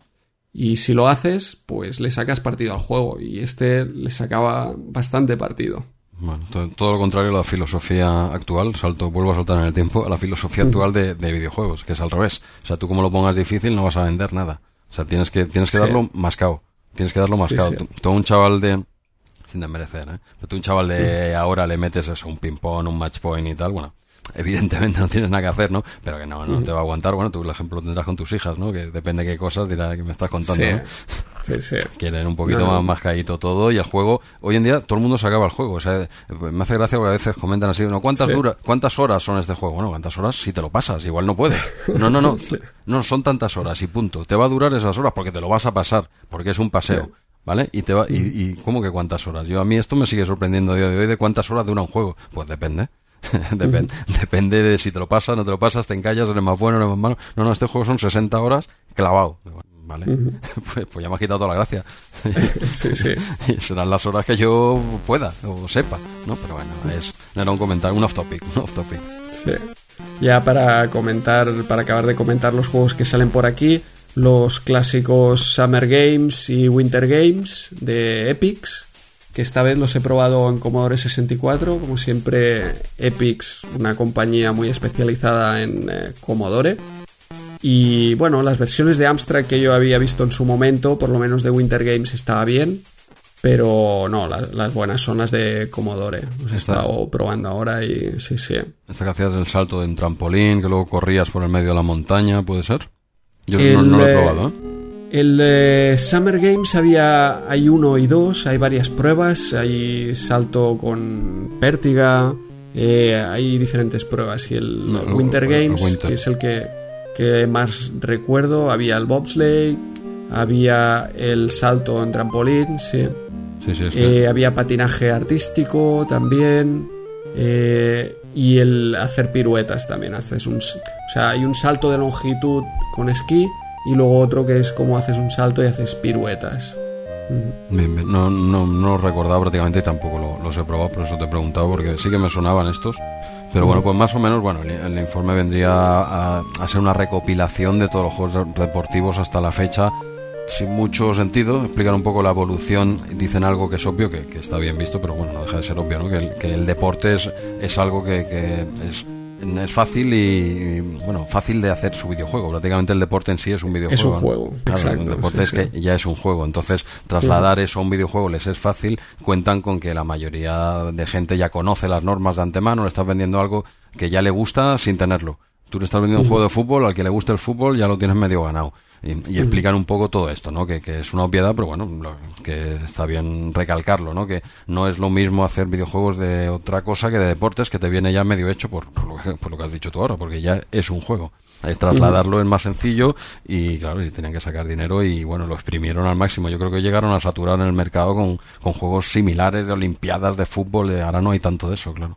Y si lo haces, pues le sacas partido al juego. Y este le sacaba bastante partido. Bueno, to- todo lo contrario a la filosofía actual, salto, vuelvo a saltar en el tiempo, a la filosofía actual de, de videojuegos, que es al revés. O sea, tú como lo pongas difícil no vas a vender nada. O sea, tienes que, tienes que Sí. darlo mascao. Tienes que darlo sí. Tú- Todo un chaval de, sin desmerecer, ¿eh? Pero tú un chaval de ahora le metes eso, un ping-pong, un match point y tal, bueno, evidentemente no tienes nada que hacer, ¿no? Pero que no, no te va a aguantar. Bueno, tú el ejemplo lo tendrás con tus hijas, ¿no? Que depende de qué cosas dirá que me estás contando, Sí, ¿no? sí, sí. quieren un poquito No, no. más mascadito todo y el juego hoy en día todo el mundo se acaba el juego o sea me hace gracia porque a veces comentan así no cuántas dura cuántas horas son este juego bueno cuántas horas si te lo pasas igual no puede no no no no son tantas horas y punto te va a durar esas horas porque te lo vas a pasar porque es un paseo. ¿Vale? Y te va, y, y ¿cómo que cuántas horas? Yo a mí esto me sigue sorprendiendo a día de hoy de cuántas horas dura un juego. Pues depende. Depen- Depende de si te lo pasas, no te lo pasas, te encallas, eres más bueno, eres más malo. No, no, este juego son 60 horas clavado. Vale. pues, pues ya me has quitado toda la gracia. Sí, sí. y serán las horas que yo pueda o sepa, ¿no? Pero bueno, es, era un comentario, un off topic, un off topic. Sí. Ya para comentar, para acabar de comentar los juegos que salen por aquí, los clásicos Summer Games y Winter Games de Epix, que esta vez los he probado en Commodore 64, como siempre Epix, una compañía muy especializada en eh, Commodore. Y bueno, las versiones de Amstrad que yo había visto en su momento, por lo menos de Winter Games, estaba bien. Pero no, la- las buenas son las de Commodore. Los he estado probando ahora y sí, sí. Esta que hacías el salto en trampolín, que luego corrías por el medio de la montaña, ¿puede ser? Yo no, El, no lo he eh, probado, ¿eh? El eh, Summer Games había hay uno y dos, hay varias pruebas, hay salto con pértiga, eh, hay diferentes pruebas y el No, Winter Games, Winter. que es el que, que más recuerdo, había el bobsleigh, había el salto en trampolín, sí. Sí, sí, es que... Eh, había patinaje artístico también. eh, y el hacer piruetas también. Haces un, o sea, hay un salto de longitud con esquí y luego otro que es como haces un salto y haces piruetas. No, no, no recordaba prácticamente tampoco lo- los he probado, por eso te he preguntado, porque sí que me sonaban estos. Pero bueno, pues más o menos, bueno, el, el informe vendría a, a ser una recopilación de todos los juegos deportivos hasta la fecha, sin mucho sentido. Explican un poco la evolución, dicen algo que es obvio, que, que está bien visto, pero bueno, no deja de ser obvio, ¿no? Que el, que el deporte es, es algo que, que es, es fácil y, bueno, fácil de hacer su videojuego. Prácticamente el deporte en sí es un videojuego. Es un ¿no? juego, Claro, exacto, el deporte sí, es sí. que ya es un juego. Entonces, trasladar eso a un videojuego les es fácil. Cuentan con que la mayoría de gente ya conoce las normas de antemano, le estás vendiendo algo que ya le gusta sin tenerlo. Tú le estás vendiendo un juego de fútbol, al que le guste el fútbol ya lo tienes medio ganado. Y, explican un poco todo esto, ¿no? Que, es una obviedad, pero bueno, que está bien recalcarlo, ¿no? Que no es lo mismo hacer videojuegos de otra cosa que de deportes, que te viene ya medio hecho por, por, lo, que, has dicho tú ahora, porque ya es un juego. Hay trasladarlo es más sencillo y claro, y tenían que sacar dinero y bueno, lo exprimieron al máximo. Yo creo que llegaron a saturar en el mercado con, con juegos similares de Olimpiadas, de fútbol, de ahora no hay tanto de eso, claro.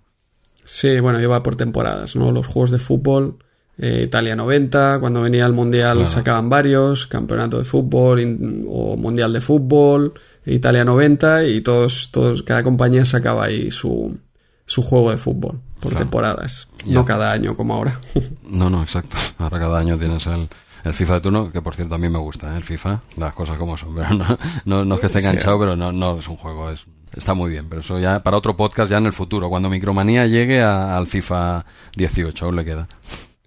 Sí, bueno, iba por temporadas, ¿no? Los juegos de fútbol eh, Italia 90, cuando venía el Mundial sacaban varios, Campeonato de Fútbol o Mundial de Fútbol, Italia 90 y todos, todos, cada compañía sacaba ahí su, su juego de fútbol por temporadas, no cada año como ahora. no, no, exacto. Ahora cada año tienes el, el FIFA de turno, que por cierto a mí me gusta, ¿eh? el FIFA, las cosas como son, pero no, no, es que esté enganchado, pero no, no es un juego, es, está muy bien, pero eso ya para otro podcast ya en el futuro, cuando Micromanía llegue al FIFA 18, aún le queda.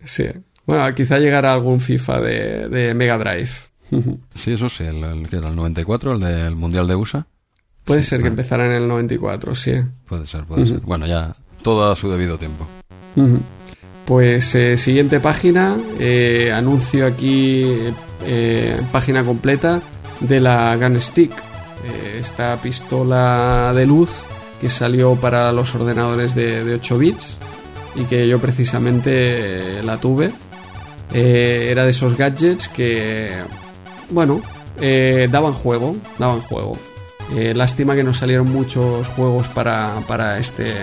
Sí. Bueno, quizá llegará algún FIFA de, Mega Drive. sí, eso sí, el, el, el 94, el del Mundial de USA. Puede ser que empezara en el 94, sí. Puede ser, puede ser. Bueno, ya todo a su debido tiempo. Pues eh, siguiente página, eh, anuncio aquí eh, página completa de la Gun Stick, esta pistola de luz que salió para los ordenadores de, de 8 bits y que yo precisamente la tuve. Eh, era de esos gadgets que, bueno, eh, daban juego, daban juego. Eh, lástima que no salieron muchos juegos para, para este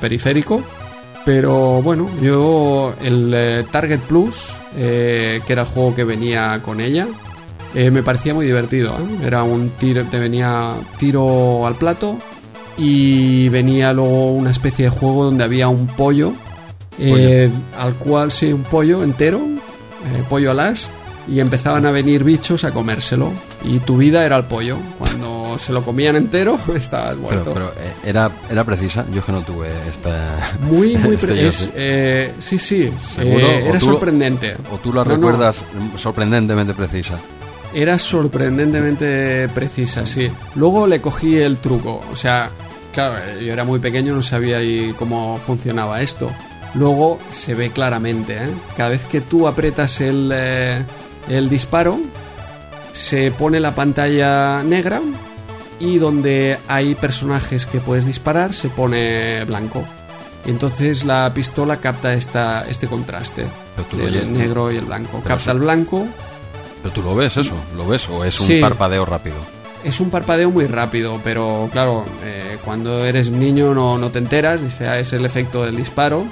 periférico. Pero bueno, yo el Target Plus, que era el juego que venía con ella, me parecía muy divertido. Era un tiro, te venía tiro al plato, y venía luego una especie de juego donde había un pollo, eh, al cual sí, un pollo entero, eh, pollo alas, y empezaban a venir bichos a comérselo. Y tu vida era el pollo. Cuando se lo comían entero, estabas muerto. Pero, eh, era, era precisa, yo que no tuve esta. Muy, muy este precisa. sí, sí. era sorprendente. ¿O tú la recuerdas sorprendentemente precisa? Era sorprendentemente precisa, sí. Luego le cogí el truco. O sea, Claro, yo era muy pequeño, no sabía cómo funcionaba esto. Luego se ve claramente, ¿eh? cada vez que tú apretas el, eh, el disparo, se pone la pantalla negra y donde hay personajes que puedes disparar se pone blanco. Entonces la pistola capta esta, este contraste del negro y el blanco. Capta el blanco. Pero tú lo ves eso, lo ves o es un parpadeo rápido es un parpadeo muy rápido, pero claro, eh, cuando eres niño no, no te enteras, dice, ah, es el efecto del disparo,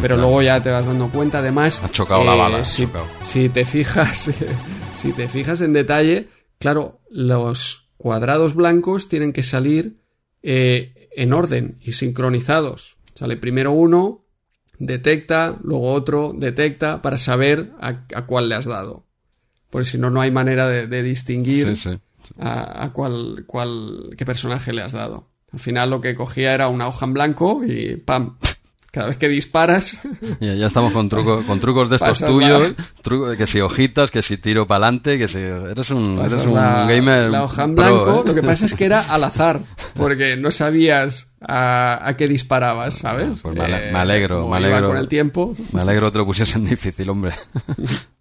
pero luego ya te vas dando cuenta, además... Ha chocado la bala. Si, si, te fijas, si te fijas en detalle, claro, los cuadrados blancos tienen que salir eh, en orden y sincronizados. Sale primero uno, detecta, luego otro, detecta, para saber a, cuál le has dado. Porque si no, no hay manera de, de distinguir. Sí, sí a, cuál, cuál, qué personaje le has dado. Al final lo que cogía era una hoja en blanco y ¡pam! Cada vez que disparas. Ya, ya estamos con, truco, con trucos de estos tuyos. que si hojitas, que si tiro para adelante, que si. Eres un, eres un gamer. La hoja en blanco, ¿eh? lo que pasa es que era al azar, porque no sabías a, qué disparabas, ¿sabes? Pues me, alegro, eh, me alegro. Con el tiempo. Me alegro te lo pusiesen difícil, hombre.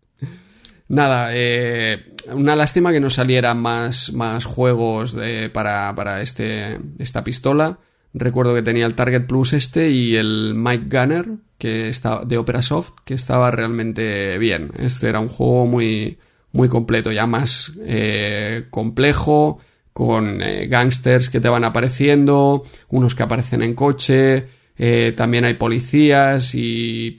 Nada, eh, una lástima que no salieran más, más juegos para, para este, esta pistola. Recuerdo que tenía el Target Plus este y el Mike Gunner que estaba, de Opera Soft, que estaba realmente bien. Este era un juego muy, muy completo, ya más eh, complejo, con eh, gangsters que te van apareciendo, unos que aparecen en coche, también hay policías y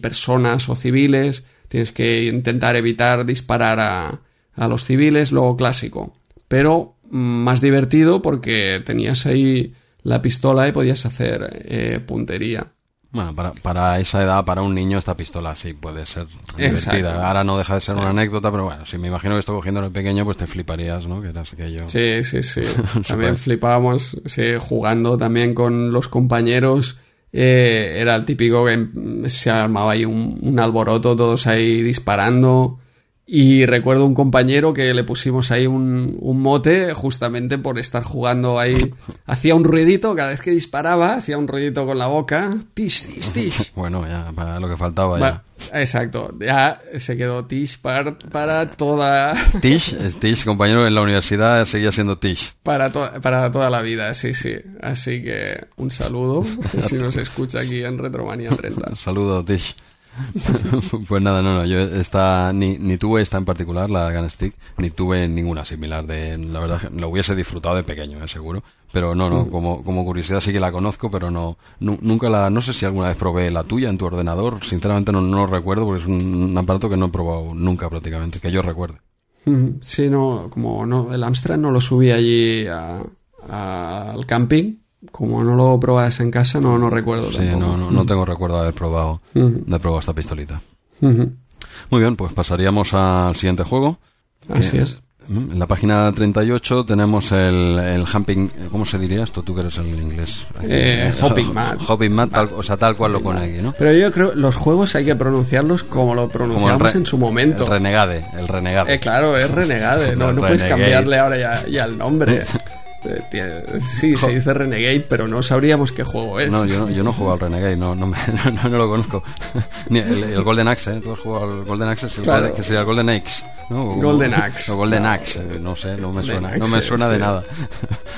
personas o civiles tienes que intentar evitar disparar a, a los civiles, luego clásico. Pero más divertido porque tenías ahí la pistola y podías hacer eh, puntería. Bueno, para, para, esa edad, para un niño, esta pistola sí puede ser divertida. Ahora no deja de ser una anécdota, pero bueno, si me imagino que esto cogiendo el pequeño, pues te fliparías, ¿no? Que eras aquello. Sí, sí, sí. también flipábamos, sí, jugando también con los compañeros eh, era el típico que se armaba ahí un, alboroto, todos ahí disparando. Y recuerdo un compañero que le pusimos ahí un, un mote justamente por estar jugando ahí. hacía un ruidito, cada vez que disparaba, hacía un ruidito con la boca. Tish, tish, tish. Bueno, ya, para lo que faltaba ya. Va- exacto, ya se quedó Tish para, para toda. Tish, Tish, compañero en la universidad, seguía siendo Tish. Para, to- para toda la vida, sí, sí. Así que un saludo si nos escucha aquí en Retromanía 30. Saludo, Tish. pues nada, no, no, yo esta, ni, ni tuve esta en particular, la Gun Stick, ni tuve ninguna similar. De, la verdad, lo hubiese disfrutado de pequeño, eh, seguro. Pero no, no, como, como curiosidad sí que la conozco, pero no, nu- nunca la, no sé si alguna vez probé la tuya en tu ordenador. Sinceramente no, no lo recuerdo porque es un, un aparato que no he probado nunca prácticamente, que yo recuerde. Sí, no, como no, el Amstrad no lo subí allí a- a- al camping. Como no lo probas en casa, no, no recuerdo Sí, tampoco. no, no, no tengo recuerdo de haber probado, Ujú. de haber probado esta pistolita. Ujú. Muy bien, pues pasaríamos al siguiente juego. Así es. Mm, En la página 38 tenemos el, el Humping, ¿cómo se diría esto? Tú que eres el inglés. Eh, Hopping Mat. Hopping Mat, tal- o sea, tal cual lo pone aquí, ¿no? Pero yo creo los juegos hay que pronunciarlos como lo Como pronunciamos re- en su momento. El renegade, el renegade. Eh, claro, es renegade, no, no puedes cambiarle ahora ya, ya el nombre. Tie- Sí, se dice renegade, pero no sabríamos qué juego es. No, yo no, yo no juego al Renegade, no, no, me- no, no lo conozco. Ni el, el Golden Axe, ¿eh? Tú has jugado al Golden Axe, el Claro. Golden- que sería el Golden Axe, ¿no? O- Golden Axe. O Golden. Axe, eh, no sé, no me suena, no me suena de sí. nada.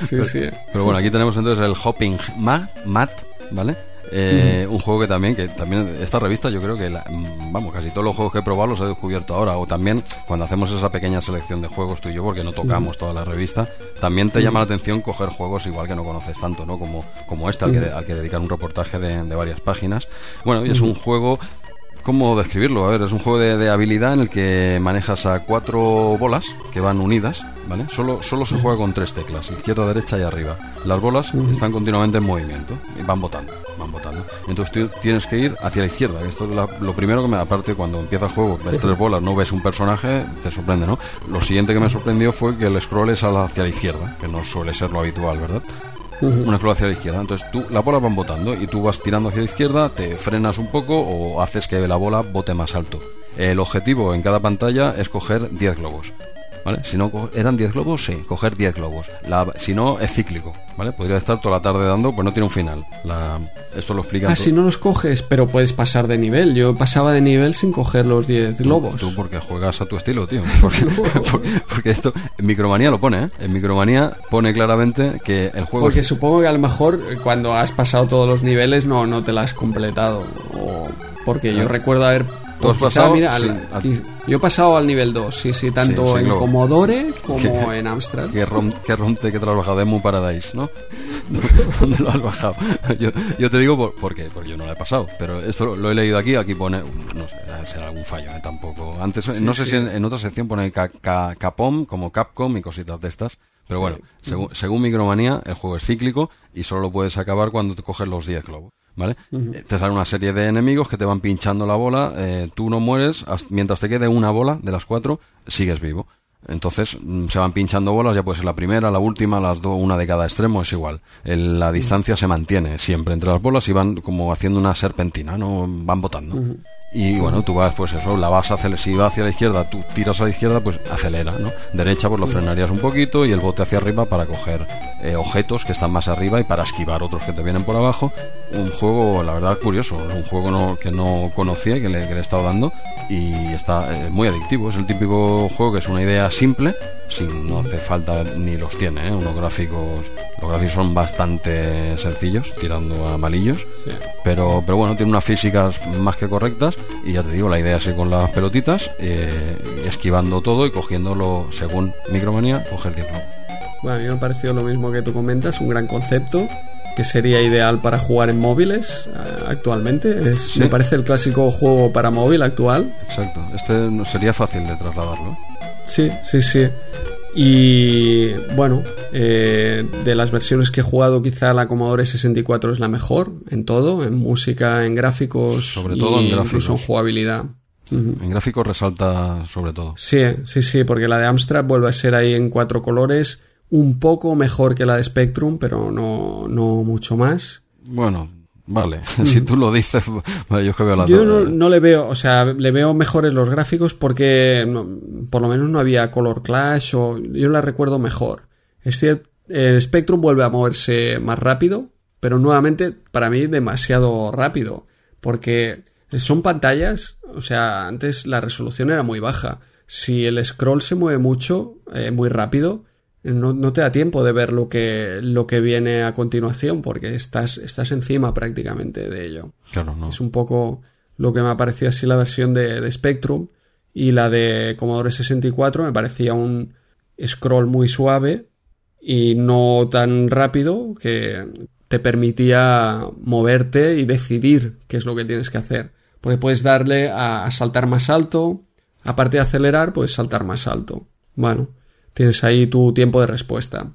Sí, sí. Pero bueno, aquí tenemos entonces el Hopping Ma- Mat, ¿vale? Eh, Un juego que también, que también esta revista yo creo que, la- mm, vamos, casi todos los juegos que he probado los he descubierto ahora, o también cuando hacemos esa pequeña selección de juegos tú y yo, porque no tocamos toda la revista, también te llama la atención coger juegos igual que no conoces tanto, ¿no? Como, como este, al que, al que dedicar un reportaje de, de varias páginas. Bueno, y es un juego ¿Cómo describirlo? A ver, es un juego de, de habilidad en el que manejas a cuatro bolas que van unidas, ¿vale? Solo, solo se juega con tres teclas, izquierda, derecha y arriba. Las bolas están continuamente en movimiento y van botando, van botando. Entonces tú tienes que ir hacia la izquierda. Esto es la- lo primero que me, aparte cuando empieza el juego, ves tres bolas, no ves un personaje, te sorprende, ¿no? Lo siguiente que me sorprendió fue que el scroll es hacia la izquierda, que no suele ser lo habitual, ¿verdad? Una scroll hacia la izquierda. Entonces tú, las bolas van botando y tú vas tirando hacia la izquierda, te frenas un poco o haces que la bola bote más alto. El objetivo en cada pantalla es coger 10 globos. ¿Vale? Si no, ¿eran 10 globos? Sí, coger 10 globos. La- si no, es cíclico, ¿vale? Podría estar toda la tarde dando, pues no tiene un final. La- esto lo explica Ah, si no los coges, pero puedes pasar de nivel. Yo pasaba de nivel sin coger los 10 globos. Tú porque juegas a tu estilo, tío. Porque, por- porque esto, en Micromanía lo pone, ¿eh? En Micromanía pone claramente que el juego Porque es- supongo que a lo mejor eh, cuando has pasado todos los niveles no, no te la has completado. O porque yo recuerdo haber... ¿Tú has quizá, pasado mira, al- sin- a- qui- yo he pasado al nivel 2, sí, sí, tanto Sí, sí, en luego. Commodore como Que- en Amstrad. que rom, que romte que te lo has bajado de Mu Paradise, ¿no? ¿Dónde lo has bajado? Yo, yo te digo por, por qué, porque yo no lo he pasado, pero esto lo, lo he leído aquí, aquí pone, no sé, será algún fallo, ¿eh? tampoco. Antes, no sé sí. si en, en otra sección pone ca- ca- Capom, como Capcom y cositas de estas, pero bueno, según, según Micromanía, el juego es cíclico y solo lo puedes acabar cuando te coges los 10 globos. ¿Vale? Eh, Te sale una serie de enemigos que te van pinchando la bola, eh, tú no mueres, mientras te quede una bola de las cuatro, sigues vivo. Entonces mm, se van pinchando bolas, ya puede ser la primera, la última, las dos, una de cada extremo, es igual. El- la distancia se mantiene siempre entre las bolas y van como haciendo una serpentina, ¿no? Van botando. Y bueno, tú vas, pues eso, la vas a acelerar. Si va hacia la izquierda, tú tiras a la izquierda, pues acelera, ¿no? Derecha, pues lo frenarías un poquito y el bote hacia arriba para coger eh, objetos que están más arriba y para esquivar otros que te vienen por abajo. Un juego, la verdad, curioso. Un juego no- que no conocía y que le, que le he estado dando y está eh, muy adictivo. Es el típico juego que es una idea simple, sin, no hace falta ni los tiene, ¿eh? Unos gráficos, los gráficos son bastante sencillos, tirando a malillos. Sí. Pero, pero bueno, tiene unas físicas más que correctas y ya te digo, la idea es ir con las pelotitas, eh, esquivando todo y cogiéndolo, según Micromanía, coger 10 globos. Bueno, a mí me ha parecido lo mismo que tú comentas, un gran concepto que sería ideal para jugar en móviles eh, actualmente. Es, Sí. Me parece el clásico juego para móvil actual. Exacto, este no sería fácil de trasladarlo. Sí, sí, sí. Y bueno, eh, de las versiones que he jugado, quizá la Commodore 64 es la mejor en todo, en música, en gráficos, Sobre todo en gráficos. incluso en jugabilidad. En gráficos resalta sobre todo. Sí, sí, sí, porque la de Amstrad vuelve a ser ahí en cuatro colores, un poco mejor que la de Spectrum, pero no, no mucho más. Bueno, vale, si tú lo dices, vale, yo es que veo las Yo dos. no, no le veo, o sea, le veo mejores los gráficos porque no- por lo menos no había color clash o yo la recuerdo mejor. Es cierto, el Spectrum vuelve a moverse más rápido, pero nuevamente para mí demasiado rápido, porque son pantallas, o sea, antes la resolución era muy baja. Si el scroll se mueve mucho, eh, muy rápido, no, no te da tiempo de ver lo que, lo que viene a continuación, porque estás, estás encima prácticamente de ello. Claro, no. Es un poco lo que me ha parecido así la versión de, de Spectrum y la de Commodore 64 me parecía un scroll muy suave y no tan rápido que te permitía moverte y decidir qué es lo que tienes que hacer. Porque puedes darle a, a saltar más alto, aparte de acelerar, puedes saltar más alto. Bueno, tienes ahí tu tiempo de respuesta.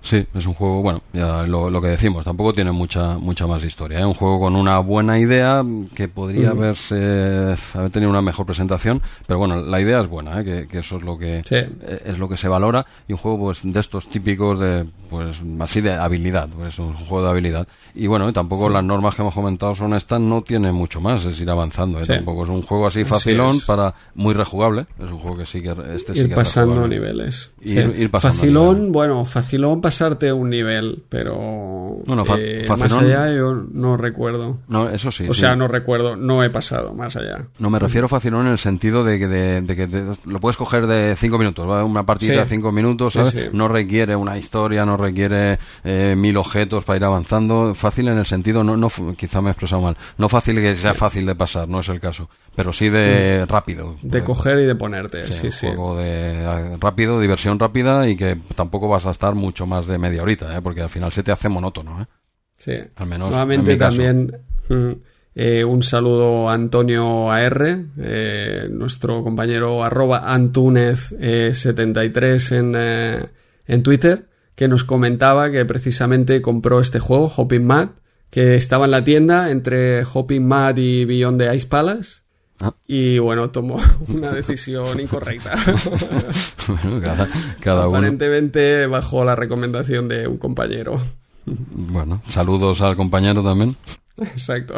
Sí, es un juego, bueno, ya lo, lo que decimos, tampoco tiene mucha mucha más historia. Es un juego con una buena idea que podría haberse haber tenido una mejor presentación, pero bueno, la idea es buena, ¿eh? que, que eso es lo que Sí. eh, es lo que se valora y un juego pues de estos típicos de pues así de habilidad, pues es un juego de habilidad. Y bueno, tampoco las normas que hemos comentado son estas, no tiene mucho más, es ir avanzando, ¿eh? Sí. tampoco es un juego así facilón para muy rejugable, es un juego que sí que este sí ir que es pasando niveles. Ir- ir pasando facilón, niveles. bueno, facilón pasarte un nivel, pero Bueno, eh, más allá yo no recuerdo. No, eso sí. o sí. sea, no recuerdo, no he pasado más allá. No, me refiero facilón en el sentido de que, de, de que te- lo puedes coger de cinco minutos, ¿vale? una partida Sí. de cinco minutos, ¿sabes? sí. No requiere una historia, no requiere eh, mil objetos para ir avanzando. Fácil en el sentido, no, no quizá me he expresado mal, no fácil que sea fácil de pasar, no es el caso, pero sí de rápido. Mm. De coger y de ponerte, Sí, sí, un juego de eh, rápido, diversión rápida y que tampoco vas a estar mucho más de media horita, ¿eh? porque al final se te hace monótono. ¿eh? Sí. Al menos Nuevamente en mi también eh, un saludo a Antonio AR, eh, nuestro compañero arroba Antunez73 en, eh, en Twitter, que nos comentaba que precisamente compró este juego, Hopping Mad, que estaba en la tienda entre Hopping Mad y Beyond the Ice Palace. Ah. Y bueno, tomó una decisión incorrecta. Bueno, cada, cada uno. Aparentemente bajo la recomendación de un compañero. Bueno, saludos al compañero también. Exacto.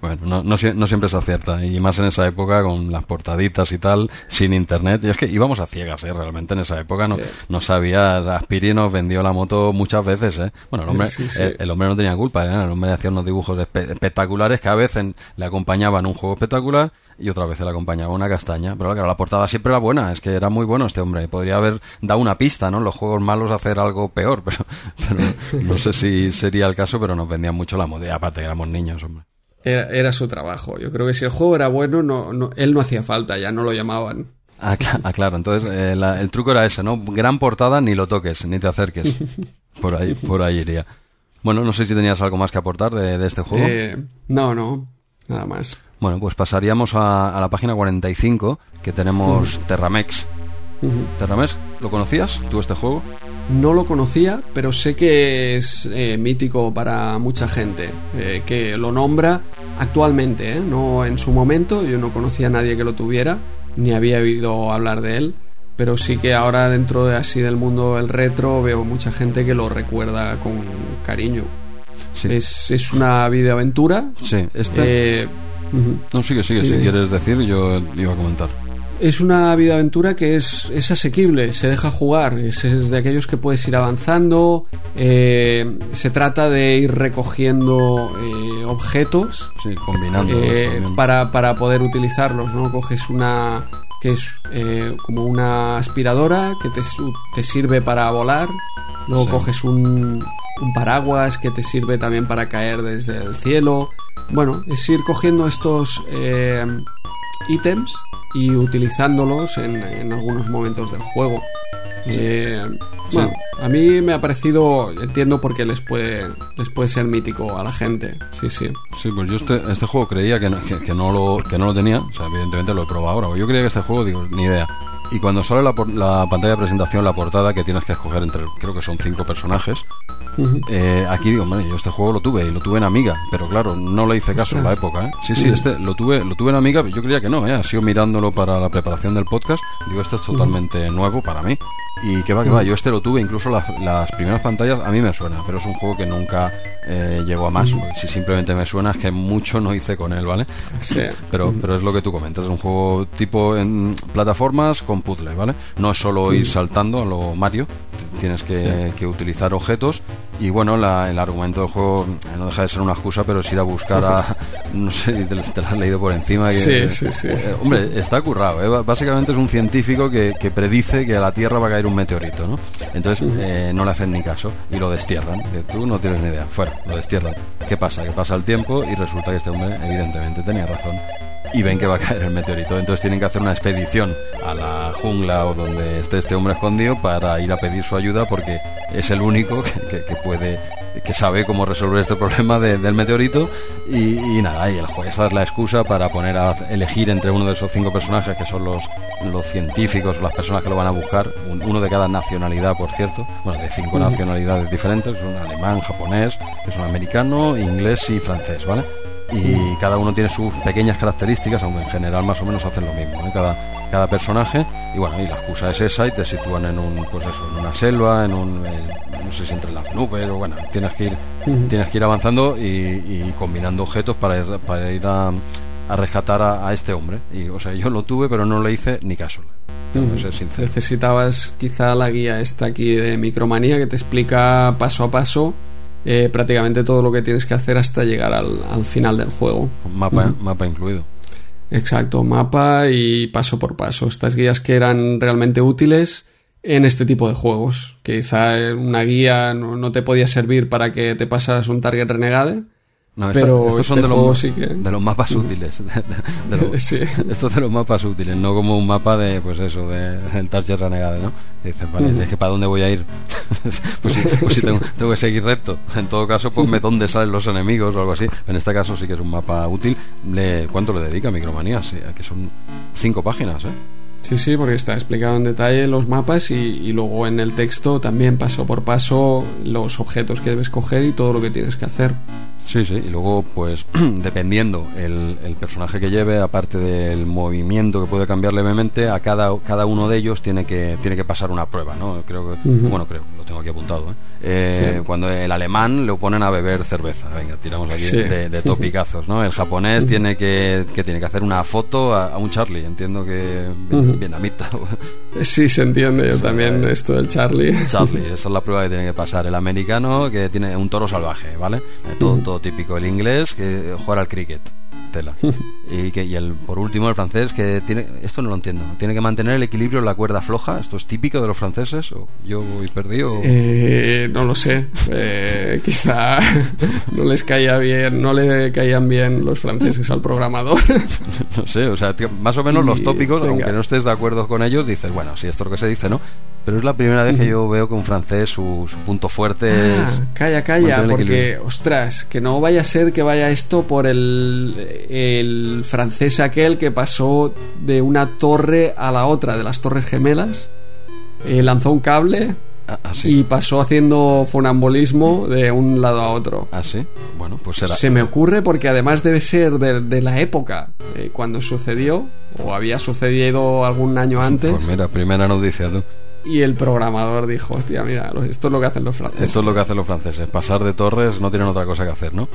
Bueno, no, no, no siempre se acierta, y más en esa época con las portaditas y tal, sin internet. Y es que íbamos a ciegas, ¿eh? Realmente en esa época no, Sí. no sabía. Aspiri nos vendió la moto muchas veces, ¿eh? Bueno, el hombre, Sí, sí. El, el hombre no tenía culpa, ¿eh? El hombre hacía unos dibujos espe- espectaculares que a veces le acompañaban un juego espectacular y otra vez le acompañaba una castaña. Pero claro, la portada siempre era buena, es que era muy bueno este hombre. Podría haber dado una pista, ¿no? Los juegos malos hacer algo peor, pero, pero no sé si sería el caso, pero nos vendían mucho la moda. Y aparte que éramos niños, hombre. Era, era su trabajo. Yo creo que si el juego era bueno, no, no, él no hacía falta, ya no lo llamaban. Ah, ah, claro, entonces eh, la- el truco era ese, ¿no? Gran portada, ni lo toques, ni te acerques. Por ahí, por ahí iría. Bueno, no sé si tenías algo más que aportar de, de este juego. Eh, no, no, nada más. Bueno, pues pasaríamos a, a la página 45, que tenemos Terramex. Terramex, ¿lo conocías tú este juego? No lo conocía, pero sé que es eh, mítico para mucha gente, eh, que lo nombra actualmente, ¿eh? no en su momento. Yo no conocía a nadie que lo tuviera, ni había oído hablar de él, pero sí que ahora dentro de así del mundo del retro veo mucha gente que lo recuerda con cariño. Sí. Es, es una videoaventura. Sí, este... No, sigue, sigue, si quieres decir, yo iba a comentar. Es una vida aventura que es, es asequible, se deja jugar, es, es de aquellos que puedes ir avanzando, eh, se trata de ir recogiendo eh, objetos Sí, combinando. eh, para, para poder utilizarlos, ¿no? Coges una que es eh, como una aspiradora que te, te sirve para volar, luego Sí. coges un, un paraguas que te sirve también para caer desde el cielo. Bueno, es ir cogiendo estos eh, ítems y utilizándolos en, en algunos momentos del juego. Eh, Sí. Bueno, a mí me ha parecido, entiendo por qué les puede, les puede ser mítico a la gente. Sí, sí. Sí, pues yo este, este juego creía que no, que, que no lo, que no lo tenía. O sea, evidentemente lo he probado ahora. Yo creía que este juego, digo, ni idea. Y cuando sale la, la pantalla de presentación, la portada, que tienes que escoger entre, creo que son cinco personajes, eh, aquí digo, madre, yo este juego lo tuve y lo tuve en Amiga, pero claro, no le hice caso en la época, ¿eh? Sí, sí, este lo tuve, lo tuve en Amiga, yo creía que no, ¿eh? Ha sido mirándolo para la preparación del podcast, digo, este es totalmente nuevo para mí. Y que va, que va, yo este lo tuve, incluso las, las primeras pantallas a mí me suena, pero es un juego que nunca eh, llegó a más. Si simplemente me suena es que mucho no hice con él, ¿vale? Sí. Pero, pero es lo que tú comentas, es un juego tipo en plataformas con puzzle, ¿vale? No es solo ir saltando a lo Mario, tienes que, que utilizar objetos y bueno, la- el argumento del juego no deja de ser una excusa, pero es ir a buscar a... No sé te, te lo has leído por encima. Que, Sí, sí, sí. eh, hombre, está currado, ¿eh? Básicamente es un científico que, que predice que a la Tierra va a caer un meteorito, ¿no? Entonces eh, no le hacen ni caso y lo destierran. Dice, Tú no tienes ni idea, fuera, lo destierran. ¿Qué pasa? Que pasa el tiempo y resulta que este hombre evidentemente tenía razón y ven que va a caer el meteorito. Entonces tienen que hacer una expedición a la jungla o donde esté este hombre escondido para ir a pedir su ayuda porque es el único que, que- que puede que sabe cómo resolver este problema de- del meteorito. Y, y nada, y el juego, esa es la excusa para poner a elegir entre uno de esos cinco personajes que son los, los científicos las personas que lo van a buscar, un- uno de cada nacionalidad, por cierto, bueno, de cinco nacionalidades diferentes, un alemán, japonés, es un americano, inglés y francés, ¿vale? Y cada uno tiene sus pequeñas características, aunque en general más o menos hacen lo mismo, ¿eh? cada, cada personaje, y bueno, y la excusa es esa, y te sitúan en un, pues eso, en una selva, en un, eh, no sé si entre las nubes, o bueno, tienes que ir, tienes que ir avanzando y, y combinando objetos para ir, para ir a, a rescatar a, a este hombre, y o sea, yo lo tuve, pero no le hice ni caso. Necesitabas quizá la guía esta aquí de Micromanía que te explica paso a paso eh, prácticamente todo lo que tienes que hacer hasta llegar al, al final del juego. Mapa, mapa incluido. Exacto, mapa y paso por paso. Estas guías que eran realmente útiles en este tipo de juegos. Quizá una guía no, no te podía servir para que te pasaras un target renegade. No, Pero estos son este de los, sí que- de los mapas útiles. de- de- de los- Sí. Estos de los mapas útiles, no como un mapa de, pues eso, de, del Target Renegade, ¿no? Dices, vale, es que ¿para dónde voy a ir? pues sí, pues sí, tengo, tengo que seguir recto. En todo caso, pues me dónde salen los enemigos o algo así. En este caso sí que es un mapa útil. Le, ¿Cuánto le dedica Micromanía? Sí, que son cinco páginas, ¿eh? Sí, sí, porque está explicado en detalle los mapas y, y luego en el texto también paso por paso los objetos que debes coger y todo lo que tienes que hacer. Sí, sí, y luego, pues, dependiendo el, el personaje que lleve, aparte del movimiento que puede cambiar levemente, a cada, cada uno de ellos tiene que, tiene que pasar una prueba, ¿no? Creo que, bueno, creo, lo tengo aquí apuntado, ¿eh? Eh, Sí. Cuando el alemán lo ponen a beber cerveza, venga, tiramos aquí Sí. de, de topicazos, ¿no? El japonés tiene que, que tiene que hacer una foto a, a un Charlie, entiendo que Ujú. vietnamita. Sí, se entiende, yo Sí, también eh. esto del Charlie. Charlie, esa es la prueba que tiene que pasar. El americano que tiene un toro salvaje, ¿vale? Eh, Todo, todo típico. El inglés que juega al cricket. Tela. Y, que, y el, por último, el francés que tiene. Esto no lo entiendo. Tiene que mantener el equilibrio en la cuerda floja. ¿Esto es típico de los franceses? ¿O yo voy perdido? Eh, no lo sé, eh, quizá no les caía bien, no le caían bien los franceses al programador. No sé, o sea, tío, más o menos los tópicos, aunque no estés de acuerdo con ellos, dices, bueno, sí, esto es lo que se dice, ¿no? Pero es la primera vez que yo veo que un francés, su, su punto fuerte es. Ah, calla, calla, el porque, ostras, que no vaya a ser que vaya esto por el, el francés aquel que pasó de una torre a la otra, de las torres gemelas, eh, lanzó un cable Ah, ah, sí. y pasó haciendo funambulismo de un lado a otro. Ah, sí. Bueno, pues será. Se me ocurre porque además debe ser de, de la época eh, cuando sucedió, o había sucedido algún año antes, Pues mira, primera noticia, tú. Y el programador dijo, hostia, mira, esto es lo que hacen los franceses. Esto es lo que hacen los franceses, pasar de torres no tienen otra cosa que hacer, ¿no?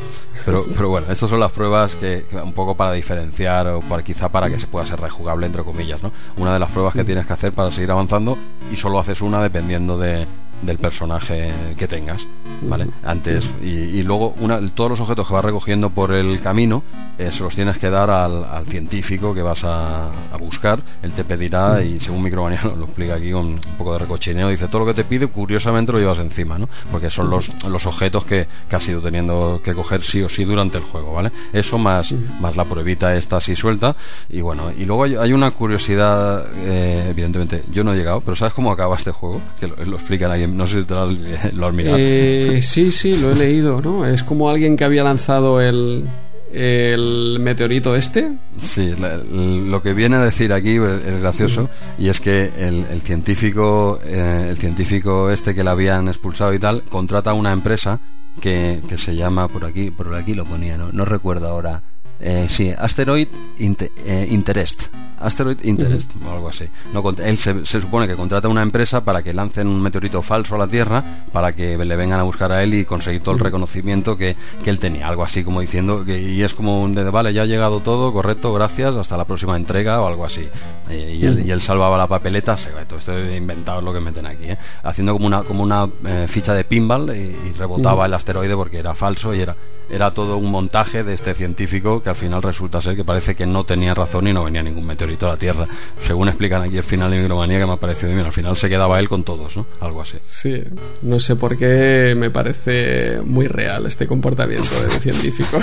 Pero, pero bueno, estas son las pruebas que, que un poco para diferenciar o para, quizá para que se pueda ser rejugable, entre comillas, ¿no? Una de las pruebas que tienes que hacer para seguir avanzando y solo haces una dependiendo de, del personaje que tengas, ¿vale? Antes, y, y luego una, todos los objetos que vas recogiendo por el camino eh, se los tienes que dar al, al científico que vas a, a buscar, él te pedirá y según Micromanía lo, explica aquí con un poco de recochineo, dice todo lo que te pide curiosamente lo llevas encima, ¿no? Porque son los, los objetos que, que has ido teniendo que coger sí o sí durante el juego, ¿vale? Eso más, más la pruebita esta así suelta y bueno, y luego hay, hay una curiosidad, eh, evidentemente, yo no he llegado, pero ¿sabes cómo acaba este juego? Que lo, lo explican ahí, no sé si te lo has, lo has mirado. Eh, sí, sí, lo he leído, ¿no? Es como alguien que había lanzado el, el meteorito este. Sí, lo que viene a decir aquí es gracioso y es que el, científico, eh, el científico este que le habían expulsado y tal, contrata a una empresa que, que se llama por aquí, por aquí lo ponía, no, no recuerdo ahora eh, sí, Asteroid eh, Interest. Asteroid Interest, o algo así. No, él se, supone que contrata una empresa para que lancen un meteorito falso a la Tierra para que le vengan a buscar a él y conseguir todo el reconocimiento que, que él tenía. Algo así como diciendo que y es como un de vale, ya ha llegado todo, correcto, gracias, hasta la próxima entrega o algo así. Eh, y, él, y, él, salvaba la papeleta, se, todo esto inventado lo que meten aquí, haciendo como una, como una ficha de pinball y, rebotaba el asteroide porque era falso y era era todo un montaje de este científico que al final resulta ser que parece que no tenía razón y no venía ningún meteorito a la Tierra. Según explican aquí el final de Micromanía, que me ha parecido bien, al final se quedaba él con todos, ¿no? Algo así. Sí, no sé por qué me parece muy real este comportamiento del científico.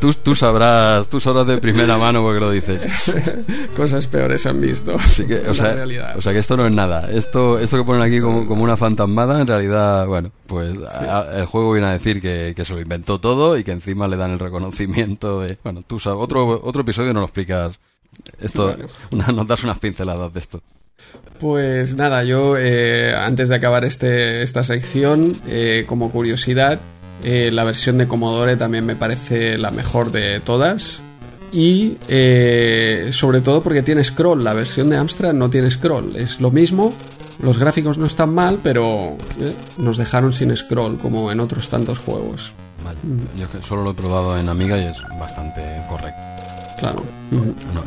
tú, tú, sabrás, tú sabrás de primera mano porque lo dices. Cosas peores han visto. o, sea, o sea que esto no es nada. Esto, esto que ponen aquí como, como una fantasmada, en realidad, bueno, pues el juego viene a decir que, que se lo inventó todo y que encima le dan el reconocimiento de... Bueno, tú sabes, otro, otro episodio nos lo explicas. Esto, nos das unas pinceladas de esto. Pues nada, yo eh, antes de acabar este, esta sección, eh, como curiosidad, eh, la versión de Commodore también me parece la mejor de todas. Y sobre todo porque tiene scroll, la versión de Amstrad no tiene scroll, es lo mismo, los gráficos no están mal, pero nos dejaron sin scroll como en otros tantos juegos. Yo solo lo he probado en Amiga y es bastante correcto. Claro.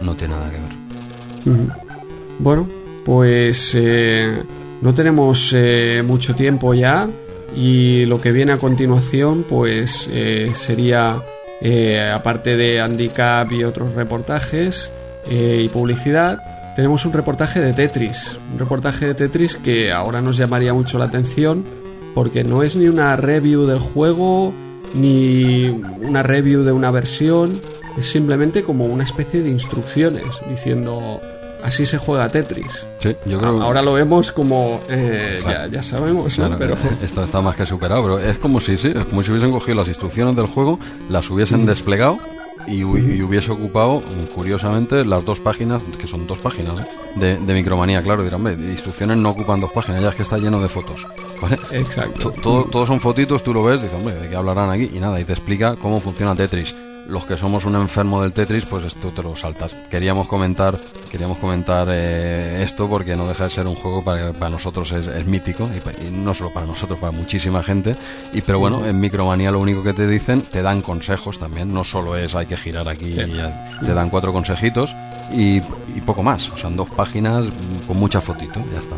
no, tiene nada que ver. Bueno, pues eh, no tenemos eh, mucho tiempo ya y lo que viene a continuación pues eh, sería, aparte de Handicap y otros reportajes y publicidad, tenemos un reportaje de Tetris. Un reportaje de Tetris que ahora nos llamaría mucho la atención porque no es ni una review del juego ni una review de una versión, es simplemente como una especie de instrucciones diciendo así se juega Tetris. Sí, yo creo Ahora lo vemos como eh, ya, sabemos, pero esto está más que superado, pero es como si sí, es como si hubiesen cogido las instrucciones del juego, las hubiesen desplegado y, hubiese ocupado, curiosamente, las dos páginas, que son dos páginas de, Micromanía, claro, dirán, de instrucciones no ocupan dos páginas, ya es que está lleno de fotos. Exacto. Todo, todos son fotitos, tú lo ves, dices, hombre, ¿de qué hablarán aquí? Y nada, y te explica cómo funciona Tetris los que somos un enfermo del Tetris, pues esto te lo saltas. Queríamos comentar, queríamos comentar eh, esto porque no deja de ser un juego para, para nosotros es, mítico y, no solo para nosotros, para muchísima gente. Y pero bueno, en Micromanía lo único que te dicen, te dan consejos también. No solo es hay que girar aquí, y te dan cuatro consejitos y, poco más. O sea, dos páginas con mucha fotito, ya está.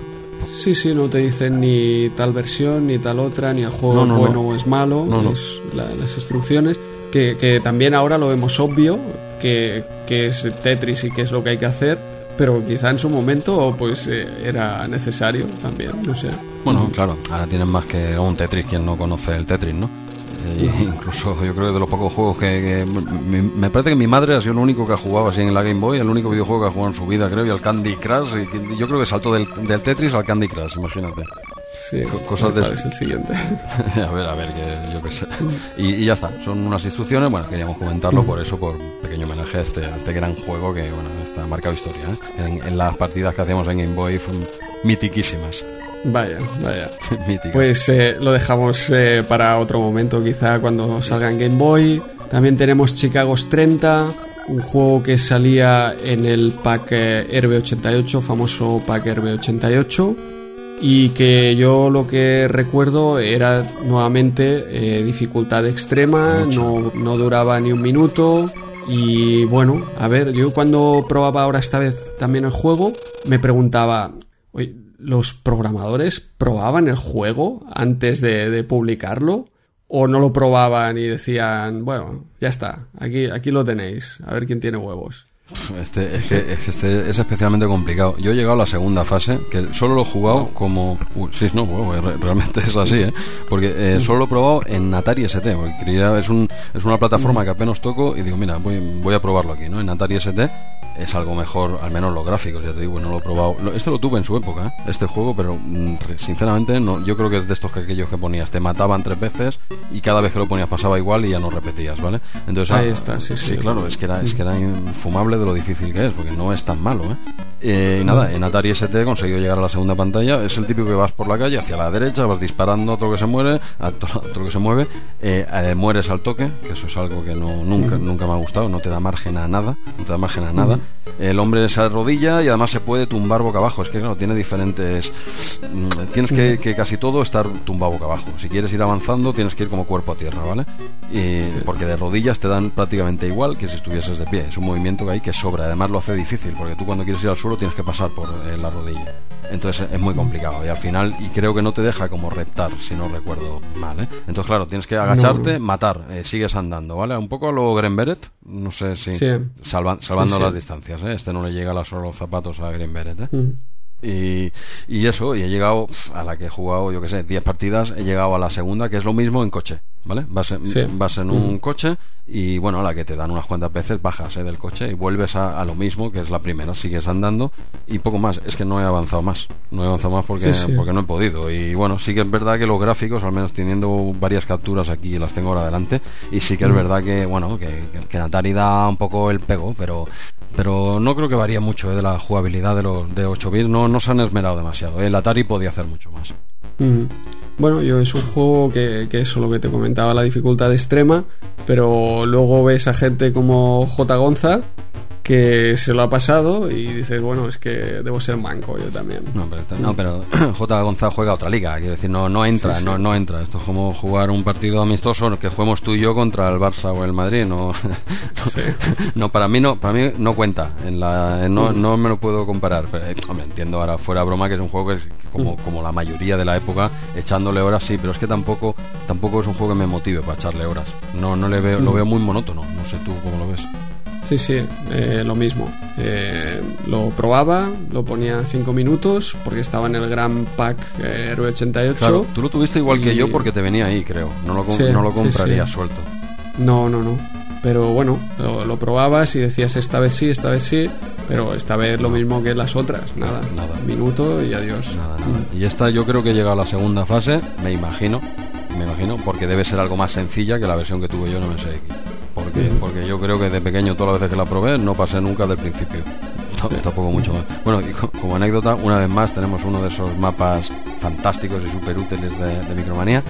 Sí, sí, no te dicen ni tal versión, ni tal otra, ni el juego es bueno o es malo, es las instrucciones que, también ahora lo vemos obvio, que, es Tetris y que es lo que hay que hacer, pero quizá en su momento pues eh, era necesario también, no sé. Bueno, claro, ahora tienen más que un Tetris quien no conoce el Tetris, ¿no? Eh, incluso yo creo que de los pocos juegos que, me, parece que mi madre ha sido el único que ha jugado así en la Game Boy, el único videojuego que ha jugado en su vida, creo, y el Candy Crush. Y, yo creo que saltó del, del Tetris al Candy Crush, imagínate. Sí, cosas de... es el siguiente. a ver, a ver, que yo qué sé. Y, ya está, son unas instrucciones, bueno, queríamos comentarlo por eso, por pequeño homenaje a este, este gran juego que, bueno, está marcado historia. ¿eh? En, las partidas que hacíamos en Game Boy fueron mitiquísimas. Vaya, vaya. Pues eh, lo dejamos eh, para otro momento, quizá cuando salga en Game Boy. También tenemos Chicago's 30, un juego que salía en el pack RB88, famoso pack RB88 y que yo lo que recuerdo era nuevamente eh, dificultad extrema, no, no, duraba ni un minuto y bueno, a ver, yo cuando probaba ahora esta vez también el juego me preguntaba, oye, ¿los programadores probaban el juego antes de, de publicarlo? ¿O no lo probaban y decían, bueno, ya está, aquí, aquí lo tenéis, a ver quién tiene huevos? Este, es, que, es que este es especialmente complicado. Yo he llegado a la segunda fase, que solo lo he jugado como... Uh, sí, no, bueno, realmente es así, ¿eh? Porque eh, solo lo he probado en Atari ST, porque quería- es, un, es una plataforma que apenas toco y digo, mira, voy, voy a probarlo aquí, ¿no? En Atari ST es algo mejor, al menos los gráficos, ya te digo, no lo he probado. Este lo tuve en su época, ¿eh? este juego, pero mm, sinceramente no, yo creo que es de estos que aquellos que ponías, te mataban tres veces y cada vez que lo ponías pasaba igual y ya no repetías, ¿vale? Entonces, Ahí ah, está, sí, sí. claro, es que era, es que era infumable de lo difícil que es, porque no es tan malo, ¿eh? Eh, y nada, en Atari ST he conseguido llegar a la segunda pantalla. Es el típico que vas por la calle hacia la derecha, vas disparando a todo lo que se muere, a to- a todo lo que se mueve, eh, eh, mueres al toque, que eso es algo que no, nunca, nunca me ha gustado, no te da margen a nada, no te da margen a nada. El hombre se arrodilla y además se puede tumbar boca abajo. Es que claro, tiene diferentes. mm, Tienes que, que casi todo estar tumbado boca abajo. Si quieres ir avanzando, tienes que ir como cuerpo a tierra, ¿vale? Y, Porque de rodillas te dan prácticamente igual que si estuvieses de pie. Es un movimiento que hay que sobra. Además lo hace difícil, porque tú cuando quieres ir al suelo tienes que pasar por eh, la rodilla. Entonces es muy complicado. Y al final, y creo que no te deja como reptar, si no recuerdo mal, ¿eh? Entonces, claro, tienes que agacharte, matar, eh, sigues andando, ¿vale? Un poco a lo Green Beret, no sé si. Sí. salva- salvando Sí, sí. las distancias, ¿eh? Este no le llega a los zapatos a Green Beret, ¿eh? Mm. Y, y eso, y he llegado a la que he jugado, yo que sé, 10 partidas, he llegado a la segunda, que es lo mismo en coche, ¿vale? Vas en, Sí. vas en un coche y, bueno, a la que te dan unas cuantas veces, bajas ¿eh? del coche y vuelves a, a lo mismo, que es la primera, sigues andando y poco más. Es que no he avanzado más, no he avanzado más porque, Sí, sí. porque no he podido. Y bueno, sí que es verdad que los gráficos, al menos teniendo varias capturas aquí, las tengo ahora delante, y sí que es verdad que, bueno, que, que, que en Atari da un poco el pego, pero pero no creo que varía mucho eh, de la jugabilidad de los de 8 bits no, no se han esmerado demasiado el Atari podía hacer mucho más. Bueno, yo es un juego que, que eso lo que te comentaba, la dificultad extrema, pero luego ves a gente como J. Gonza que se lo ha pasado y dices, bueno, es que debo ser manco yo también. no pero, no, pero J. González juega otra liga quiero decir no, no entra Sí, sí. No, no entra esto es como jugar un partido amistoso que juguemos tú y yo contra el Barça o el Madrid no no para mí no para mí no cuenta en la no, no me lo puedo comparar pero, eh, hombre, entiendo ahora fuera broma que es un juego que, es- que como, como la mayoría de la época echándole horas sí pero es que tampoco tampoco es un juego que me motive para echarle horas no no le veo lo veo muy monótono no sé tú cómo lo ves Sí, sí, eh, lo mismo. Eh, lo probaba, lo ponía 5 minutos porque estaba en el gran pack eh, Héroe 88. Claro, tú lo tuviste igual que yo porque te venía ahí, creo. No lo, Sí, no lo sí, sí. suelto. No, no, no. Pero bueno, lo, lo probabas y decías esta vez sí, esta vez sí, pero esta vez lo mismo que las otras. Nada, Nada. Minuto y adiós. Nada, nada. Y esta yo creo que llega a la segunda fase, me imagino, me imagino, porque debe ser algo más sencilla que la versión que tuve yo en MSX. Porque, porque yo creo que de pequeño, todas las veces que la probé, no pasé nunca del principio. T- Tampoco mucho más. Bueno, y co- como anécdota, una vez más tenemos uno de esos mapas fantásticos y súper útiles de, de Micromanía.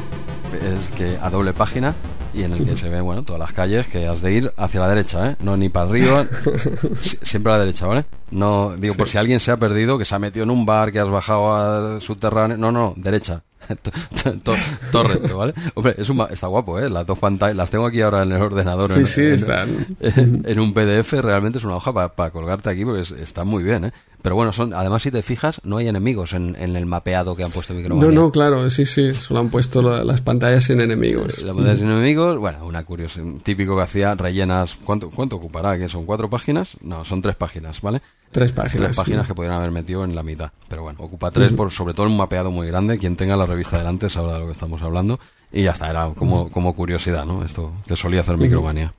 Es que a doble página y en el que se ven, bueno, todas las calles que has de ir hacia la derecha, ¿eh? No ni para arriba, si- siempre a la derecha, ¿vale? No, digo, por si alguien se ha perdido, que se ha metido en un bar, que has bajado al subterráneo. No, no, derecha. To- to- to- Todo recto, ¿vale? Hombre, es un está guapo, ¿eh? Las dos pantallas, las tengo aquí ahora en el ordenador. Sí, en, sí, en- están. en, en un PDF realmente es una hoja para colgarte aquí porque es- está muy bien, ¿eh? Pero bueno, son, además si te fijas, no hay enemigos en, en el mapeado que han puesto No, Micromanía. no, claro, sí, sí, solo han puesto la- las pantallas sin enemigos. La moneda sin enemigos, bueno, una curiosidad, típico que hacía rellenas, ¿cuánto, cuánto ocupará? ¿Que son cuatro páginas? No, son tres páginas, ¿vale? Tres páginas. Tres páginas sí. que podrían haber metido en la mitad. Pero bueno, ocupa tres, por, sobre todo en un mapeado muy grande. Quien tenga la revista delante sabrá de lo que estamos hablando. Y ya está, era como, como curiosidad, ¿no? Esto que solía hacer Micromanía.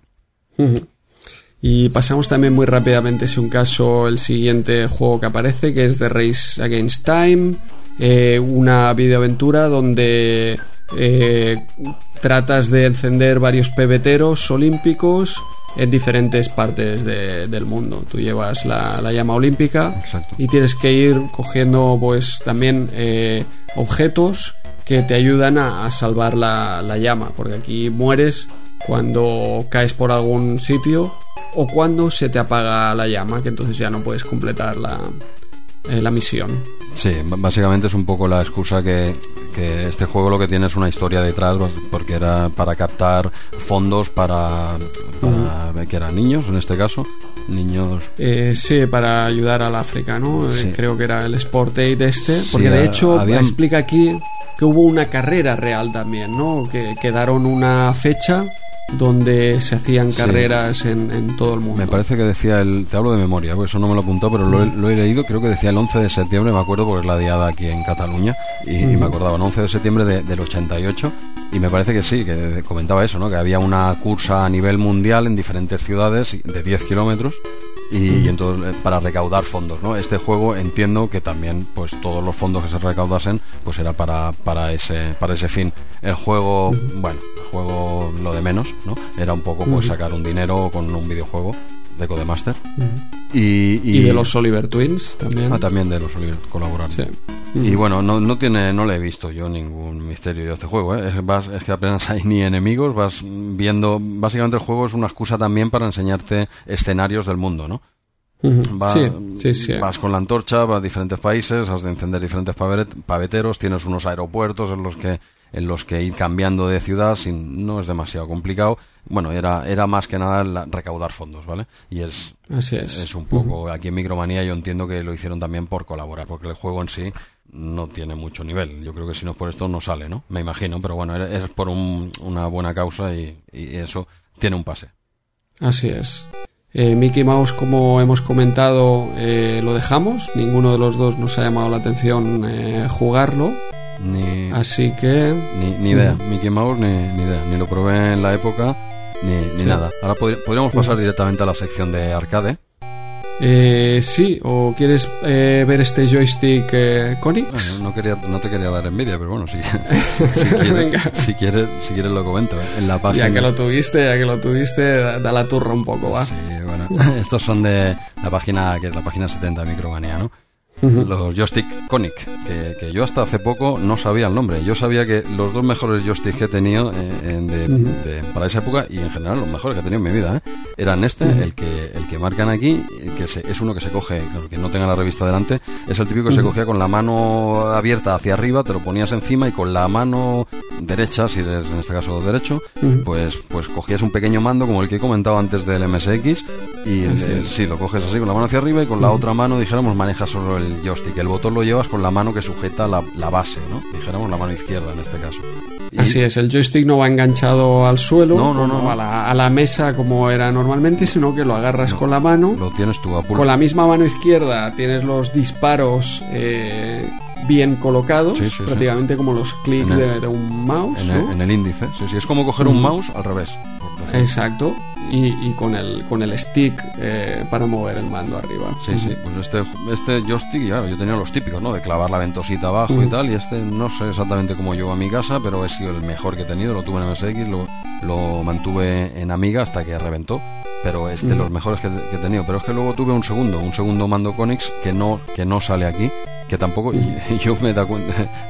Ujú. Y pasamos también muy rápidamente, si un caso, el siguiente juego que aparece, que es The Race Against Time, eh, una videoaventura donde eh, tratas de encender varios pebeteros olímpicos en diferentes partes de- del mundo. Tú llevas la, la llama olímpica Exacto. y tienes que ir cogiendo pues también eh, objetos que te ayudan a, a salvar la, la llama, porque aquí mueres cuando caes por algún sitio o cuando se te apaga la llama, que entonces ya no puedes completar la, eh, la misión. Sí, básicamente es un poco la excusa que, que este juego lo que tiene es una historia detrás, porque era para captar fondos para, para que eran niños, en este caso, niños Eh, sí, para ayudar al África, ¿no? Eh, creo que era el Sport Aid este, porque Sí, de hecho habían- explica aquí que hubo una carrera real también, ¿no? Que, que daron una fecha donde se hacían carreras en, en, todo el mundo. Me parece que decía el. Te hablo de memoria, porque eso no me lo apuntó, pero lo, he leído. Creo que decía el 11 de septiembre, me acuerdo, porque es la diada aquí en Cataluña. Y, me acordaba, el 11 de septiembre del 88. Y me parece que sí, que comentaba eso, ¿no? Que había una cursa a nivel mundial en diferentes ciudades de 10 kilómetros y, entonces eh, para recaudar fondos no este juego entiendo que también pues todos los fondos que se recaudasen pues era para, para ese para ese fin. El juego bueno el juego lo de menos no era un poco pues sacar un dinero con un videojuego de Codemaster. Y, y, de los Oliver Twins también. Ah también de los Oliver colaborar y bueno no, no tiene no le he visto yo ningún misterio de este juego ¿eh? es, es que apenas hay ni enemigos vas viendo básicamente el juego es una excusa también para enseñarte escenarios del mundo no vas, con la antorcha, vas a diferentes países, has de encender diferentes paveteros, tienes unos aeropuertos en los que en los que ir cambiando de ciudad sin, no es demasiado complicado. Bueno, era, era más que nada recaudar fondos, ¿vale? Y es, Así es. es un poco, aquí en Micromanía yo entiendo que lo hicieron también por colaborar, porque el juego en sí no tiene mucho nivel. Yo creo que si no es por esto no sale, ¿no? Me imagino, pero bueno, es por una buena causa y eso tiene un pase. Así es. Eh, Mickey Mouse, como hemos comentado, eh, lo dejamos. Ninguno de los dos nos ha llamado la atención eh, jugarlo. Ni, Así que. Ni, idea. Mm. Mickey Mouse, ni, idea. Ni lo probé en la época, ni, nada. Ahora podríamos pasar directamente a la sección de arcade. Eh, sí, o quieres eh, ver este joystick eh, Conix? no, quería, no te quería dar envidia, pero bueno, si, si, quieres, si, quieres, si quieres lo comento. En la página... Ya que lo tuviste, ya que lo tuviste, da, la turra un poco, ¿va? Sí, bueno, estos son de la página, que es la página 70 de Micromanía, ¿no? Los joystick Conic, que, yo hasta hace poco no sabía el nombre. Yo sabía que los dos mejores joysticks que he tenido eh, para esa época y en general los mejores que he tenido en mi vida ¿eh? eran este, el que el que marcan aquí, que es uno que se coge, que no tenga la revista delante, es el típico que se cogía con la mano abierta hacia arriba, te lo ponías encima y con la mano derecha, si eres en este caso derecho, pues, pues cogías un pequeño mando como el que he comentado antes del MSX y si lo coges así con la mano hacia arriba y con la otra mano, dijéramos, manejas solo el el joystick. El botón lo llevas con la mano que sujeta la, base, ¿no? Dijéramos la mano izquierda en este caso. Así es, el joystick no va enganchado al suelo, no, no, no, a, la, mesa como era normalmente, sino que lo agarras con la mano. Lo tienes tú a Con la misma mano izquierda tienes los disparos eh, bien colocados, prácticamente como los clics de, un mouse. En, el, índice, sí, sí, es como coger un mouse al revés. Exacto y, con, el, con el stick eh, para mover el mando arriba. Sí, sí, pues este, este joystick, ya, yo tenía los típicos, ¿no? De clavar la ventosita abajo y tal, y este no sé exactamente cómo llevo a mi casa, pero he sido el mejor que he tenido, lo tuve en MSX, lo, lo mantuve en Amiga hasta que reventó pero es de los mejores que, que, he tenido. Pero es que luego tuve un segundo, un segundo mando Conix que no, que no sale aquí, que tampoco, yo me, da me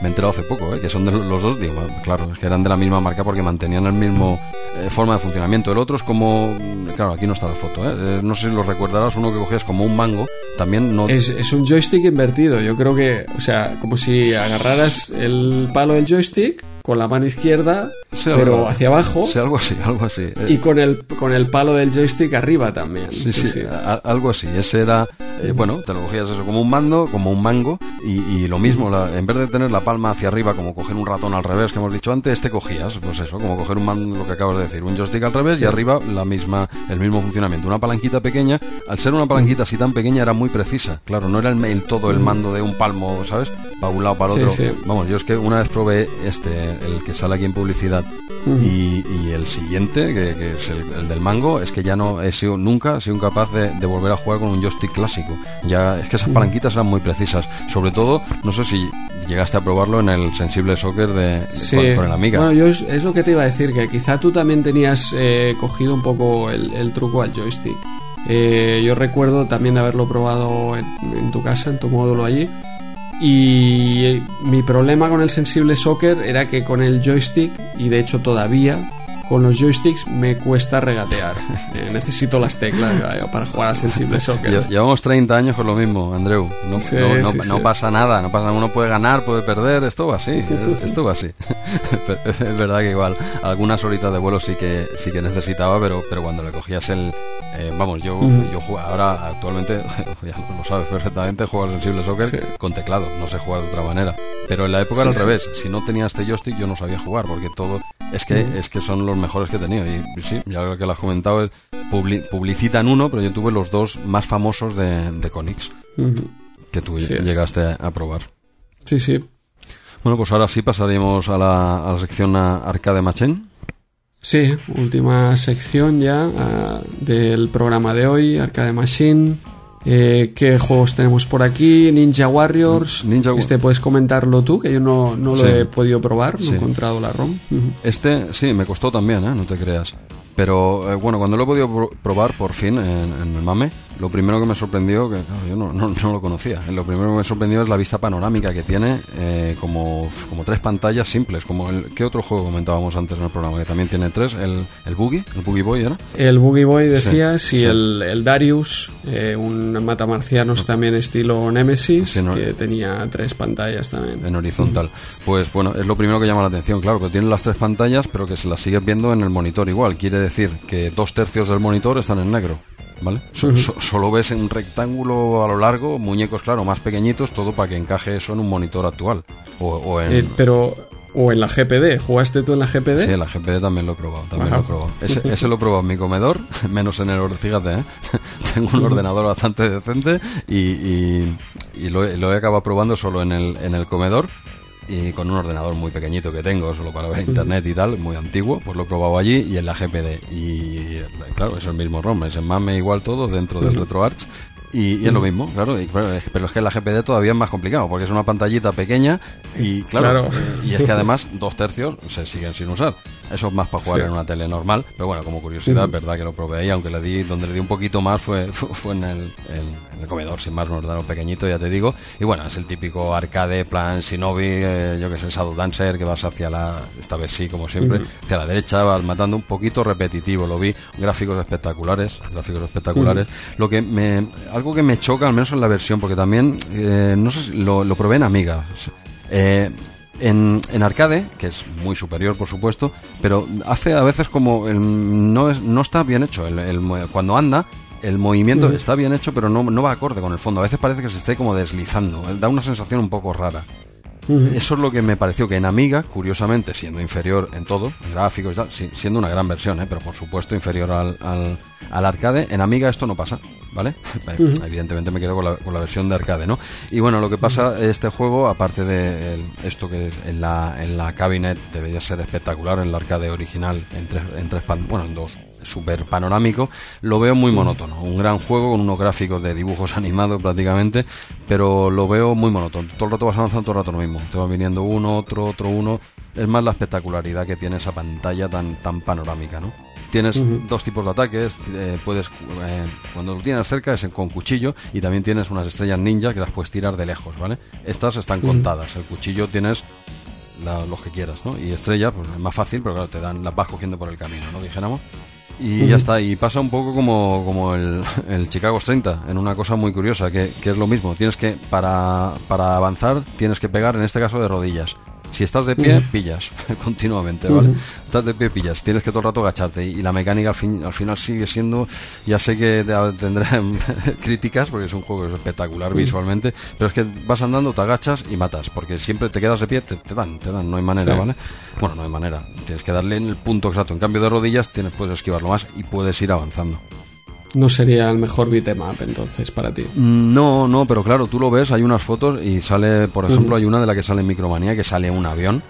he enterado hace poco, ¿eh? que son de los dos, digo, claro, es que eran de la misma marca porque mantenían el mismo eh, forma de funcionamiento. El otro es como, claro, aquí no está la foto, ¿eh? ¿eh? no sé si lo recordarás, uno que cogías como un mango, también no... Es, es un joystick invertido, yo creo que, o sea, como si agarraras el palo del joystick con la mano izquierda, pero hacia abajo. Sí, algo así, algo así. Y con el, con el palo del joystick arriba también. Sí, sí, algo así. Ese era, eh, bueno, te lo cogías eso como un mando, como un mango, y, lo mismo, en vez de tener la palma hacia arriba, como coger un ratón al revés, que hemos dicho antes, este cogías, pues eso, como coger un mando, lo que acabas de decir, un joystick al revés y arriba la misma, el mismo funcionamiento. Una palanquita pequeña, al ser una palanquita así tan pequeña, era muy precisa. Claro, no era el, todo el mando de un palmo, ¿sabes? Para un lado, para otro. Vamos, yo es que una vez probé este el que sale aquí en publicidad. Y, el siguiente, que, es el, del mango, es que ya no he sido nunca he sido capaz de, volver a jugar con un joystick clásico. Ya es que esas palanquitas eran muy precisas. Sobre todo, no sé si llegaste a probarlo en el sensible soccer de, con, el Amiga. Bueno, yo es, lo que te iba a decir, que quizá tú también tenías eh, cogido un poco el, truco al joystick. Eh, yo recuerdo también de haberlo probado en, tu casa, en tu módulo allí. Y mi problema con el sensible soccer era que con el joystick, y de hecho todavía, con los joysticks me cuesta regatear. Eh, necesito las teclas para jugar a sensible soccer. Llevamos 30 años con lo mismo, Andreu. No, no, pasa nada, no pasa Uno puede ganar, puede perder, esto va así. esto va así. es verdad que igual algunas horitas de vuelo sí que sí que necesitaba, pero, pero cuando le cogías el, eh, vamos, yo, yo juego, ahora actualmente, ya lo sabes perfectamente, juego al sensible soccer con teclado, no sé jugar de otra manera. Pero en la época era al revés, si no tenía este joystick yo no sabía jugar, porque todo Es que, es que son los mejores que he tenido. Y sí, ya lo que lo has comentado es publicitan uno, pero yo tuve los dos más famosos de, de Conix que tú llegaste a probar. Sí, sí. Bueno, pues ahora sí pasaríamos a la, a la sección Arcade Machine. Sí, última sección ya ah, del programa de hoy, Arcade Machine. Eh, ¿Qué juegos tenemos por aquí? Ninja Warriors. Ninja este puedes comentarlo tú, que yo no, no lo he podido probar, no he encontrado la ROM. Este sí, me costó también, ¿eh? no te creas. Pero eh, bueno, cuando lo he podido probar por fin en, en el MAME, lo primero que me sorprendió, que yo no, no, lo conocía, lo primero que me sorprendió es la vista panorámica que tiene, eh, como, como tres pantallas simples, como el... ¿Qué otro juego comentábamos antes en el programa? Que también tiene tres, el, el Boogie, el Boogie Boy, ¿era? El Boogie Boy decías, y El, el, Darius, eh, un matamarcianos también estilo Nemesis, que tenía tres pantallas también. En horizontal. Pues bueno, es lo primero que llama la atención, claro, que tiene las tres pantallas, pero que se las sigues viendo en el monitor igual. Quiere decir que dos tercios del monitor están en negro. ¿Vale? solo ves un rectángulo a lo largo, muñecos, claro, más pequeñitos, todo para que encaje eso en un monitor actual. O, en... Eh, pero o en la GPD. ¿Jugaste tú en la GPD? Sí, en la GPD también lo he probado. También lo he probado. Ese, lo he probado en mi comedor, menos en el ordenador. Fíjate, ¿eh? tengo un ordenador bastante decente y, lo, lo, he acabado probando solo en el, en el comedor y con un ordenador muy pequeñito que tengo, solo para ver internet y tal, muy antiguo, pues lo he probado allí y en la GPD. Y claro, es el mismo ROM, es en MAME igual todo dentro del RetroArch y, es lo mismo, claro, pero es que la GPD todavía es más complicado, porque es una pantallita pequeña y claro, y es que además dos tercios se siguen sin usar. Eso es más para jugar en una tele normal, pero bueno, como curiosidad, es verdad que lo probé ahí, aunque le di, donde le di un poquito más fue, fue en, el, en, el comedor, sin más, un ordenador pequeñito, ya te digo. Y bueno, es el típico arcade, plan Shinobi, eh, yo que sé, Shadow Dancer, que vas hacia la, esta vez sí, como siempre, hacia la derecha, vas matando un poquito repetitivo, lo vi, gráficos espectaculares, gráficos espectaculares. Lo que me, algo que me choca, al menos en la versión, porque también, eh, no sé si lo, probé en Amiga. Eh, en, en, arcade, que es muy superior por supuesto, pero hace a veces como no, es, no está bien hecho. El, cuando anda, el movimiento está bien hecho, pero no, no va acorde con el fondo. A veces parece que se esté como deslizando. Da una sensación un poco rara. Eso es lo que me pareció que en Amiga, curiosamente, siendo inferior en todo, en gráficos y tal, siendo una gran versión, ¿eh? pero por supuesto inferior al, al, arcade, en Amiga esto no pasa, ¿vale? Evidentemente me quedo con la, con la, versión de arcade, ¿no? Y bueno, lo que pasa, este juego, aparte de esto que en la, en la cabinet debería ser espectacular, en la arcade original, en tres, en tres bueno, en dos súper panorámico, lo veo muy monótono. Un gran juego con unos gráficos de dibujos animados prácticamente, pero lo veo muy monótono. Todo el rato vas avanzando, todo el rato lo mismo. Te va viniendo uno, otro, otro, uno. Es más la espectacularidad que tiene esa pantalla tan, tan panorámica, ¿no? Tienes dos tipos de ataques, eh, puedes eh, cuando lo tienes cerca es con cuchillo y también tienes unas estrellas ninja que las puedes tirar de lejos, ¿vale? Estas están contadas, el cuchillo tienes los que quieras, ¿no? Y estrellas, pues es más fácil, pero claro, te dan, las vas cogiendo por el camino, ¿no? Dijéramos. Y ya está, y pasa un poco como, como el, el Chicago 30, en una cosa muy curiosa, que, que, es lo mismo. Tienes que, para, para avanzar, tienes que pegar, en este caso, de rodillas. Si estás de pie, pillas continuamente, ¿vale? Estás de pie, pillas. Tienes que todo el rato agacharte. Y, la mecánica al, fin, al final sigue siendo. Ya sé que tendré críticas porque es un juego espectacular visualmente. Pero es que vas andando, te agachas y matas. Porque siempre te quedas de pie, te, dan, te dan. No hay manera, ¿vale? Bueno, no hay manera. Tienes que darle en el punto exacto. En cambio de rodillas, tienes, puedes esquivarlo más y puedes ir avanzando no sería el mejor beatmap entonces para ti. Mm, no, no, pero claro, tú lo ves, hay unas fotos y sale, por ejemplo, hay una de la que sale en Micromanía que sale un avión.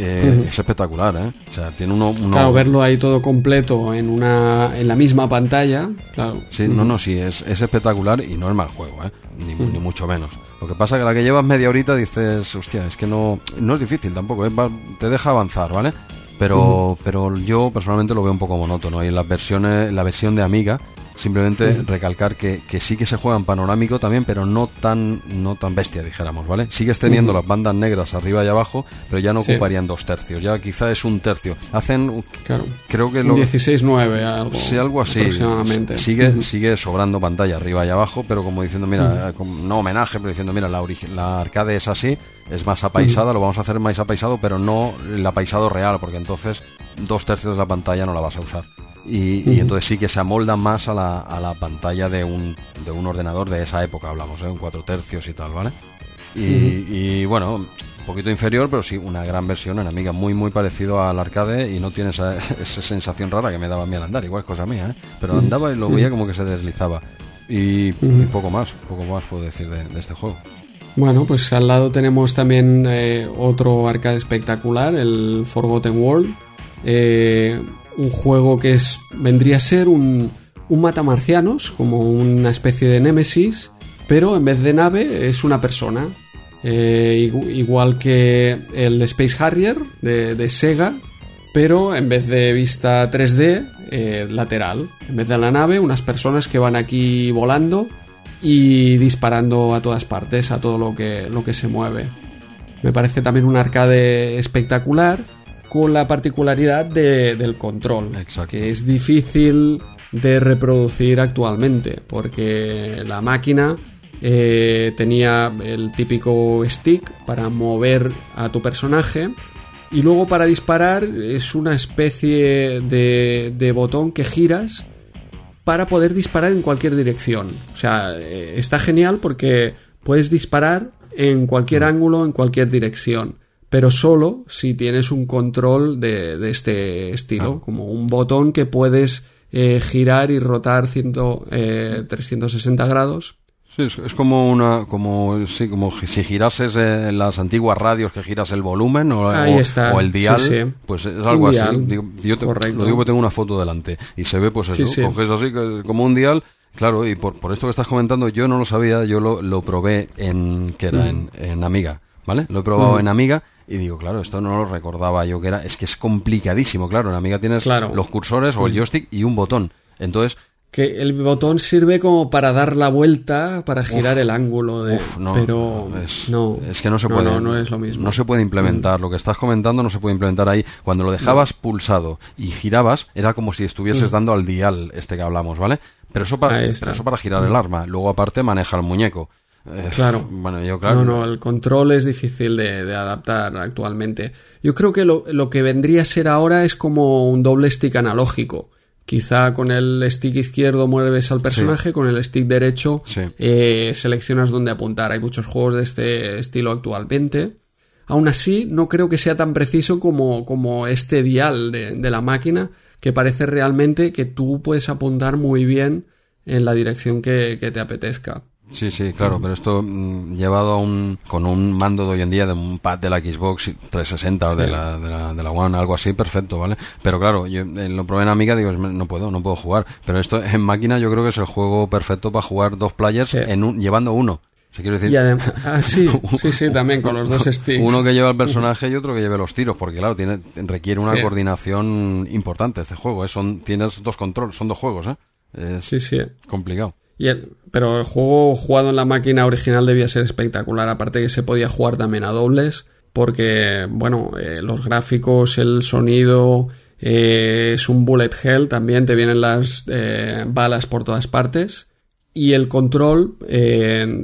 Eh, es espectacular, ¿eh? O sea, tiene uno, Claro, verlo ahí todo completo en una en la misma pantalla, claro. Sí, no, no, sí, es, es espectacular y no es mal juego, ¿eh? Ni, ni, mucho menos. Lo que pasa es que la que llevas media horita dices, hostia, es que no, no es difícil tampoco, ¿eh? te deja avanzar, ¿vale? Pero, pero yo personalmente lo veo un poco monótono. Y en las versiones, la versión de Amiga Simplemente recalcar que, que, sí que se juega en panorámico también, pero no tan, no tan bestia, dijéramos, ¿vale? Sigues teniendo las bandas negras arriba y abajo, pero ya no ocuparían dos tercios, ya quizá es un tercio. Hacen, claro. creo que lo... 16-9, algo, sí, algo así. Aproximadamente. Sigue, sigue sobrando pantalla arriba y abajo, pero como diciendo, mira, no homenaje, pero diciendo, mira, la, la arcade es así, es más apaisada, lo vamos a hacer más apaisado, pero no el apaisado real, porque entonces dos tercios de la pantalla no la vas a usar. Y, entonces sí que se amolda más a la, a la pantalla de un, de un ordenador de esa época, hablamos, ¿eh? un cuatro tercios y tal, ¿vale? Y, y bueno, poquito inferior, pero sí una gran versión en Amiga, muy muy parecido al arcade y no tiene esa, esa sensación rara que me daba a mí al andar, igual es cosa mía, ¿eh? pero andaba y lo veía como que se deslizaba. Y, y poco más, poco más puedo decir de, de este juego. Bueno, pues al lado tenemos también eh, otro arcade espectacular, el Forgotten World. Eh, un juego que es vendría a ser un, un matamarcianos, como una especie de némesis, pero en vez de nave es una persona. Eh, igu- igual que el Space Harrier de, de Sega, pero en vez de vista 3D, eh, lateral. En vez de la nave, unas personas que van aquí volando y disparando a todas partes, a todo lo que, lo que se mueve. Me parece también un arcade espectacular con la particularidad de- del control, Exacto. que es difícil de reproducir actualmente, porque la máquina eh, tenía el típico stick para mover a tu personaje y luego para disparar es una especie de, de botón que giras para poder disparar en cualquier dirección. O sea, eh, está genial porque puedes disparar en cualquier ángulo, en cualquier dirección, pero solo si tienes un control de, de este estilo, como un botón que puedes eh, girar y rotar ciento, eh, 360 grados. Sí, es, es como una, como, sí, como si girases eh, las antiguas radios que giras el volumen o, Ahí o- está, o el dial, sí, sí. pues es algo así. Digo, yo te- lo digo porque tengo una foto delante y se ve pues eso, Sí, sí. coges así que- como un dial, claro, y por, por esto que estás comentando yo no lo sabía, yo lo, lo probé en, que era en, en Amiga, ¿vale? Lo he probado Mm. en Amiga y digo, claro, esto no lo recordaba yo que era, es que es complicadísimo, claro, en Amiga tienes Claro. Mm. los cursores o el joystick y un botón. Entonces, Que el botón sirve como para dar la vuelta, para girar el ángulo de... Uf, no, pero es, no, es que no se puede. No, no es lo mismo. Mm. No se puede implementar. Lo que estás comentando no se puede implementar ahí. Cuando lo dejabas pulsado y girabas, era como si estuvieses dando al dial este que hablamos, ¿vale? Pero eso para, Mm. Mm. pero eso para girar el arma. Luego, aparte, maneja el muñeco. Claro. Bueno, yo, claro. No, no, el control es difícil de, de adaptar actualmente. Yo creo que lo, lo que vendría a ser ahora es como un doble stick analógico. Quizá con el stick izquierdo mueves al personaje, con el stick derecho Sí. eh, seleccionas dónde apuntar. Hay muchos juegos de este estilo actualmente. Aún así, no creo que sea tan preciso como, como este dial de, de la máquina, que parece realmente que tú puedes apuntar muy bien en la dirección que, que te apetezca. Sí, sí, claro, pero esto mm, llevado a un, con un mando de hoy en día de un pad de la Xbox 360 o de la, de, la, de la One, algo así, perfecto, ¿vale? Pero claro, yo eh, lo probé en Amiga digo, no puedo, no puedo jugar. Pero esto en máquina yo creo que es el juego perfecto para jugar dos players Sí. en un, llevando uno. Quiero decir, Y además, ah, sí, sí, sí, también con los dos sticks. uno que lleva el personaje y otro que lleve los tiros, porque claro, tiene, requiere una Sí. coordinación importante este juego, ¿eh? Son, tienes dos controles, son dos juegos, ¿eh? Es Sí, sí. complicado. Pero el juego jugado en la máquina original debía ser espectacular, aparte que se podía jugar también a dobles, porque, bueno, eh, los gráficos, el sonido, eh, es un bullet hell, también te vienen las eh, balas por todas partes, y el control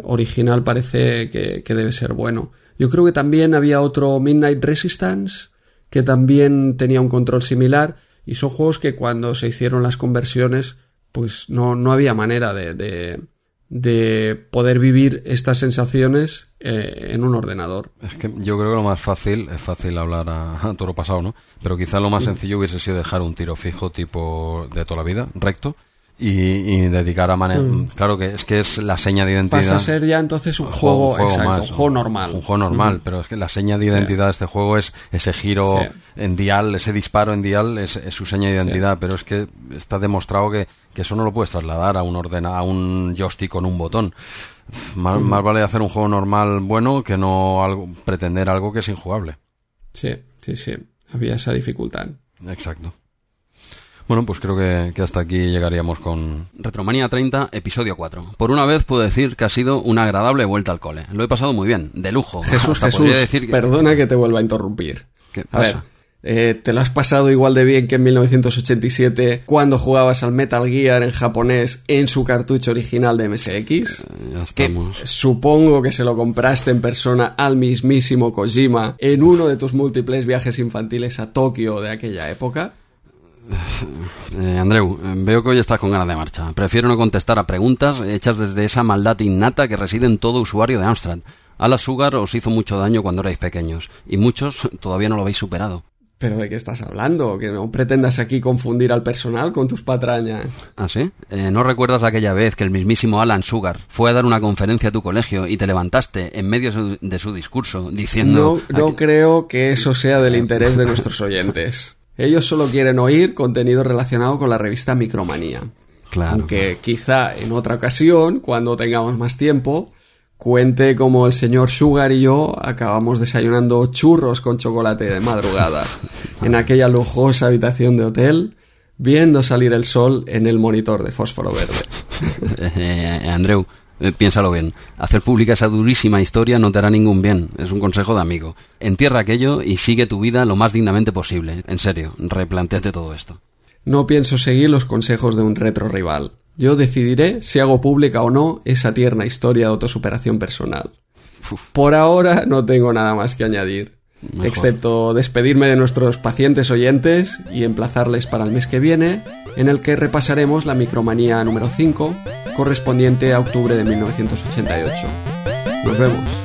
original parece que, que debe ser bueno. Yo creo que también había otro Midnight Resistance, que también tenía un control similar, y son juegos que cuando se hicieron las conversiones, pues no, no había manera de, de, de poder vivir estas sensaciones eh, en un ordenador. Es que yo creo que lo más fácil, es fácil hablar a, a toro pasado, ¿no? Pero quizá lo más sencillo hubiese sido dejar un tiro fijo tipo de toda la vida, recto, y, y dedicar a manejar... Claro que es que es la seña de identidad. Pasa a ser ya entonces un un juego, exacto, más, un juego normal. Un juego normal, pero es que la seña de identidad de este juego es ese giro Sí. en dial, ese disparo en dial es, es su seña de identidad, pero es que está demostrado que, que eso no lo puedes trasladar a un ordena, a un joystick con un botón. Más, más vale hacer un juego normal bueno que no algo, pretender algo que es injugable. Sí, sí, sí. Había esa dificultad. Exacto. Bueno, pues creo que, que hasta aquí llegaríamos con... Retromanía 30, episodio 4. Por una vez puedo decir que ha sido una agradable vuelta al cole. Lo he pasado muy bien, de lujo. Jesús, Hasta Jesús, decir que- perdona que te vuelva a interrumpir. ¿Qué A ver, pasa? eh, ¿te lo has pasado igual de bien que en 1987 cuando jugabas al Metal Gear en japonés en su cartucho original de MSX? Ya Que estamos. supongo que se lo compraste en persona al mismísimo Kojima en uno de tus múltiples viajes infantiles a Tokio de aquella época. Eh, Andreu, veo que hoy estás con ganas de marcha. Prefiero no contestar a preguntas hechas desde esa maldad innata que reside en todo usuario de Amstrad. Alan Sugar os hizo mucho daño cuando erais pequeños, y muchos todavía no lo habéis superado. ¿Pero de qué estás hablando? Que no pretendas aquí confundir al personal con tus patrañas. ¿Ah, sí? Eh, ¿No recuerdas aquella vez que el mismísimo Alan Sugar fue a dar una conferencia a tu colegio y te levantaste en medio su- de su discurso diciendo... No, no creo que eso sea del interés de nuestros oyentes. Ellos solo quieren oír contenido relacionado con la revista Micromanía. Claro. Aunque quizá en otra ocasión, cuando tengamos más tiempo, cuente como el señor Sugar y yo acabamos desayunando churros con chocolate de madrugada en aquella lujosa habitación de hotel, viendo salir el sol en el monitor de fósforo verde. Eh, Andreu, eh, piénsalo bien. Hacer pública esa durísima historia no te hará ningún bien. Es un consejo de amigo. Entierra aquello y sigue tu vida lo más dignamente posible. En serio, replanteate todo esto. No pienso seguir los consejos de un retro rival. Yo decidiré si hago pública o no esa tierna historia de autosuperación personal. Uf. Por ahora no tengo nada más que añadir, Mejor. excepto despedirme de nuestros pacientes oyentes y emplazarles para el mes que viene, en el que repasaremos la micromanía número 5, correspondiente a octubre de 1988. Nos vemos.